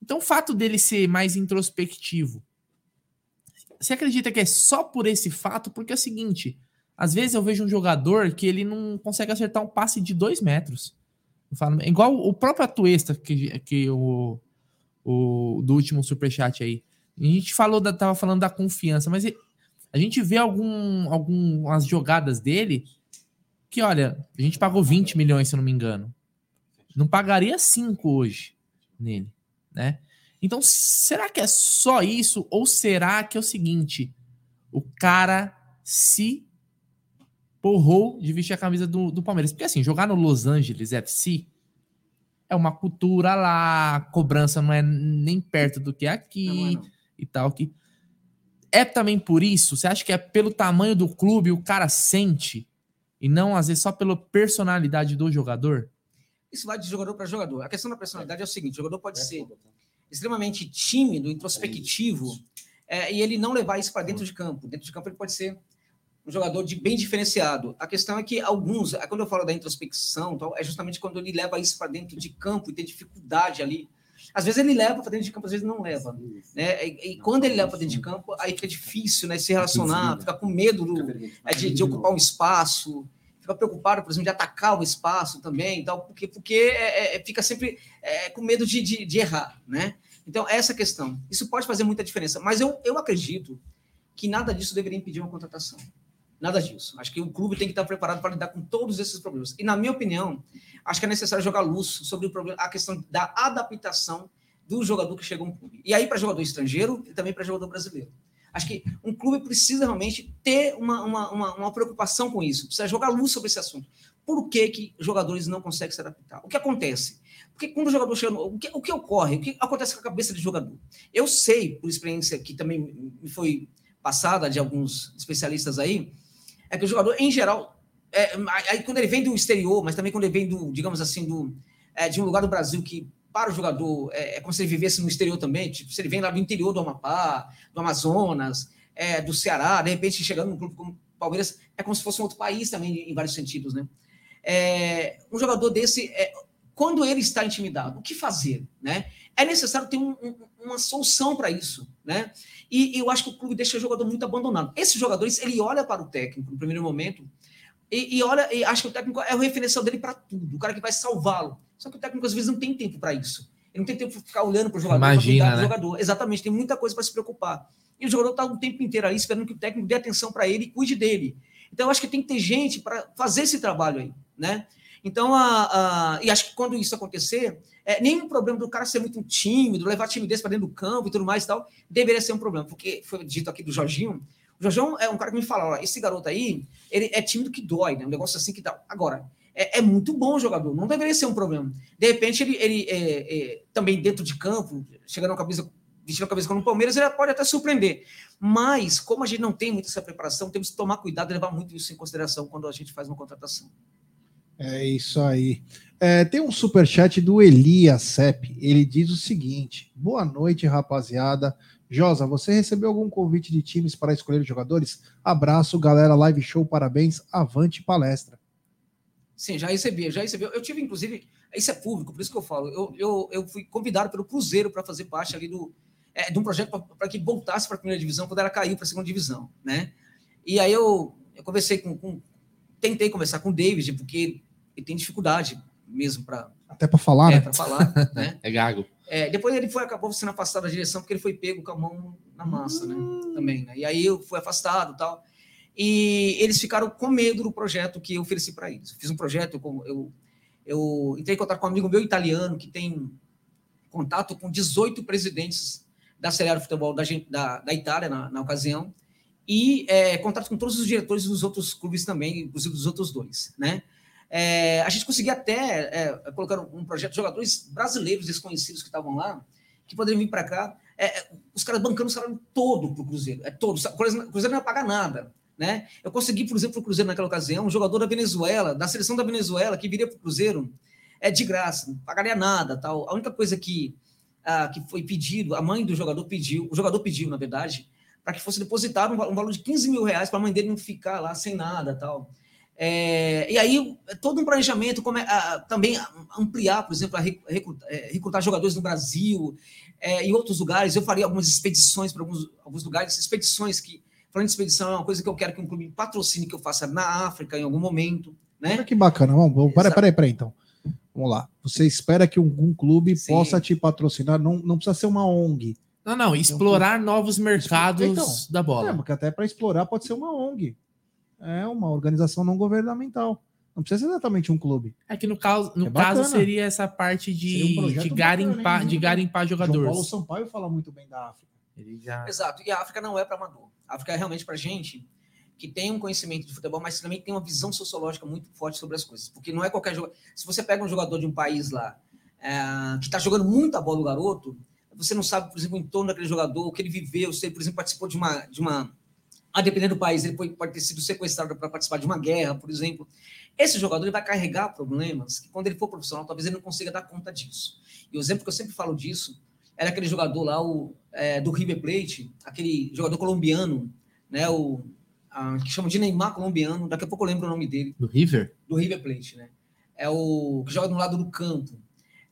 Então, o fato dele ser mais introspectivo, você acredita que é só por esse fato? Porque é o seguinte, às vezes eu vejo um jogador que ele não consegue acertar um passe de dois metros. Falo, igual o próprio Atuesta, que, que o, o do último superchat aí. A gente falou da, tava falando da confiança, mas a gente vê algum, algumas jogadas dele que, olha, a gente pagou 20 milhões, se eu não me engano. Não pagaria 5 hoje nele, né? Então, será que é só isso? Ou será que é o seguinte? O cara se porrou de vestir a camisa do, do Palmeiras. Porque assim, jogar no Los Angeles FC é uma cultura lá, a cobrança não é nem perto do que é aqui. Não, não e tal. Que é também por isso? Você acha que é pelo tamanho do clube o cara sente e não às vezes só pela personalidade do jogador? Isso vai de jogador para jogador. A questão da personalidade é o seguinte: o jogador pode ser extremamente tímido, introspectivo, é, e ele não levar isso para dentro de campo. Dentro de campo ele pode ser um jogador de bem diferenciado. A questão é que alguns, é quando eu falo da introspecção, é justamente quando ele leva isso para dentro de campo e tem dificuldade ali às vezes ele leva para dentro de campo, às vezes não leva. Né? E, e quando ele leva para dentro de campo, aí fica difícil né, se relacionar, fica com medo do, é, de, de, ocupar um espaço, fica preocupado, por exemplo, de atacar o espaço também, tal, porque, porque é, é, fica sempre é, com medo de, de, de, errar. Né? Então, essa questão. Isso pode fazer muita diferença, mas eu, eu acredito que nada disso deveria impedir uma contratação. Nada disso. Acho que o clube tem que estar preparado para lidar com todos esses problemas. E, na minha opinião, acho que é necessário jogar luz sobre o problema, a questão da adaptação do jogador que chega a um clube. E aí, para jogador estrangeiro e também para jogador brasileiro. Acho que um clube precisa realmente ter uma, uma, uma, uma, preocupação com isso, precisa jogar luz sobre esse assunto. Por que, que jogadores não conseguem se adaptar? O que acontece? Porque quando o jogador chega. No, o, que, o que ocorre? O que acontece com a cabeça do jogador? Eu sei, por experiência que também me foi passada de alguns especialistas aí, é que o jogador, em geral, é, aí quando ele vem do exterior, mas também quando ele vem do, digamos assim, do, é, de um lugar do Brasil que para o jogador, é, é, como se ele vivesse no exterior também, tipo, se ele vem lá do interior do Amapá, do Amazonas, é, do Ceará, de repente chegando num clube como o Palmeiras, é como se fosse um outro país também, em vários sentidos, né? É, um jogador desse, é, quando ele está intimidado, o que fazer, né? É necessário ter um, um, uma solução para isso, né? E, e, eu acho que o clube deixa o jogador muito abandonado. Esses jogadores, ele olha para o técnico no primeiro momento e, e olha, e acha que o técnico é o referencial dele para tudo, o cara que vai salvá-lo. Só que o técnico às vezes não tem tempo para isso. Ele não tem tempo para ficar olhando para o jogador, para cuidar né? do jogador. Exatamente, tem muita coisa para se preocupar. E o jogador está o tempo inteiro ali esperando que o técnico dê atenção para ele e cuide dele. Então, eu acho que tem que ter gente para fazer esse trabalho aí, né? Então, a, a, e acho que quando isso acontecer, é, nenhum problema do cara ser muito tímido, levar timidez para dentro do campo e tudo mais e tal, deveria ser um problema, porque foi dito aqui do Jorginho, o Jorginho é um cara que me fala, ó, esse garoto aí, ele é tímido que dói, né? Um negócio assim que dá. Agora, é, é, muito bom jogador, não deveria ser um problema. De repente, ele, ele é, é, também dentro de campo, chegando a camisa, vestindo a camisa como o Palmeiras, ele pode até surpreender. Mas, como a gente não tem muita essa preparação, temos que tomar cuidado e levar muito isso em consideração quando a gente faz uma contratação. É isso aí. É, tem um super chat do Elias Sepp. Ele diz o seguinte: Boa noite, rapaziada. Josa, você recebeu algum convite de times para escolher jogadores? Abraço, galera. Live show, parabéns. Avante palestra. Sim, já recebi, já recebi. Eu tive, inclusive, isso é público, por isso que eu falo. Eu, eu, eu fui convidado pelo Cruzeiro para fazer parte ali do, é, de um projeto para que voltasse para a primeira divisão quando ela caiu para a segunda divisão, né? E aí eu, eu conversei com, com, Tentei conversar com o David, porque ele tem dificuldade mesmo para. Até para falar, é, né? Para falar, né? É gago. É, depois ele foi, acabou sendo afastado da direção porque ele foi pego com a mão na massa, né? hum. né? Também, né? E aí eu fui afastado tal. E eles ficaram com medo do projeto que eu ofereci para eles. Eu fiz um projeto, eu, eu, eu entrei em contato com um amigo meu italiano que tem contato com 18 presidentes da Série A de Futebol da, da, da Itália na, na ocasião e é, contato com todos os diretores dos outros clubes também, inclusive dos outros dois, né? É, a gente conseguia até é, colocar um projeto jogadores brasileiros desconhecidos que estavam lá, que poderiam vir para cá, é, os caras bancando o salário todo para o Cruzeiro, é todo, o Cruzeiro não ia pagar nada, né? Eu consegui, por exemplo, para o Cruzeiro naquela ocasião, um jogador da Venezuela, da seleção da Venezuela, que viria para o Cruzeiro, é de graça, não pagaria nada, tal. A única coisa que, ah, que foi pedido, a mãe do jogador pediu, o jogador pediu, na verdade, para que fosse depositado um, um, valor de 15 mil reais para a mãe dele não ficar lá sem nada, tal. É, e aí, todo um planejamento, como é, a, também ampliar, por exemplo, a recrutar, é, recrutar jogadores no Brasil, é, em outros lugares. Eu faria algumas expedições para alguns, alguns lugares, expedições que Falando de expedição, é uma coisa que eu quero que um clube patrocine, que eu faça na África em algum momento. Né? Olha que bacana. Vamos, peraí, peraí, peraí, então. Vamos lá. Você espera que algum clube Sim. possa te patrocinar? Não, não precisa ser uma ONG. Não, não, explorar um novos mercados então, da bola. É, porque até para explorar pode ser uma ONG. É uma organização não governamental. Não precisa ser exatamente um clube. É que no caso, no é caso seria essa parte de, um de, garimpar, bacana, de garimpar jogadores. João Paulo Sampaio fala muito bem da África. Já... Exato. E a África não é para amador. A África é realmente para gente que tem um conhecimento de futebol, mas também tem uma visão sociológica muito forte sobre as coisas. Porque não é qualquer jogador. Se você pega um jogador de um país lá é, que está jogando muita bola o garoto, você não sabe, por exemplo, o entorno daquele jogador, o que ele viveu, se ele, por exemplo, participou de uma. De uma a depender do país, ele pode, ter sido sequestrado para participar de uma guerra, por exemplo. Esse jogador ele vai carregar problemas que, quando ele for profissional, talvez ele não consiga dar conta disso. E o exemplo que eu sempre falo disso era aquele jogador lá, o, é, do River Plate, aquele jogador colombiano, né, o, a, que chama de Neymar colombiano, daqui a pouco eu lembro o nome dele. Do River? Do River Plate, né? É o que joga do lado do campo.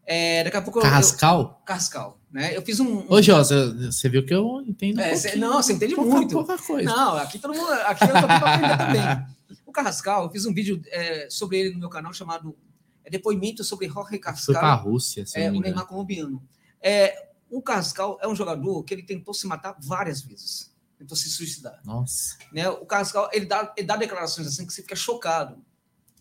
É, daqui a pouco Carrascal? Eu, Carrascal, né? Eu fiz um. um... Ô, Josa, você viu que eu entendo. É, cê, não, você entende pouca, muito. Pouca coisa. Não, aqui todo mundo. Aqui eu tô aqui para aprender também. O Carrascal, eu fiz um vídeo é, sobre ele no meu canal chamado é, Depoimento sobre Jorge Carrascal. Foi para a Rússia, é, o Neymar colombiano. É, o Carrascal é um jogador que ele tentou se matar várias vezes. tentou se suicidar. Nossa. Né? O Carrascal, ele dá, ele dá declarações assim que você fica chocado.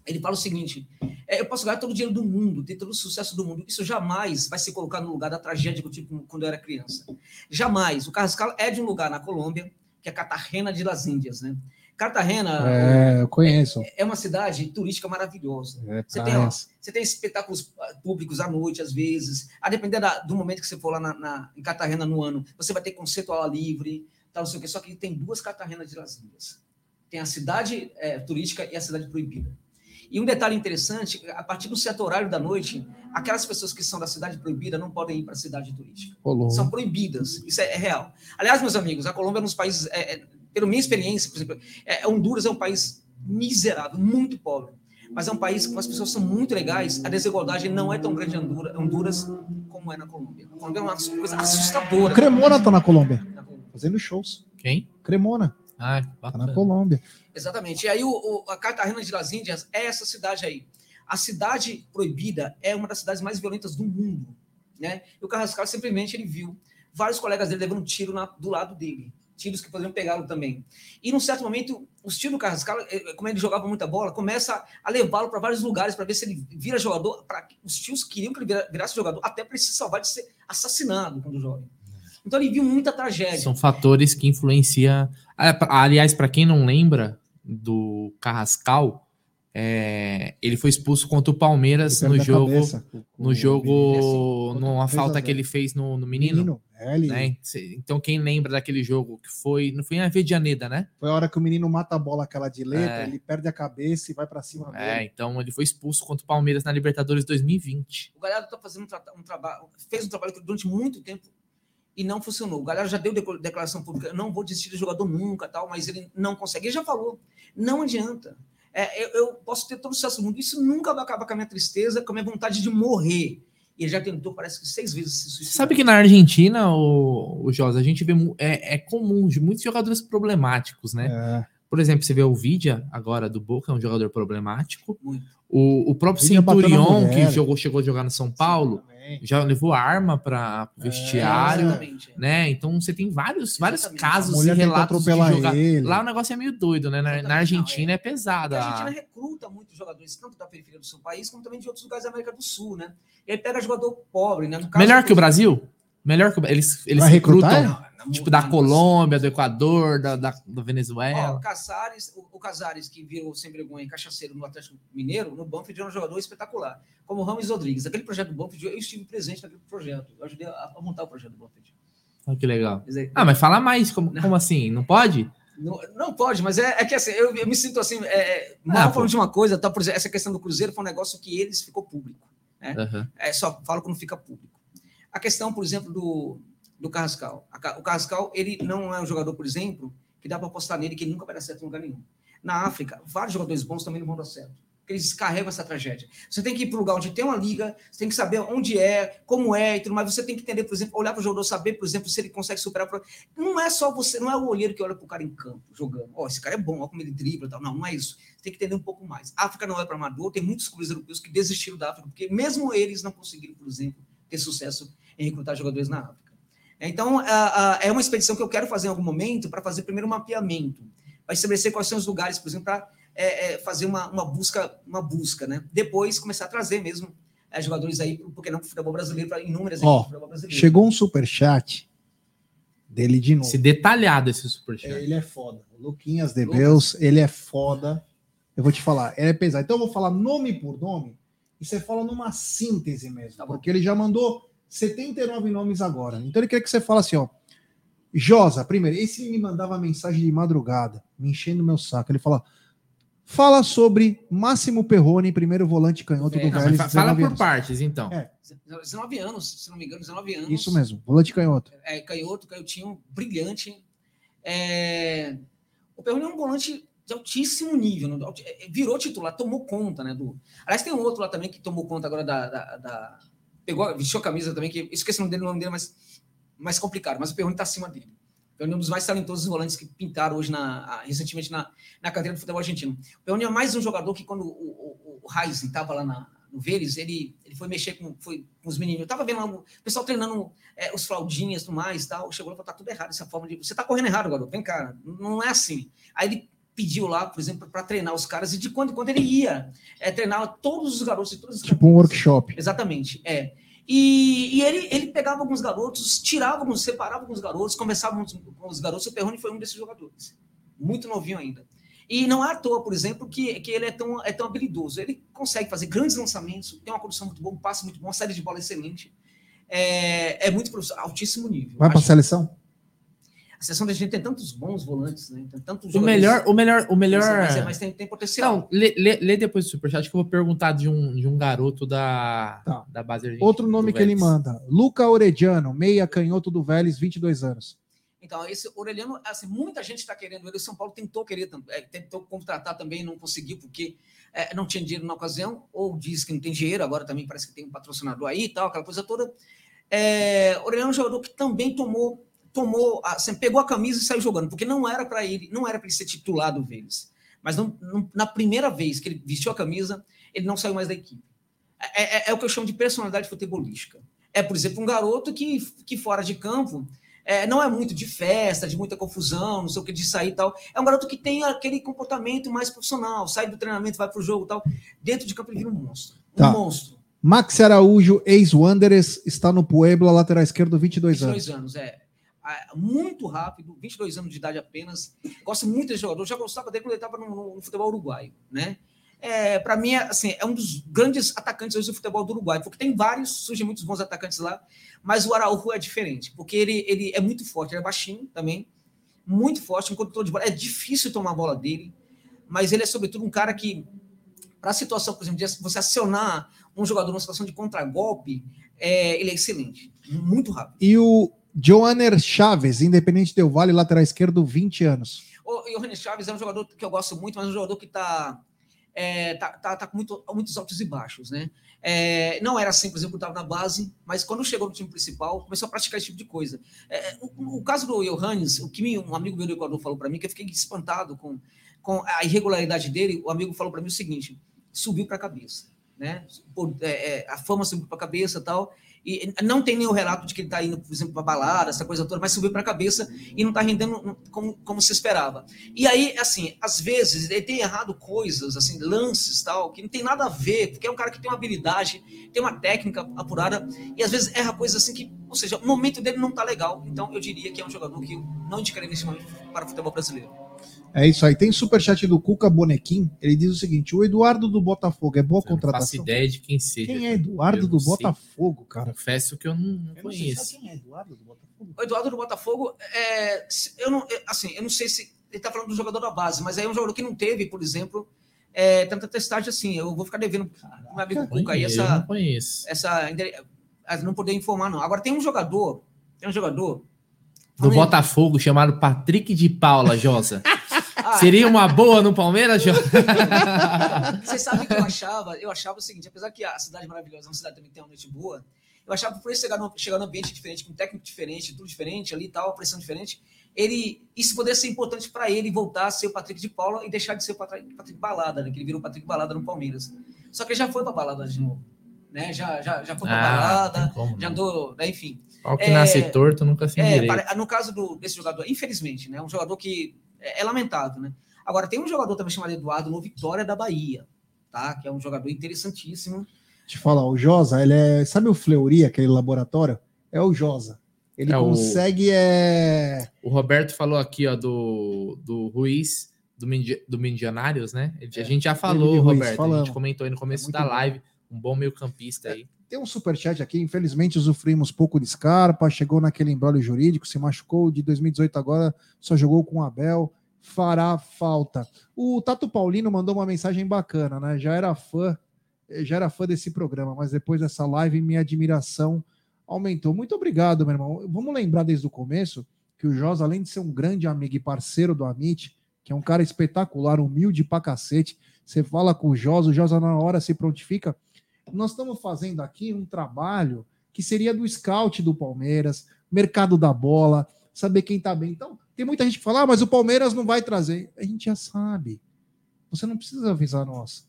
Ele fala o seguinte: é, eu posso ganhar todo o dinheiro do mundo, ter todo o sucesso do mundo. Isso jamais vai se colocar no lugar da tragédia que eu tive quando eu era criança. Jamais. O Carrascal é de um lugar na Colômbia, que é Cartagena de las Índias, né? Cartagena É, eu conheço. é uma cidade turística maravilhosa. É, Você tem, ó, praias. você tem espetáculos ah, públicos à noite, às vezes. A depender da- do momento que você for lá na, na- em Cartagena no ano, você vai ter concerto ao ar livre, tal, não sei o quê. Só que tem duas Cartagenas de Las Índias. Tem a cidade eh, turística e a cidade proibida. E um detalhe interessante, a partir do certo horário da noite, aquelas pessoas que são da cidade proibida não podem ir para a cidade turística Rolou. são proibidas. Isso é, é real. Aliás, meus amigos, a Colômbia é um dos países, é, é, pela minha experiência, por exemplo, é, Honduras é um país miserável, muito pobre. Mas é um país que as pessoas são muito legais, a desigualdade não é tão grande em Honduras, Honduras como é na Colômbia. A Colômbia é uma coisa assustadora. Cremona tá na Colômbia, Na Colômbia. fazendo shows. Quem? Cremona, Ah, tá na. Colômbia. Exatamente. E aí, o, o- a Cartagena de Las Índias é essa cidade aí. A cidade proibida é uma das cidades mais violentas do mundo. Né? E o Carrascal simplesmente ele viu vários colegas dele levando tiro na- do lado dele. Tiros que poderiam pegá-lo também. E num certo momento, os tiros do Carrascal, eh, como ele jogava muita bola, começa a levá-lo para vários lugares para ver se ele vira jogador. Pra, os tios queriam que ele vira- virasse jogador, até para ele se salvar de ser assassinado quando jovem. Então ele viu muita tragédia. São fatores que influenciam. Ah, pa- Aliás, para quem não lembra do Carrascal, é, ele foi expulso contra o Palmeiras no jogo, cabeça no jogo, menino. numa falta que ele fez no, no menino. Menino, é, ele- né? Então, quem lembra daquele jogo que foi. Não foi em Avedianeda, né? Foi a hora que o menino mata a bola aquela de letra, É. ele perde a cabeça e vai pra cima É, dele. então ele foi expulso contra o Palmeiras na Libertadores 2020. O Galhardo está fazendo um, tra- um trabalho, fez um trabalho que durante muito tempo e não funcionou. O Galhardo já deu declaração pública, eu não vou desistir de jogador nunca, tal, mas ele não consegue. Ele já falou, não adianta. É, eu, eu posso ter todo o sucesso do mundo, isso nunca vai acabar com a minha tristeza, com a minha vontade de morrer. E ele já tentou, parece que seis vezes se suicidar. sabe que na Argentina, o, o Josa, a gente vê. mu- É, é comum de muitos jogadores problemáticos, né? É. Por exemplo, você vê o Vidia agora do Boca, é um jogador problemático. Muito. O, o próprio Centurion, que jogou, chegou a jogar no São Paulo, Também. já levou arma para o É, vestiário, Exatamente. né? Então você tem vários, vários Exatamente. Casos e relatos de jogar. ele. Lá o negócio é meio doido, né? Na, na Argentina não, é, pesado. Porque a Argentina recruta muitos jogadores, tanto da periferia do seu país, como também de outros lugares da América do Sul, né? E aí pega jogador pobre, né? Melhor que o Brasil? Melhor que o Eles, eles Vai recrutar, recrutam, é? Não, tipo, da não, Colômbia, do Equador, da, da, da Ó, Venezuela. o Casares, o, o Casares, que virou sem vergonha cachaceiro no Atlético Mineiro, no Banfield era um jogador espetacular. Como o Ramos Rodrigues. Aquele projeto do Banfield, eu estive presente naquele projeto. Eu ajudei a, a montar o projeto do Banfield. Olha que legal. Ah, mas fala mais, como, como assim? Não pode? não, não pode, mas é, é que assim, eu, eu me sinto assim, é, é, mal Ah, falando de uma coisa, tá, por exemplo, essa questão do Cruzeiro foi um negócio que eles ficou público. Aham. É, só falo quando fica público. A questão, por exemplo, do, do Carrascal. O Carrascal, ele não é um jogador, por exemplo, que dá para apostar nele que ele nunca vai dar certo em lugar nenhum. Na África, vários jogadores bons também não vão dar certo. Porque eles carregam essa tragédia. Você tem que ir para o lugar onde tem uma liga, você tem que saber onde é, como é e tudo mais. Você tem que entender, por exemplo, olhar para o jogador, saber, por exemplo, se ele consegue superar. pro- Não é só você, não é o olheiro que olha para o cara em campo, jogando. Ó, esse cara é bom, ó como ele dribla tal. Não, não é isso. Você tem que entender um pouco mais. A África não é para amador, tem muitos clubes europeus que desistiram da África, porque mesmo eles não conseguiram, por exemplo, ter sucesso em recrutar jogadores na África. Então, a- a- é uma expedição que eu quero fazer em algum momento para fazer primeiro um mapeamento, para estabelecer quais são os lugares, por exemplo, para é, é, fazer uma, uma busca, uma busca, né? Depois começar a trazer mesmo é, jogadores aí, porque não para o futebol brasileiro, para inúmeras futebol brasileiro. Chegou um superchat dele de novo. Esse detalhado esse superchat. É, Ele é foda. O Luquinhas de Lucas. Beus, ele é foda. Eu vou te falar, ele é pesado. Então eu vou falar nome por nome e você fala numa síntese mesmo. Tá porque ele já mandou 79 nomes agora. Então ele quer que você fale assim, ó. Josa, primeiro, esse me mandava mensagem de madrugada, me enchendo meu saco. Ele fala: fala sobre Máximo Perrone, primeiro volante canhoto É, do não, Vélez. fa- fala 19 por anos. partes, então. É. 19 anos, se não me engano, 19 anos. Isso mesmo, volante canhoto. é, canhoto, canhotinho, brilhante. É, O Perrone é um volante de altíssimo nível, né? Virou titular, tomou conta, né? Do... Aliás, tem um outro lá também que tomou conta agora da. da- da- Pegou, vestiu a camisa também, que esqueci o nome dele, o nome dele é mais, mais complicado, mas o Perrone está acima dele. Perrone é um dos mais talentosos volantes que pintaram hoje, na, recentemente, na, na cadeira do futebol argentino. O Perrone é mais um jogador que, quando o, o, o Heisen estava lá na, no Vélez, ele, ele foi mexer com, foi, com os meninos. Eu tava vendo lá o pessoal treinando é, os fraldinhas e tudo mais tal. Chegou e falou: tá tudo errado essa forma de. Você tá correndo errado, garoto. Vem, cara. Não é assim. Aí ele pediu lá, por exemplo, para treinar os caras, e de quando em quando ele ia é, treinar todos os garotos. Todos os tipo um workshop. Exatamente, é. E, e, ele, ele pegava alguns garotos, tirava alguns, separava alguns garotos, conversava com os garotos. O Perrone foi um desses jogadores, muito novinho ainda. E não é à toa, por exemplo, que, que ele é tão, é tão habilidoso. Ele consegue fazer grandes lançamentos, tem uma condição muito boa, um passe muito bom, uma série de bola excelente. É, é muito altíssimo nível. Vai para a seleção? A seleção da gente tem tantos bons volantes, né? Tem tantos o melhor, o melhor, o melhor. Mas, é, mas tem, tem, potencial. Não, lê, lê, lê depois do superchat que eu vou perguntar de um, de um garoto da, tá. da base. Outro nome que Vélez. ele manda: Luca Orediano, meia canhoto do Vélez, 22 anos. Então, esse Orelhano, assim, muita gente está querendo ele. O São Paulo tentou querer, é, tentou contratar também, não conseguiu, porque é, não tinha dinheiro na ocasião, ou diz que não tem dinheiro, agora também parece que tem um patrocinador aí e tal, aquela coisa toda. É, Orelhano é um jogador que também tomou, tomou, assim, pegou a camisa e saiu jogando, porque não era para ele, não era para ele ser titular do Vélez. Mas não, não, na primeira vez que ele vestiu a camisa, ele não saiu mais da equipe. É, é, é o que eu chamo de personalidade futebolística. É, por exemplo, um garoto que, que fora de campo é, não é muito de festa, de muita confusão, não sei o que, de sair e tal. É um garoto que tem aquele comportamento mais profissional, sai do treinamento, vai pro jogo e tal. Dentro de campo ele vira um monstro. Um tá. monstro. Max Araújo, ex-Wanderers, está no Puebla, lateral esquerdo, 22, 22 anos. 22 anos, é. Muito rápido, 22 anos de idade apenas. Gosto muito desse jogador. Já gostava dele quando ele estava no, no futebol uruguaio, né? é, para mim, assim, é um dos grandes atacantes hoje do futebol do Uruguai, porque tem vários, surgem muitos bons atacantes lá, mas o Araújo é diferente, porque ele, ele é muito forte, ele é baixinho também, muito forte, um condutor de bola. É difícil tomar a bola dele, mas ele é, sobretudo, um cara que, para a situação, por exemplo, de você acionar um jogador numa situação de contragolpe, é, ele é excelente, muito rápido. E o Joaner Chaves, Independente Del Vale, lateral esquerdo, 20 anos. O Joaner Chaves é um jogador que eu gosto muito, mas é um jogador que está é, tá, tá, tá, com muito, muitos altos e baixos, né? É, não era assim, por exemplo, estava na base, mas quando chegou no time principal, começou a praticar esse tipo de coisa. É, o, o, caso do Johannes, o que um amigo meu do Equador falou para mim, que eu fiquei espantado com, com a irregularidade dele, o amigo falou para mim o seguinte: subiu para a cabeça, né? Por, é, é, a fama subiu para a cabeça e tal. E não tem nenhum relato de que ele está indo, por exemplo, para balada, essa coisa toda, mas subiu para a cabeça e não está rendendo como, como se esperava. E aí, assim, às vezes ele tem errado coisas, assim, lances tal, que não tem nada a ver, porque é um cara que tem uma habilidade, tem uma técnica apurada, e às vezes erra coisas assim que, ou seja, o momento dele não está legal. Então eu diria que é um jogador que eu não indicaria nesse momento para o futebol brasileiro. É isso aí. Tem superchat do Cuca Bonequim. Ele diz o seguinte: o Eduardo do Botafogo é boa eu contratação. Não faço ideia de quem seja. Quem é Eduardo do Botafogo, cara? Confesso que eu não, não eu conheço. Não quem é Eduardo do Botafogo. O Eduardo do Botafogo, é, eu não, assim, eu não sei se ele tá falando do jogador da base, mas aí é um jogador que não teve, por exemplo, é, tanta testagem assim. Eu vou ficar devendo pro meu amigo Cuca aí essa, não conheço. essa, não poder informar não. Agora tem um jogador, tem um jogador do Botafogo chamado Patrick de Paula, Josa. Seria uma boa no Palmeiras, João? Você sabe que eu achava? Eu achava o seguinte: apesar que a cidade maravilhosa é uma cidade também tem uma noite boa, eu achava que por ele chegar no, chegar num ambiente diferente, com um técnico diferente, tudo diferente ali e tal, pressão diferente, ele, isso poderia ser importante para ele voltar a ser o Patrick de Paula e deixar de ser o Patrick, Patrick Balada, né? Que ele virou o Patrick Balada no Palmeiras. Só que ele já foi para balada de novo. Né? Já, já, já foi para ah, balada, como, já andou, né? enfim. Ao que é, nasce torto nunca se é, No caso do, desse jogador, infelizmente, né? Um jogador que é, é, lamentável, né? Agora, tem um jogador também chamado Eduardo no Vitória da Bahia, tá? Que é um jogador interessantíssimo. Te falar, o Josa, ele é. Sabe o Fleury, aquele laboratório? É o Josa. Ele é consegue. O... É... o Roberto falou aqui, ó, do, do Ruiz, do, Mindi, do Mindianários, né? A é, gente já falou, Roberto. Falamos. A gente comentou aí no começo é da live. Bom. Um bom meio-campista aí. Tem um superchat aqui, infelizmente usufruímos pouco de Scarpa, chegou naquele embrólio jurídico, se machucou de 2018 agora, só jogou com o Abel, fará falta. O Tato Paulino mandou uma mensagem bacana, né? Já era fã, já era fã desse programa, mas depois dessa live minha admiração aumentou. Muito obrigado, meu irmão. Vamos lembrar desde o começo que o Jos, além de ser um grande amigo e parceiro do Amit, que é um cara espetacular, humilde pra cacete, você fala com o Jos, o Jos na hora se prontifica nós estamos fazendo aqui um trabalho que seria do scout do Palmeiras, mercado da bola, saber quem está bem. Então, tem muita gente que fala, ah, mas o Palmeiras não vai trazer. A gente já sabe. Você não precisa avisar nós.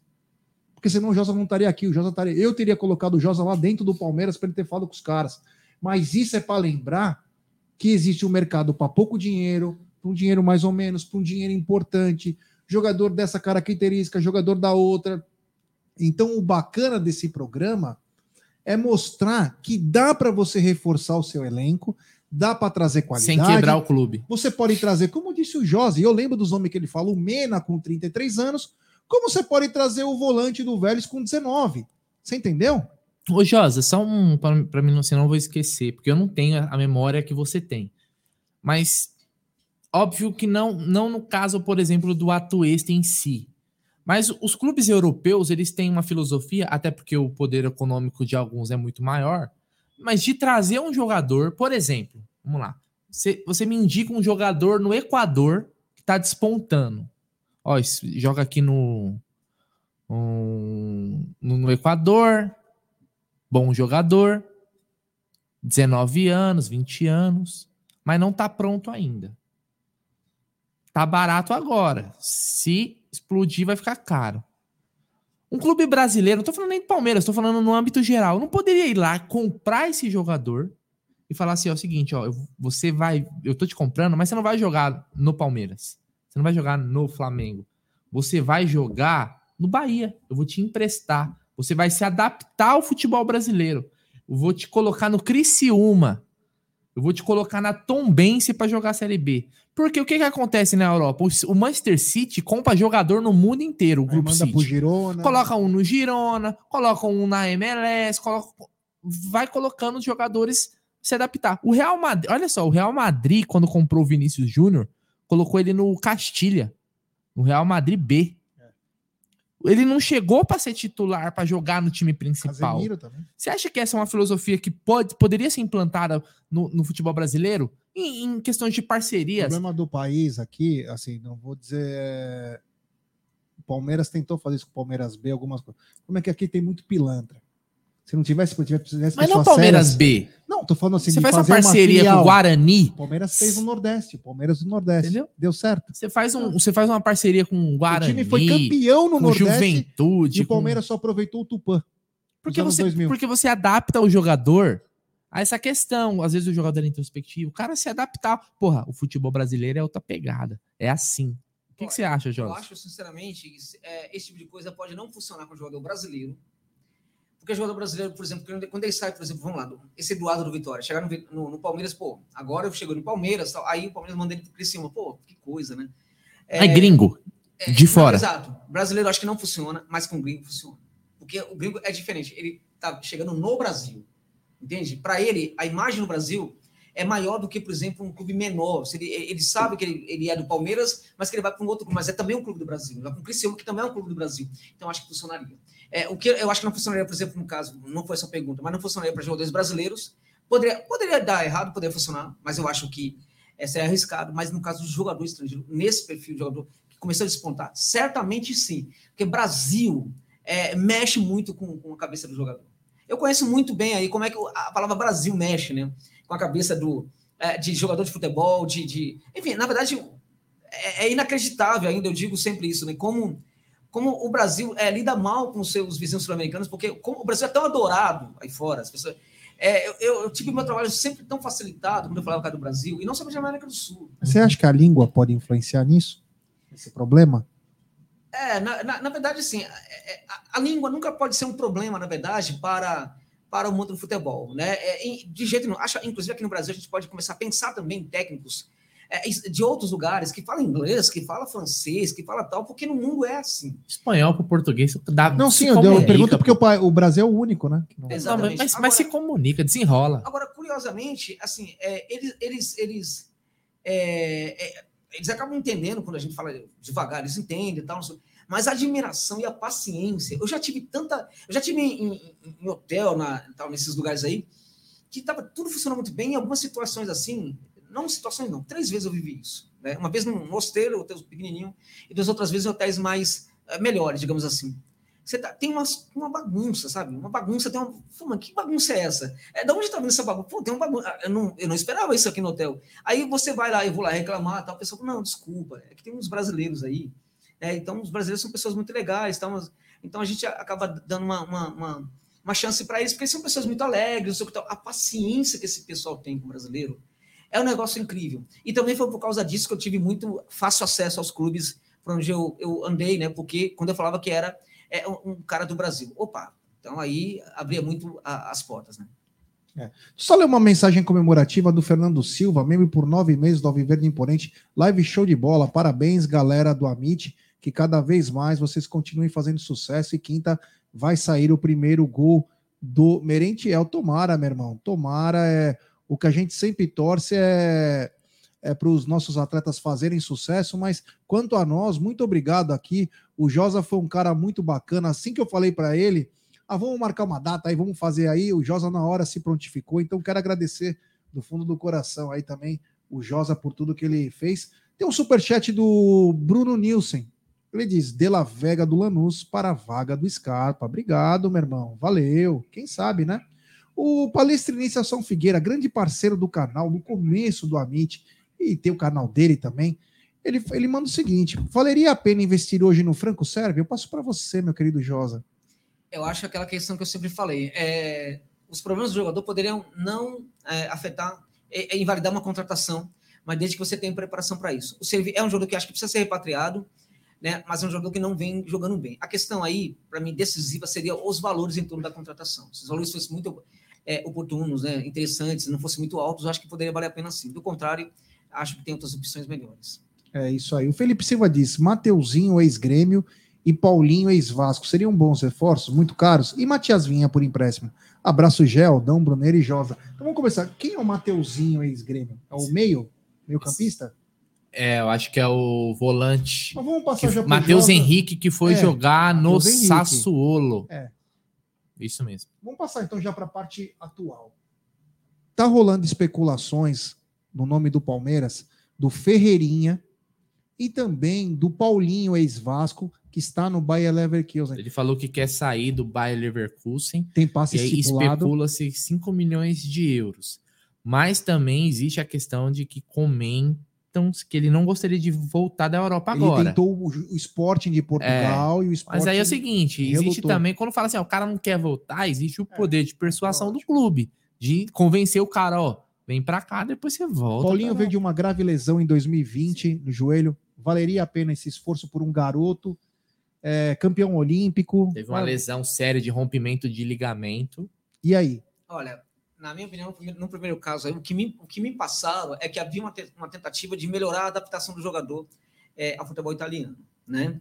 Porque senão o Josa não estaria aqui. O Josa estaria. Eu teria colocado o Josa lá dentro do Palmeiras para ele ter falado com os caras. Mas isso é para lembrar que existe um mercado para pouco dinheiro, para um dinheiro mais ou menos, para um dinheiro importante, jogador dessa característica, jogador da outra. Então, o bacana desse programa é mostrar que dá para você reforçar o seu elenco, dá para trazer qualidade. Sem quebrar o clube. Você pode trazer, como disse o Josi, eu lembro dos nomes que ele fala, o Mena com 33 anos, como você pode trazer o volante do Vélez com 19? Você entendeu? Ô, Josa, só um para mim, não, senão eu vou esquecer, porque eu não tenho a memória que você tem. Mas óbvio que não, não no caso, por exemplo, do Atuesta em si. Mas os clubes europeus, eles têm uma filosofia, até porque o poder econômico de alguns é muito maior, mas de trazer um jogador, por exemplo, vamos lá, você, você me indica um jogador no Equador que está despontando. Ó, joga aqui no, um, no Equador, bom jogador, 19 anos, 20 anos, mas não está pronto ainda. Tá barato agora. Se explodir, vai ficar caro. Um clube brasileiro, não tô falando nem do Palmeiras, tô falando no âmbito geral. Não poderia ir lá comprar esse jogador e falar assim: ó, é o seguinte, ó, você vai, eu tô te comprando, mas você não vai jogar no Palmeiras. Você não vai jogar no Flamengo. Você vai jogar no Bahia. Eu vou te emprestar. Você vai se adaptar ao futebol brasileiro. Eu vou te colocar no Criciúma. Eu vou te colocar na Tombense para jogar a Série B. Porque o que, que acontece na Europa? O Manchester City compra jogador no mundo inteiro, o grupo manda City. pro Girona. Coloca um no Girona, coloca um na MLS, coloca... vai colocando os jogadores se adaptar. O Real Madrid, olha só, o Real Madrid, quando comprou o Vinícius Júnior, colocou ele no Castilha, no Real Madrid B. Ele não chegou para ser titular, para jogar no time principal. Você acha que essa é uma filosofia que pode, poderia ser implantada no, no futebol brasileiro? Em, em questões de O parcerias? problema do país aqui, assim, não vou dizer. é, O Palmeiras tentou fazer isso com o Palmeiras B, algumas coisas. Como é que aqui tem muito pilantra? Se não tivesse, se tivesse Mas não pessoas Palmeiras sérias- B. Não, tô falando assim. Você faz uma parceria com filial. o Guarani. O Palmeiras fez no Nordeste, o Palmeiras do Nordeste. Entendeu? Deu certo. Você faz, um, você faz uma parceria com o Guarani. o time foi campeão no com Nordeste Juventude. e o com- Palmeiras só aproveitou o Tupã. Porque você, 2000. porque você adapta o jogador a essa questão. Às vezes o jogador é introspectivo. O cara se adaptar. Porra, o futebol brasileiro é outra pegada. É assim. O que, que você acha, Eu Jorge? acho, sinceramente, isso- é, esse tipo de coisa pode não funcionar com o jogador brasileiro. Porque o jogador brasileiro, por exemplo, quando- ele sai, por exemplo, vamos lá, esse Eduardo do Vitória, chegar no, no- no Palmeiras, pô, agora eu chego no Palmeiras, tal, aí o Palmeiras manda ele pro Criciúma, pô, que coisa, né? É, gringo. de fora. Exato. Brasileiro acho que não funciona, mas com gringo funciona. Porque o gringo é diferente, ele tá chegando no Brasil, entende? Para ele, a imagem no Brasil é maior do que, por exemplo, um clube menor. Ele, ele sabe que ele, ele é do Palmeiras, mas que ele vai para um outro clube, mas é também um clube do Brasil. Ele vai para o Criciúma, que também é um clube do Brasil. Então, acho que funcionaria. É, o que eu acho que não funcionaria, por exemplo, no caso, não foi essa pergunta, mas não funcionaria para jogadores brasileiros. Poderia, poderia dar errado, poderia funcionar, mas eu acho que essa é arriscado. Mas no caso do jogador estrangeiro, nesse perfil de jogador que começou a despontar, certamente sim. Porque Brasil é, mexe muito com, com a cabeça do jogador. Eu conheço muito bem aí como é que a palavra Brasil mexe, né? Com a cabeça do, é, de jogador de futebol, de, de. Enfim, na verdade, é, é inacreditável ainda, eu digo sempre isso, né? Como, como o Brasil é, lida mal com seus vizinhos sul-americanos, porque o Brasil é tão adorado aí fora, as pessoas. É, eu, eu, tive meu trabalho sempre tão facilitado quando eu falava do Brasil, e não somente na América do Sul. Você acha que a língua pode influenciar nisso? Esse problema? É, na, na, na verdade, assim, é, é, a, a língua nunca pode ser um problema, na verdade, para, para o mundo do futebol, né? É, de jeito nenhum. Acho, inclusive, aqui no Brasil, a gente pode começar a pensar também em técnicos é, de outros lugares que falam inglês, que falam francês, que falam tal, porque no mundo é assim. Espanhol pro português. Dá, Não, sim, eu, dei- eu pergunto porque o, o Brasil é o único, né? que não- Exatamente. mas, mas Agora- se comunica, desenrola. Agora, curiosamente, assim, é, eles, eles, eles, é, é, eles acabam entendendo quando a gente fala devagar, eles entendem e tal, mas a admiração e a paciência. Eu já tive tanta. Eu já tive em, em- em hotel, na, tal, nesses lugares aí, que tava tudo funcionando muito bem, em algumas situações assim, não situações não, três vezes eu vivi isso. Né? Uma vez num hostel, hotel pequenininho, e duas outras vezes em hotéis mais eh, melhores, digamos assim. Você tá- tem umas, uma bagunça, sabe? Uma bagunça, tem uma. Pô, que bagunça é essa? É, da onde tá vindo essa bagunça? Pô, tem uma bagunça. Eu não, eu não esperava isso aqui no hotel. Aí você vai lá, eu vou lá reclamar, tal. A pessoa fala, não, desculpa, é que tem uns brasileiros aí. né? então, os brasileiros são pessoas muito legais, mas Então a gente acaba dando uma, uma, uma, uma chance para eles, porque são pessoas muito alegres, a paciência que esse pessoal tem com o brasileiro é um negócio incrível. E também foi por causa disso que eu tive muito fácil acesso aos clubes para onde eu, eu andei, né? Porque quando eu falava que era é, um, cara do Brasil. Opa, então aí abria muito a, as portas, né? É. Só ler uma mensagem comemorativa do Fernando Silva, membro por nove meses do Alviverde Imponente. Live show de bola. Parabéns, galera do Amit. Que cada vez mais vocês continuem fazendo sucesso. E quinta vai sair o primeiro gol do Merentiel. Tomara, meu irmão. Tomara. É o que a gente sempre torce é, é para os nossos atletas fazerem sucesso, mas quanto a nós, muito obrigado aqui. O Josa foi um cara muito bacana. Assim que eu falei para ele, ah, vamos marcar uma data aí, vamos fazer aí. O Josa na hora se prontificou, então quero agradecer do fundo do coração aí também o Josa por tudo que ele fez. Tem um superchat do Bruno Nielsen. Ele diz: De La Vega do Lanús para a vaga do Scarpa. Obrigado, meu irmão. Valeu. Quem sabe, né? O palestrinense São Figueira, grande parceiro do canal, no começo do Amit, e tem o canal dele também. Ele, ele manda o seguinte: valeria a pena investir hoje no Franco Sérvio? Eu passo para você, meu querido Josa. Eu acho aquela questão que eu sempre falei. É, os problemas do jogador poderiam não é, afetar, é, é invalidar uma contratação, mas desde que você tenha preparação para isso. O Sérvio é um jogador que acho que precisa ser repatriado, né, mas é um jogador que não vem jogando bem. A questão aí, para mim, decisiva seria os valores em torno da contratação. Se os valores fossem muito é, oportunos, né, interessantes, não fossem muito altos, acho que poderia valer a pena sim. Do contrário, acho que tem outras opções melhores. É isso aí. O Felipe Silva disse: Mateuzinho, ex-grêmio, e Paulinho, ex-Vasco, seriam bons reforços, muito caros. E Matias Vinha por empréstimo. Abraço, Gel, Dão, Bruneiro e Josa. Então vamos começar. Quem é o Mateuzinho, ex-grêmio? É o meio? Meio-campista? É, eu acho que é o volante. Mas vamos passar já Matheus Henrique, que foi é, jogar no Sassuolo. É. Isso mesmo. Vamos passar então já para a parte atual. Tá rolando especulações no nome do Palmeiras, do Ferreirinha e também do Paulinho, ex-Vasco, que está no Bayer Leverkusen. Ele falou que quer sair do Bayer Leverkusen. Tem passe e especula-se 5 milhões de euros. Mas também existe a questão de que comentam que ele não gostaria de voltar da Europa agora. Ele tentou o, Sporting de Portugal é, e o Sporting... Mas aí é o seguinte, existe também, quando fala assim, ó, o cara não quer voltar, existe o é, poder de persuasão do clube, de convencer o cara, ó, vem pra cá, depois você volta. Paulinho veio de uma grave lesão em 2020 no joelho, valeria a pena esse esforço por um garoto, é, campeão olímpico. Teve uma lesão séria de rompimento de ligamento. E aí? Olha, na minha opinião, no primeiro caso, o, que me, o que me passaram é que havia uma, te, uma tentativa de melhorar a adaptação do jogador é, ao futebol italiano, né?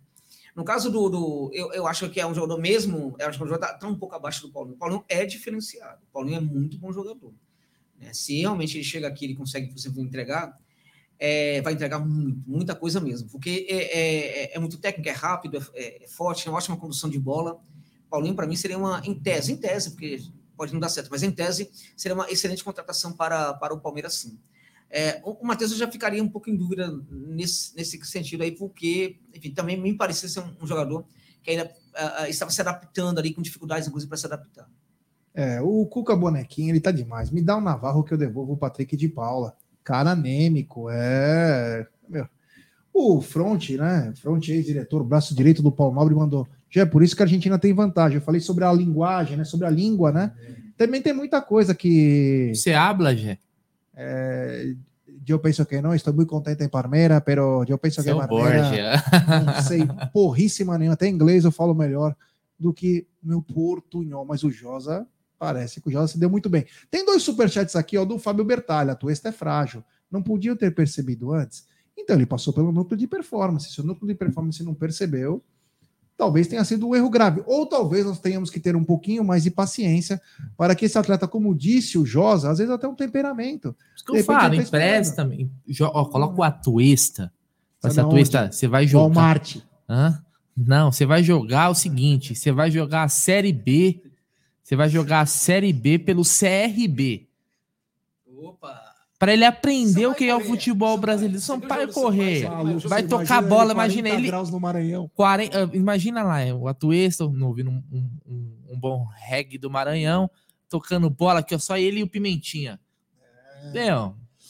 No caso do, do eu, eu acho que é um jogador mesmo, eu acho que o jogador está tá um pouco abaixo do Paulinho. O Paulinho é diferenciado, o Paulinho é muito bom jogador. Né? Se realmente ele chega aqui, ele consegue, por exemplo, entregar, é, vai entregar muito, muita coisa mesmo, porque é, é, é, é muito técnico, é rápido, é, é forte, é uma ótima condução de bola. Paulinho, para mim, seria uma, em tese, em tese, porque pode não dar certo, mas em tese seria uma excelente contratação para, para o Palmeiras, sim. É, o Matheus eu já ficaria um pouco em dúvida nesse, nesse sentido aí, porque, enfim, também me parecia ser um, um jogador que ainda uh, estava se adaptando ali, com dificuldades, inclusive, para se adaptar. É, o Cuca Bonequinho, ele tá demais. Me dá um Navarro que eu devolvo o Patrick de Paula. Cara anêmico, é. Meu. O Front, né? Front ex-diretor, braço direito do Paulo Nobre, mandou. Já é por isso que a Argentina tem vantagem. Eu falei sobre a linguagem, né? Sobre a língua, né? Também tem muita coisa que. Você habla, Gé? É, eu penso que não, estou muito contente em Parmeira, pero eu penso Seu que Parmeira. Não sei porríssima nenhuma, até inglês eu falo melhor do que meu portunhol, mas o Josa parece que o Josa se deu muito bem. Tem dois superchats aqui, ó, do Fábio Bertalha, a tua é frágil. Não podiam ter percebido antes. Então ele passou pelo núcleo de performance. Se o núcleo de performance não percebeu, talvez tenha sido um erro grave. Ou talvez nós tenhamos que ter um pouquinho mais de paciência para que esse atleta, como disse o Josa, às vezes até um temperamento. Isso que eu falo, tá empresta também. Coloca o Atuesta. Essa Atuesta, você vai jogar. Walmart. Hã? Não, você vai jogar o seguinte: você vai jogar a Série B. Você vai jogar a Série B pelo CRB. Opa! para ele aprender o que é o futebol brasileiro. São pai correr, vai tocar bola, imagina ele. Graus no Maranhão. 40, ah, imagina lá, o Atuesta, ouvindo um, um, um, bom reggae do Maranhão, tocando bola aqui, ó, só ele e o Pimentinha. É.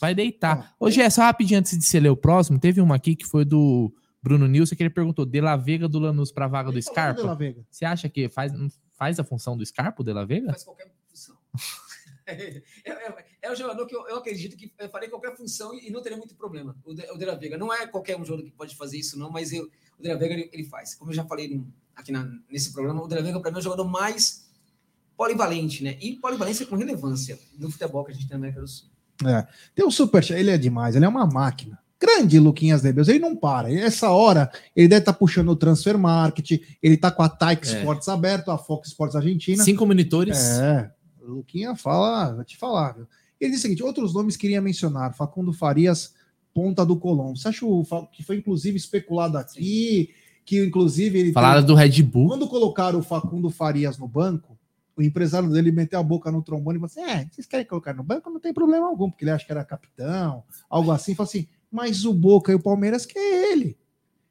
vai deitar. Ô, Gé, só rapidinho antes de você ler o próximo, teve uma aqui que foi do Bruno Nilson, que ele perguntou: De La Vega do Lanús para a vaga do Scarpa? Vega. Você acha que faz, faz a função do Scarpa, o De La Vega? faz qualquer função. É, é- é um jogador que eu, eu acredito que eu faria qualquer função e, e não teria muito problema. O De, o De La Vega não é qualquer um jogador que pode fazer isso, não, mas eu- o De La Vega ele, ele faz. Como eu já falei no- aqui na- nesse programa, o De La Vega para mim é o jogador mais polivalente, né? E polivalência com relevância no futebol que a gente tem na América do Sul. Tem o Superchat, ele é demais, ele é uma máquina. Grande Luquinhas Debeus, ele não para. Essa hora, ele deve estar puxando o Transfer Market, ele tá com a Taik É. Sports aberto, a Fox Sports Argentina. Cinco monitores. É, Luquinha fala, vou te falar. Viu? Ele diz o seguinte: outros nomes queria mencionar, Facundo Farias, ponta do Colombo. Você acha que foi inclusive especulado aqui, que inclusive ele Falaram do Red Bull. quando colocaram o Facundo Farias no banco, o empresário dele meteu a boca no trombone e falou assim: É, vocês querem colocar no banco? Não tem problema algum, porque ele acha que era capitão, algo assim. Falou assim: Mas o Boca e o Palmeiras quer ele.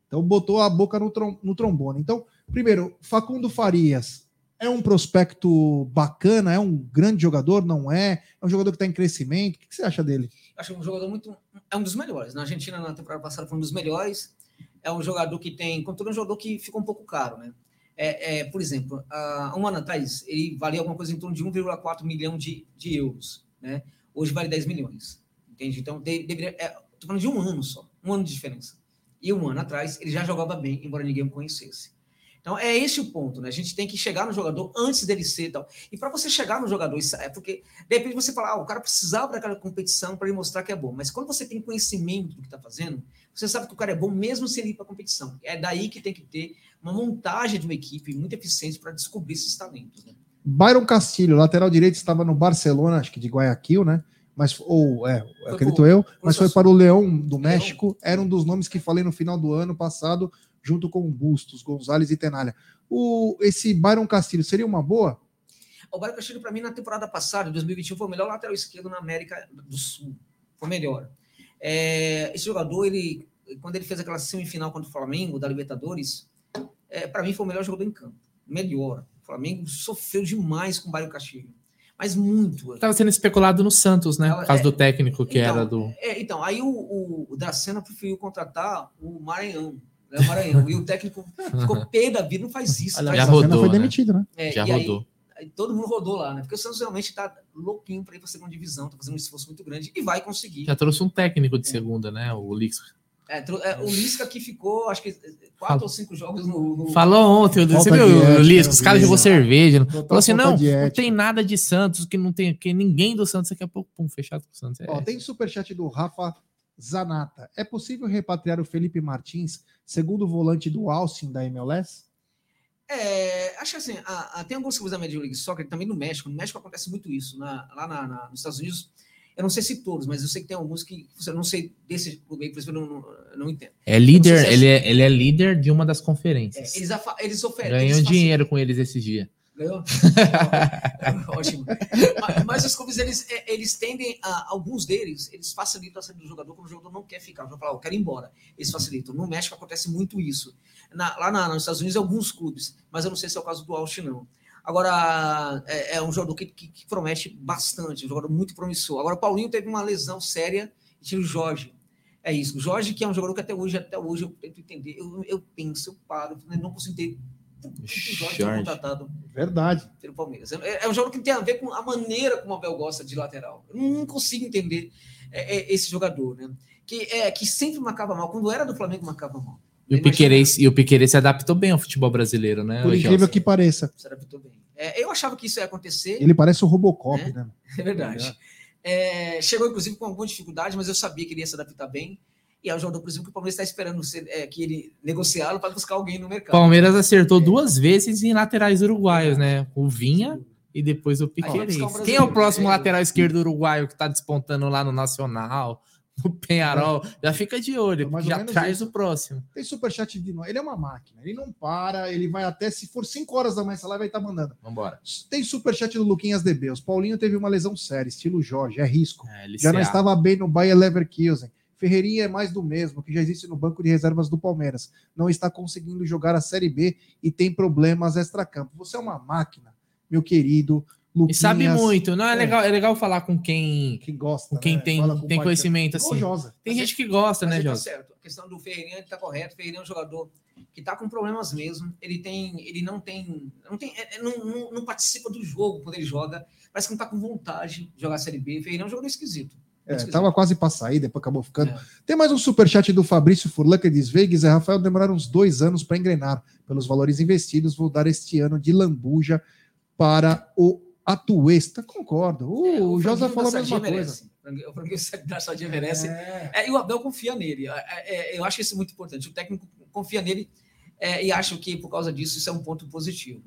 Então botou a boca no, trom- no trombone. Então, primeiro, Facundo Farias é um prospecto bacana, é um grande jogador, não é? É um jogador que está em crescimento. O que que você acha dele? Acho um jogador muito. É um dos melhores. Na Argentina, na temporada passada, foi um dos melhores. É um jogador que tem. Contudo, é um jogador que ficou um pouco caro, né? É, é, por exemplo, há um ano atrás, ele valia alguma coisa em torno de 1,4 milhão de, de euros, né? Hoje vale 10 milhões. Entende? Então, de- deveria. É, tô falando de um ano só. Um ano de diferença. E um ano atrás, ele já jogava bem, embora ninguém o conhecesse. Então, é esse o ponto, né? A gente tem que chegar no jogador antes dele ser e tal. E para você chegar no jogador, isso é porque de repente você fala, ah, o cara precisava daquela competição para ele mostrar que é bom. Mas quando você tem conhecimento do que está fazendo, você sabe que o cara é bom mesmo sem ir para a competição. É daí que tem que ter uma montagem de uma equipe muito eficiente para descobrir esses talentos. Né? Byron Castilho, lateral direito, estava no Barcelona, acho que de Guayaquil, né? Mas, ou, é, acredito pro- eu, mas foi para o Leão do Leão. México. Era um dos nomes que falei no final do ano passado, junto com o Bustos, Gonzalez e Tenalha. O, esse Byron Castilho seria uma boa? O Mário Castilho, para mim, na temporada passada, em 2021, foi o melhor lateral esquerdo na América do Sul. Foi o melhor. É, esse jogador, ele, quando ele fez aquela semifinal contra o Flamengo, da Libertadores, é, para mim foi o melhor jogador em campo. Melhor. O Flamengo sofreu demais com o Mário Castilho. Mas muito. Tava sendo especulado no Santos, né? Por causa É. do técnico que Então, era do. É, então, aí o, o, o Dracena preferiu contratar o Maranhão. Né, o Maranhão. e o técnico ficou pé da vida, não faz isso. Aliás, Já a Senna rodou, foi né? demitido, né? É, Já e rodou. aí todo mundo rodou lá, né? Porque o Santos realmente está louquinho para ir para a segunda divisão, está fazendo um esforço muito grande e vai conseguir. Já trouxe um técnico de segunda, né? O Lix. É, é, o Lisca que ficou, acho que quatro Fala. ou cinco jogos no. no- Falou ontem, você viu o Lisca? Os caras jogou cerveja. Total Falou assim: não, não tem nada de Santos, que não tem, que ninguém do Santos daqui a pouco, pum, fechado com o Santos. É, Ó, tem superchat do Rafa Zanata. É possível repatriar o Felipe Martins, segundo volante do Austin da MLS? É, acho que assim, a- a- tem alguns clubes da Major League Soccer, também no México. No México acontece muito isso. na- lá na- na- nos Estados Unidos, eu não sei se todos, mas eu sei que tem alguns que eu não sei desse clube aí, por isso eu não, não, não entendo. É líder, se é ele é, ele é líder de uma das É, conferências. eles, afa- eles oferecem. Ganhou eles dinheiro com eles esses dias. Ganhou? Ótimo. Mas, mas os clubes, eles, é, eles tendem a. Alguns deles, eles facilitam a saída do jogador quando o jogador não quer ficar. Vai falar, eu quero ir embora. Eles facilitam. No México acontece muito isso. Na- lá na- nos Estados Unidos, alguns clubes, mas eu não sei se é o caso do Austin, não. Agora, é, é um jogador que, que- que promete bastante, um jogador muito promissor. Agora, o Paulinho teve uma lesão séria e tira o Jorge. É isso. O Jorge, que é um jogador que até hoje, até hoje eu tento entender. Eu, eu penso, eu paro, eu não consigo entender. Jorge. contratado Verdade. pelo Palmeiras. É, é um jogo que tem a ver com a maneira como o Abel gosta de lateral. Eu não consigo entender é, é, esse jogador, né? Que, é, que sempre marcava mal. Quando era do Flamengo, marcava mal. E o, Piquerez, e o Piquerez se adaptou bem ao futebol brasileiro, né? Por incrível que pareça. Se adaptou bem. É, eu achava que isso ia acontecer, Ele parece o Robocop, É? né? é verdade. É, chegou, inclusive, com alguma dificuldade, mas eu sabia que ele ia se adaptar bem. E é um jogador, por exemplo, que o Palmeiras está esperando ser- é, que ele negociá-lo para buscar alguém no mercado. Palmeiras acertou duas vezes em laterais uruguaios, né? O Vinha e depois o um Piquerez. Quem é o próximo É. lateral esquerdo uruguaio que tá despontando lá no Nacional, no Penharol? Já fica de olho, É já traz isso. o próximo. Tem superchat de novo. Ele é uma máquina. Ele não para, ele vai até, se for 5 horas da manhã, essa live vai estar mandando. Vambora. Tem superchat do Luquinhas DB. Os Paulinho teve uma lesão séria, estilo Jorge, é risco. É, Já não estava bem no Bayer Leverkusen. Ferreirinha é mais do mesmo, que já existe no banco de reservas do Palmeiras. Não está conseguindo jogar a Série B e tem problemas extracampo. Você é uma máquina, meu querido E sabe muito. Não, é, É. Legal, é legal falar com quem, Que gosta, com quem né? tem, com tem conhecimento, assim. Josa. Tem gente que gosta, né, ele tá Jota? certo. questão do Ferreirinha está correto. O Ferreirinha é um jogador que está com problemas mesmo. Ele tem, ele não tem, não tem, é, é, não, não, não participa do jogo quando ele joga. Parece que não está com vontade de jogar a Série B. O Ferreirinha é um jogador esquisito. É, tava quase para sair, depois acabou ficando. É. Tem mais um superchat do Fabrício Furlan que diz: Vegas e Rafael demoraram uns dois anos para engrenar. Pelos valores investidos, vou dar este ano de lambuja para o Atuesta. Concordo. Uh, é, o, o Josa falou a mesma coisa. Merece. O franguinho da Sadia merece. É. É, e o Abel confia nele. É, eu acho isso muito importante. O técnico confia nele e acho que por causa disso isso é um ponto positivo.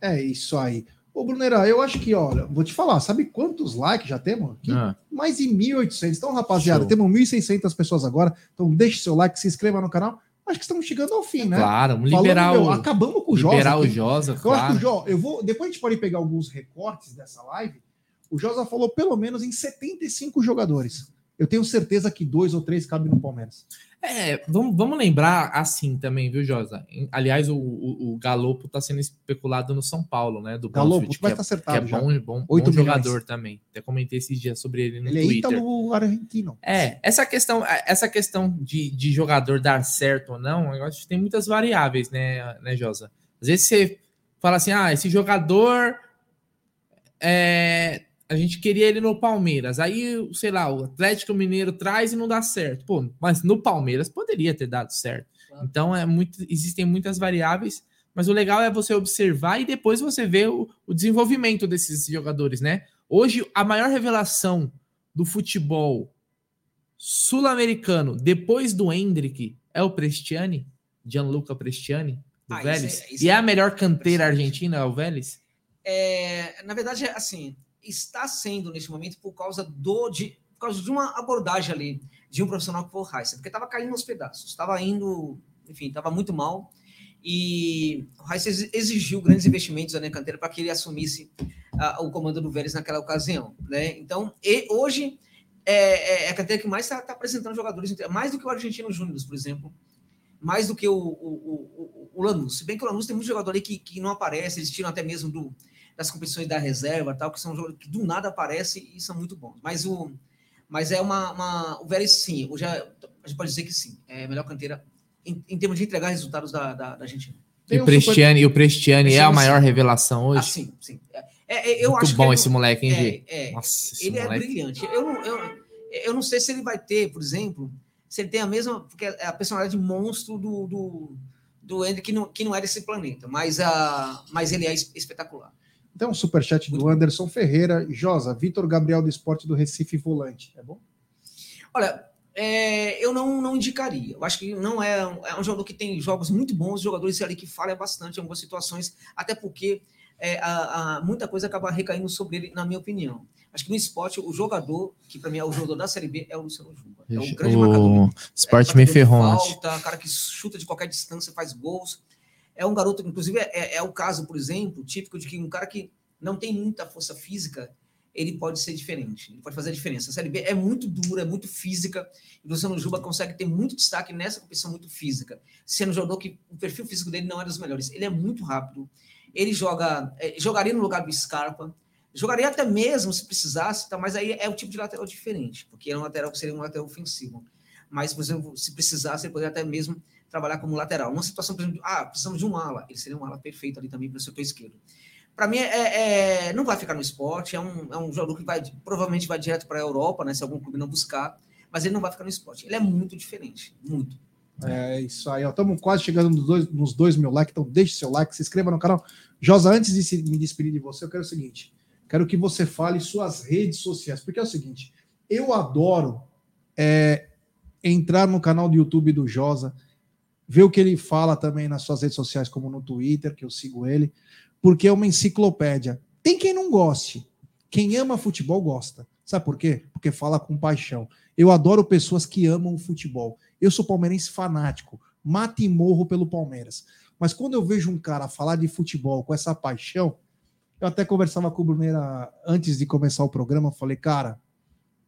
É isso aí. Ô, Brunera, eu acho que, olha, vou te falar, sabe quantos likes já temos? Ah. Mais de 1.800. Então, rapaziada, Show. temos 1.600 pessoas agora. Então, deixe seu like, se inscreva no canal. Acho que estamos chegando ao fim, né? Claro, vamos liberar Falando, o... Meu, acabamos com o Josa. Liberar aqui. o Josa, eu claro. acho que o eu vou... Depois a gente pode pegar alguns recortes dessa live. O Josa falou pelo menos em 75 jogadores. Eu tenho certeza que dois ou três cabem no Palmeiras. É, vamos, vamos lembrar assim também, viu, Josa? Aliás, o, o, o Galopo está sendo especulado no São Paulo, né? Do Galopo, vai estar é, tá acertado. Que é bom, bom, bom jogador também. Até comentei esses dias sobre ele no ele Twitter. Ele é ítalo argentino. É, essa questão, essa questão de, de jogador dar certo ou não, eu acho que tem muitas variáveis, né, né, Josa? Às vezes você fala assim, ah, esse jogador é, a gente queria ele no Palmeiras. Aí, sei lá, o Atlético Mineiro traz e não dá certo. Pô, mas no Palmeiras poderia ter dado certo. Então é muito, existem muitas variáveis, mas o legal é você observar e depois você ver o, o desenvolvimento desses jogadores, né? Hoje a maior revelação do futebol sul-americano depois do Hendrick é o Prestiani, Gianluca Prestiani, do ah, Vélez. Isso é, isso e é a melhor canteira argentina, é o Vélez? É, na verdade, assim, está sendo neste momento por causa do de, por causa de uma abordagem ali de um profissional que foi o Heisen, porque estava caindo nos pedaços, estava indo, enfim, estava muito mal. E o Heisen exigiu grandes investimentos na canteira para que ele assumisse uh, o comando do Vélez naquela ocasião, né? Então, e hoje é, é, é a canteira que mais está tá apresentando jogadores, mais do que o Argentino Júnior, por exemplo, mais do que o, o, o, o Lanús. Se bem que o Lanús tem muito jogador ali que, que não aparece, eles tiram até mesmo do, das competições da reserva, tal, que são jogos que do nada aparecem e são muito bons. Mas o mas é uma, uma o Vélez sim, já a gente pode dizer que sim, é a melhor canteira em, em termos de entregar resultados da, da, da Argentina. E o Prestiani, super... o Prestiani é a maior sim. revelação hoje? Ah, sim, sim. É, é eu Muito acho bom que esse moleque, hein? É, é, Nossa, ele é moleque. é brilhante. Eu não, eu, eu não sei se ele vai ter, por exemplo, se ele tem a mesma, porque é a personalidade monstro do, do, do Ender, que não, que não é desse planeta, mas, a, mas ele é espetacular. Então, um superchat do Anderson Ferreira. Josa, Vitor Gabriel do Esporte do Recife Volante. É bom? Olha, é, eu não, não indicaria. Eu acho que não é, é um jogador que tem jogos muito bons, jogadores ali que falham bastante em algumas situações, até porque é, a, a, muita coisa acaba recaindo sobre ele, na minha opinião. Acho que no esporte, o jogador, que para mim é o jogador da Série B, é o Luciano Juba. É um grande o marcador. Esporte é, me ferrou. Falta, cara que chuta de qualquer distância, faz gols é um garoto, inclusive é, é, é, o caso, por exemplo, típico de que um cara que não tem muita força física, ele pode ser diferente, ele pode fazer a diferença. A Série B é muito dura, é muito física, e o Luciano Juba consegue ter muito destaque nessa competição muito física, sendo um jogador que o perfil físico dele não é dos melhores. Ele é muito rápido, ele joga, é, jogaria no lugar do Scarpa, jogaria até mesmo se precisasse, tá, mas aí é o tipo de lateral diferente, porque é um lateral que seria um lateral ofensivo. Mas, por exemplo, se precisasse, ele poderia até mesmo trabalhar como lateral. Uma situação, por exemplo, ah, precisamos de um ala. Ele seria um ala perfeito ali também para o setor esquerdo. Para mim, é, é, não vai ficar no esporte. É um, é um jogador que vai, provavelmente vai direto para a Europa, né, se algum clube não buscar. Mas ele não vai ficar no esporte. Ele é muito diferente. Muito. É isso aí, Estamos quase chegando nos dois, nos dois mil likes, então deixe seu like, se inscreva no canal. Josa, antes de se, me despedir de você, eu quero o seguinte: quero que você fale suas redes sociais, porque é o seguinte, eu adoro é, entrar no canal do YouTube do Josa, ver o que ele fala também nas suas redes sociais, como no Twitter, que eu sigo ele, porque é uma enciclopédia. Tem quem não goste. Quem ama futebol gosta. Sabe por quê? Porque fala com paixão. Eu adoro pessoas que amam o futebol. Eu sou palmeirense fanático, mato e morro pelo Palmeiras. Mas quando eu vejo um cara falar de futebol com essa paixão, eu até conversava com o Bruneira antes de começar o programa, falei, cara,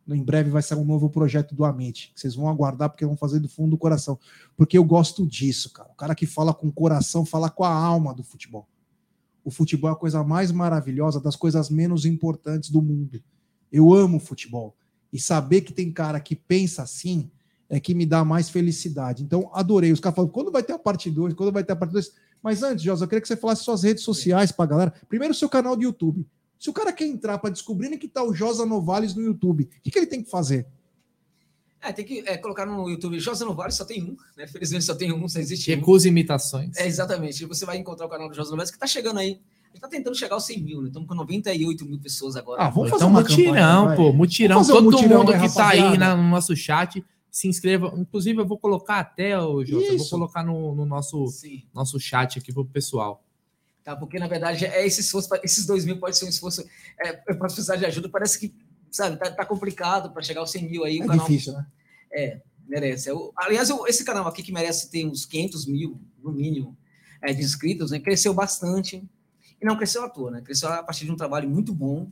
em breve vai sair um novo projeto do Amit, que vocês vão aguardar porque vão fazer do fundo do coração. Porque eu gosto disso, cara. O cara que fala com o coração, fala com a alma do futebol. O futebol é a coisa mais maravilhosa, das coisas menos importantes do mundo. Eu amo futebol. E saber que tem cara que pensa assim é que me dá mais felicidade. Então, adorei. Os caras falam, quando vai ter a parte 2? Quando vai ter a parte 2? Mas antes, Josa, eu queria que você falasse suas redes sociais para galera. Primeiro, seu canal do YouTube. Se o cara quer entrar para descobrir que tá o Josa Novales no YouTube, o que, que ele tem que fazer? É, tem que é, colocar no YouTube Josa Novales, só tem um, né? Felizmente só tem um, só existe um. Recusa imitações. É, exatamente. Você vai encontrar o canal do Josa Novales, que tá chegando aí. Ele tá tentando chegar aos 100 mil, né? Estamos com 98 mil pessoas agora. Ah, vamos fazer Então, uma mutirão, campanha, pô, mutirão. Fazer um Todo mutirão mundo que tá aí na- no nosso chat, se inscreva. Inclusive, eu vou colocar até, o Jota, eu vou colocar no, no nosso, Sim. nosso chat aqui pro pessoal. Tá? Porque, na verdade, é esse esforço, esses 2 mil pode ser um esforço é, para precisar de ajuda. Parece que, sabe, tá, tá complicado para chegar aos 100 mil aí. O É canal difícil, né? merece. Eu- aliás, eu- esse canal aqui que merece ter uns 500 mil, no mínimo, é, de inscritos, né? Cresceu bastante. E não cresceu à toa, né? Cresceu a partir de um trabalho muito bom.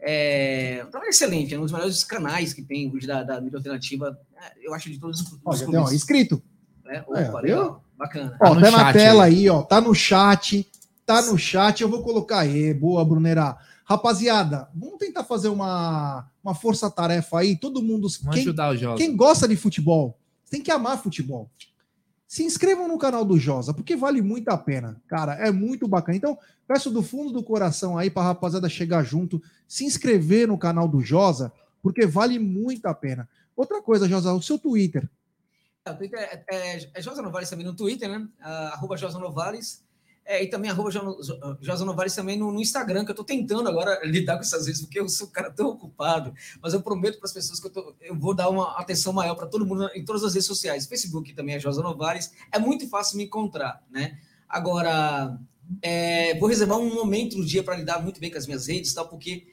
É, um trabalho excelente, é um dos melhores canais que tem hoje da, da mídia alternativa. é, eu acho de todos os os já tem, clubes, inscrito. né? É, Opa, viu? legal, bacana. Ó, no tá na chat tela aí. ó. Tá no chat. Tá no chat. Eu vou colocar aí. Boa, Brunera. Rapaziada, vamos tentar fazer uma, uma força-tarefa aí. Todo mundo. Vamos Quem, ajudar o Jota. quem gosta de futebol, tem que amar futebol. Se inscrevam no canal do Josa, porque vale muito a pena. Cara, é muito bacana. Então, peço do fundo do coração aí pra rapaziada chegar junto, se inscrever no canal do Josa, porque vale muito a pena. Outra coisa, Josa, o seu Twitter. É, o Twitter é, é, é Josa Novales também no Twitter, né? Ah, arroba Josa Novales. É, e também arroba Jo- Josa Novales também no, no Instagram, que eu tô tentando agora lidar com essas vezes, porque eu sou um cara tão ocupado. Mas eu prometo para as pessoas que eu, tô- eu vou dar uma atenção maior para todo mundo em todas as redes sociais. Facebook também é Josa Novales. É muito fácil me encontrar, né? Agora, é, vou reservar um momento no dia para lidar muito bem com as minhas redes, tal, porque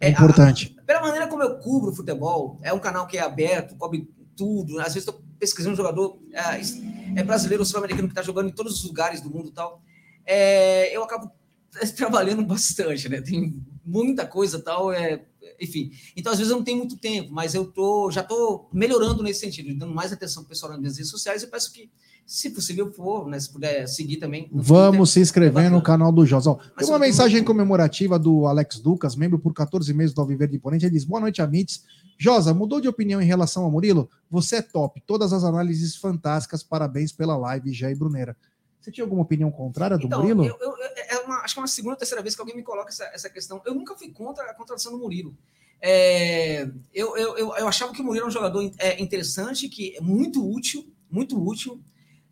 É a- importante. pela maneira como eu cubro futebol, é um canal que é aberto, cobre tudo. Às vezes estou pesquisando um jogador é, é brasileiro ou sul-americano que está jogando em todos os lugares do mundo e tal. É, eu acabo trabalhando bastante, né? Tem muita coisa e tal. É, enfim, então às vezes eu não tenho muito tempo, mas eu tô, já estou melhorando nesse sentido, dando mais atenção pro pessoal nas minhas redes sociais. Eu peço que, se possível for, né, se puder seguir também. Vamos se inscrever É no canal do Josa. Tem uma mensagem comemorativa do Alex Lucas, membro por 14 meses do Alviverde Imponente. Ele diz: Boa noite, Amites. Josa, mudou de opinião em relação ao Murilo? Você é top. Todas as análises fantásticas. Parabéns pela live, Jair Bruneira. Você tinha alguma opinião contrária do Então, Murilo? eu- eu- é uma, acho que é uma segunda ou terceira vez que alguém me coloca essa, essa questão. Eu nunca fui contra a contratação do Murilo. É, eu, eu, eu, achava que o Murilo é um jogador é, interessante, que é muito útil, muito útil,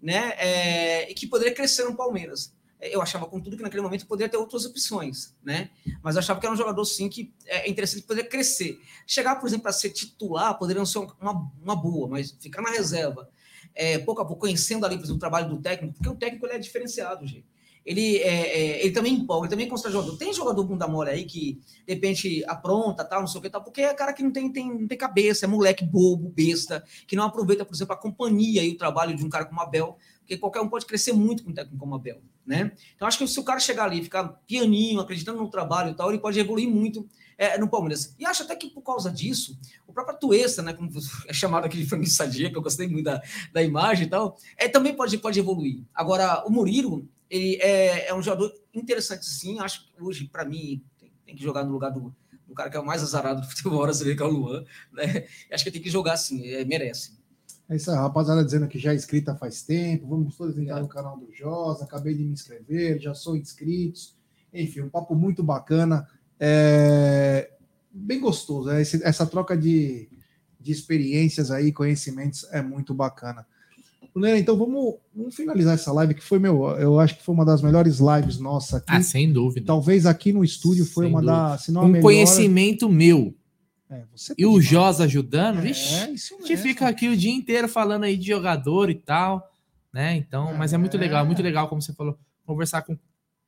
né? É, e que poderia crescer no Palmeiras. É, Eu achava, contudo, que naquele momento poderia ter outras opções, né? Mas eu achava que era um jogador, sim, que é interessante, que poderia crescer. Chegar, por exemplo, a ser titular, poderia não ser uma, uma boa, mas ficar na reserva, é, pouco a pouco, conhecendo ali, por exemplo, o trabalho do técnico, porque o técnico ele é diferenciado, gente. Ele, é, é, ele também empolga, ele também constrói jogador. Tem jogador bunda mole aí que, de repente, apronta, tal, não sei o que, tal, porque é cara que não tem, tem, não tem cabeça, é moleque bobo, besta, que não aproveita, por exemplo, a companhia e o trabalho de um cara como Abel, porque qualquer um pode crescer muito com um técnico como Abel, né? Então, acho que se o cara chegar ali, ficar pianinho, acreditando no trabalho e tal, ele pode evoluir muito é, no Palmeiras. E acho até que por causa disso, o próprio Tuesta, né, como é chamado aqui de frango sadia, que eu gostei muito da, da imagem e tal, é, também pode, pode evoluir. Agora, o Murilo, ele é, é um jogador interessante, sim. Acho que hoje, para mim, tem, tem que jogar no lugar do, do cara que é o mais azarado do futebol brasileiro, que é o Luan. Né? Acho que tem que jogar sim, é, merece. É isso aí, rapaziada dizendo que já é inscrita faz tempo. Vamos todos entrar no canal do Josa. Acabei de me inscrever, já sou inscritos. Enfim, um papo muito bacana. É, Bem gostoso. né? Esse- essa troca de, de experiências aí, conhecimentos, é muito bacana. Brunera, então vamos, vamos finalizar essa live, que foi, meu, eu acho que foi uma das melhores lives nossa aqui. Ah, sem dúvida. Talvez aqui no estúdio foi Sem uma das. Se não um melhor- conhecimento meu É, e o Jos ajudando, vixe, É, isso a gente mesmo. fica aqui o dia inteiro falando aí de jogador e tal, né? Então, mas é muito É. legal, muito legal, como você falou, conversar com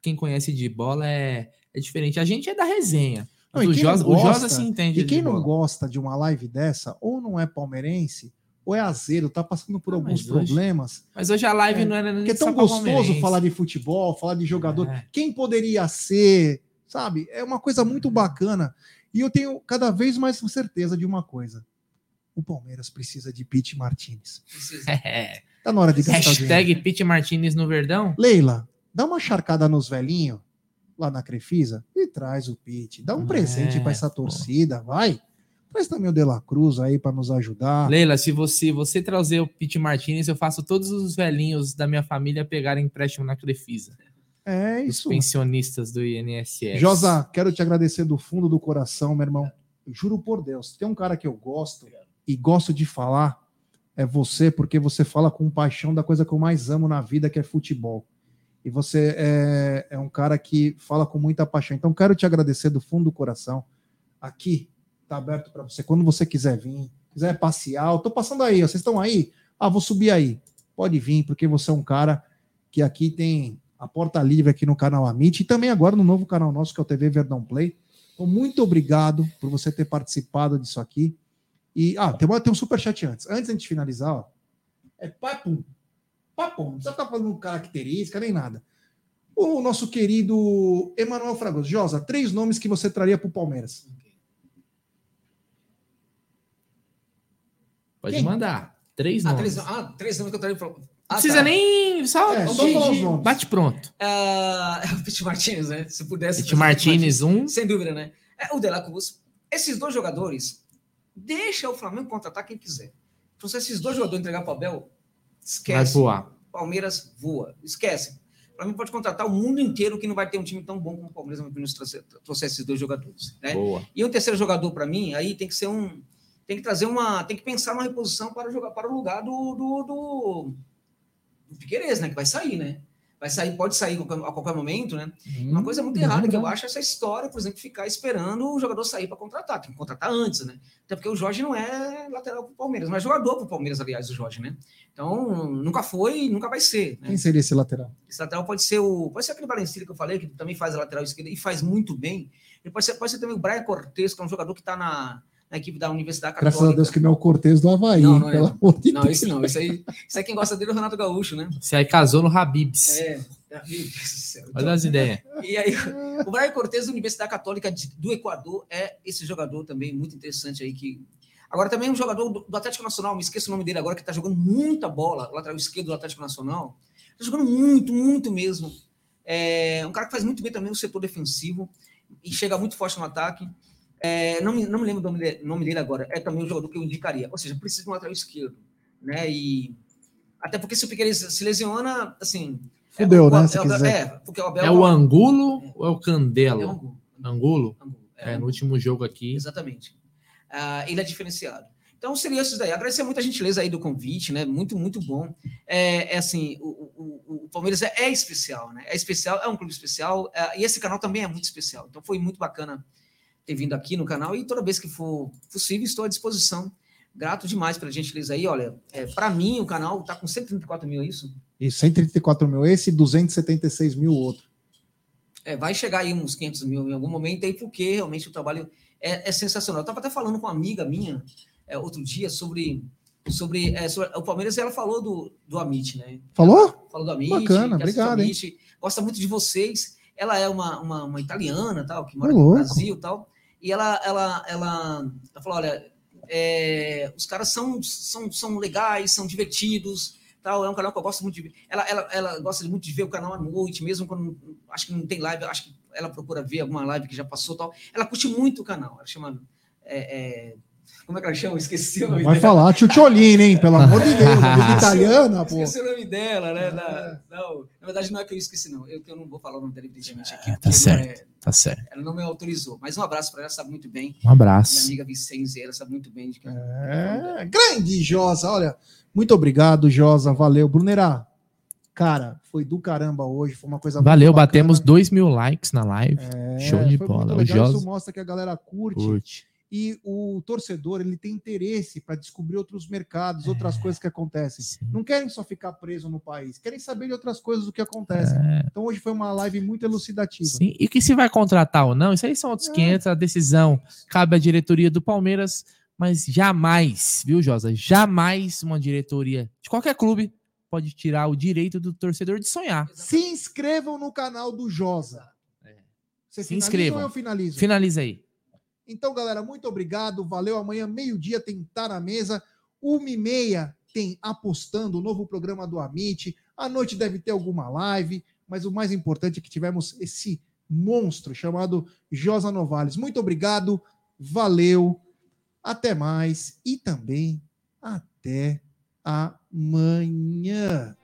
quem conhece de bola é, é diferente. A gente é da resenha. Não, o Josa, o Josa gosta- se entende E quem não bola. gosta de uma live dessa, ou não é palmeirense, ou é azedo, tá passando por Ah, alguns mas hoje- problemas. Mas hoje a live É, não era nem Porque é tão gostoso falar de futebol, falar de jogador. É. Quem poderia ser, sabe? É uma coisa muito bacana. E eu tenho cada vez mais certeza de uma coisa. O Palmeiras precisa de Pete Martinez. Precisa. É. Tá na hora de gastar. Hashtag Pete Martinez no Verdão. Leila, dá uma charcada nos velhinhos lá na Crefisa e traz o Pete. Dá um É, presente para essa pô. torcida, vai. Traz também o De La Cruz aí para nos ajudar. Leila, se você, você trazer o Pete Martinez, eu faço todos os velhinhos da minha família pegarem empréstimo na Crefisa. É Os isso. pensionistas do INSS. Josa, quero te agradecer do fundo do coração, meu irmão. Juro por Deus, tem um cara que eu gosto e gosto de falar, é você, porque você fala com paixão da coisa que eu mais amo na vida, que é futebol. E você é, é um cara que fala com muita paixão. Então, quero te agradecer do fundo do coração. Aqui, tá aberto para você. Quando você quiser vir, quiser passear, tô passando aí, vocês estão aí? Ah, vou subir aí. Pode vir, porque você é um cara que aqui tem a porta livre aqui no canal Amit e também agora no novo canal nosso, que é o TV Verdão Play. Então, muito obrigado por você ter participado disso aqui. E, ah, tem, tem um superchat antes. Antes de a gente finalizar, ó, é papum. Papum. Não precisa ficar falando característica nem nada. O nosso querido Emanuel Fragoso. Josa, três nomes que você traria para o Palmeiras. Pode Quem? mandar. Três Ah, nomes. três, ah, três nomes que eu traria pra... Ah, Não precisa tá. nem. Só É, de- bate pronto. Ah, o Pete Martins, né? Se pudesse. Pete Martinez, um. Sem dúvida, né? É, o De La Cruz. Esses dois jogadores, deixa o Flamengo contratar quem quiser. Então, se esses dois jogadores entregar para o Abel, Vai esquece. voar. Palmeiras voa. Esquece. O Flamengo pode contratar o mundo inteiro que não vai ter um time tão bom como o Palmeiras nos trouxer, trouxer esses dois jogadores. Né? Boa. E o terceiro jogador, para mim, aí tem que ser um. Tem que trazer uma. Tem que pensar uma reposição para jogar para o lugar do, do, do, do né? Que vai sair, né? Vai sair, pode sair a qualquer- momento, né? Uma coisa muito Hum, errada que eu acho é essa história, por exemplo, ficar esperando o jogador sair para contratar. Tem que contratar antes, né? Até porque o Jorge não é lateral para o Palmeiras, mas jogador para o Palmeiras, aliás, o Jorge, né? Então, nunca foi e nunca vai ser. Né? Quem seria esse lateral? Esse lateral pode ser o. Pode ser aquele Valencia que eu falei, que também faz a lateral esquerda e faz muito bem. Ele pode ser, pode ser também o Brian Cortez, que é um jogador que está na, na equipe da Universidade Católica. Graças a Deus que não é o Cortez do Havaí, Não, não é. pelo amor de Não, Deus. esse não. Esse aí, esse aí quem gosta dele é o Renato Gaúcho, né? Você aí casou no Habibs. É. Meu Deus do céu. Então, Olha as ideias. E aí, o Brian Cortez da Universidade Católica de- do Equador é esse jogador também muito interessante aí que. Agora também um jogador do, Atlético Nacional, me esqueço o nome dele agora, que tá jogando muita bola, o lateral esquerdo do Atlético Nacional. Tá jogando muito, muito mesmo. É um cara que faz muito bem também no setor defensivo e chega muito forte no ataque. É, não, me, não me lembro o nome, nome dele agora. É também um jogador que eu indicaria. Ou seja, precisa de um lateral esquerdo. Né? E até porque se o Piqueires se lesiona, assim. é, Fudeu, o- né, é, se é, quiser. é, porque o Abel É o Angulo ou é o é Candelo? um Angulo. Angulo? Angulo. É, um no último jogo aqui. Exatamente. Ah, ele é diferenciado. Então, seria isso daí. Agradecer muito a gentileza aí do convite, né? Muito, muito bom. É, é assim, o, o- o- o Palmeiras é, é especial, né? É especial, é um clube especial, é, e esse canal também é muito especial. Então, foi muito bacana ter vindo aqui no canal, e toda vez que for possível, estou à disposição. Grato demais pela gentileza aí. Olha, é, para mim, o canal está com 134 mil, é isso? E 134 mil esse e 276 mil outro. É, vai chegar aí uns 500 mil em algum momento aí, porque realmente o trabalho é, é sensacional. Eu estava até falando com uma amiga minha é, outro dia sobre, sobre, é, sobre o Palmeiras e ela falou do, do Amit, né? Falou? Falou do Amit. Bacana, obrigado, hein? Amit, gosta muito de vocês. Ela é uma, uma, uma italiana, tal, que mora no. Brasil tal. E ela, ela, ela, ela falou: olha, é, os caras são, são, são legais, são divertidos. Tal, é um canal que eu gosto muito de ver. Ela, ela, ela gosta muito de ver o canal à noite, mesmo quando acho que não tem live, acho que ela procura ver alguma live que já passou tal. Ela curte muito o canal. Ela chama. é, é, como é que ela chama? Esqueci o nome Vai dela. falar Tchutcholini, hein? Pelo amor de Deus. Amiga italiana, pô. Esqueci o nome dela, né? É. Da- não, na verdade, não é que eu esqueci, não. Eu, que eu não vou falar o nome dela, evidentemente, aqui. É, tá certo. é- Tá certo. ela não me autorizou. Mas um abraço para ela, sabe muito bem. Um abraço. Minha amiga Vicente, ela sabe muito bem de que É, grande Josa, olha. Muito obrigado, Josa. Valeu. Brunerá, cara, foi do caramba hoje. Foi uma coisa muito Valeu, batemos 2 mil likes na live. É, Show de bola. muito O legal. Josa- Isso mostra que a galera curte. Curte. E o torcedor, ele tem interesse para descobrir outros mercados, outras coisas que acontecem. Sim. Não querem só ficar preso no país, querem saber de outras coisas do que acontece. É, Então hoje foi uma live muito elucidativa. sim. E que se vai contratar ou não, isso aí são outros É. 500. A decisão cabe à diretoria do Palmeiras, mas jamais, viu, Josa? Jamais uma diretoria de qualquer clube pode tirar o direito do torcedor de sonhar. Se inscrevam no canal do Josa. É. Você Se finaliza inscrevam. ou eu finalizo? Finaliza aí. Então, galera, muito obrigado. Valeu. Amanhã, meio-dia, tem Tá na Mesa. Uma e meia tem Apostando, o novo programa do Amit. À noite deve ter alguma live, mas o mais importante é que tivemos esse monstro chamado Josa Novales. Muito obrigado. Valeu. Até mais e também até amanhã.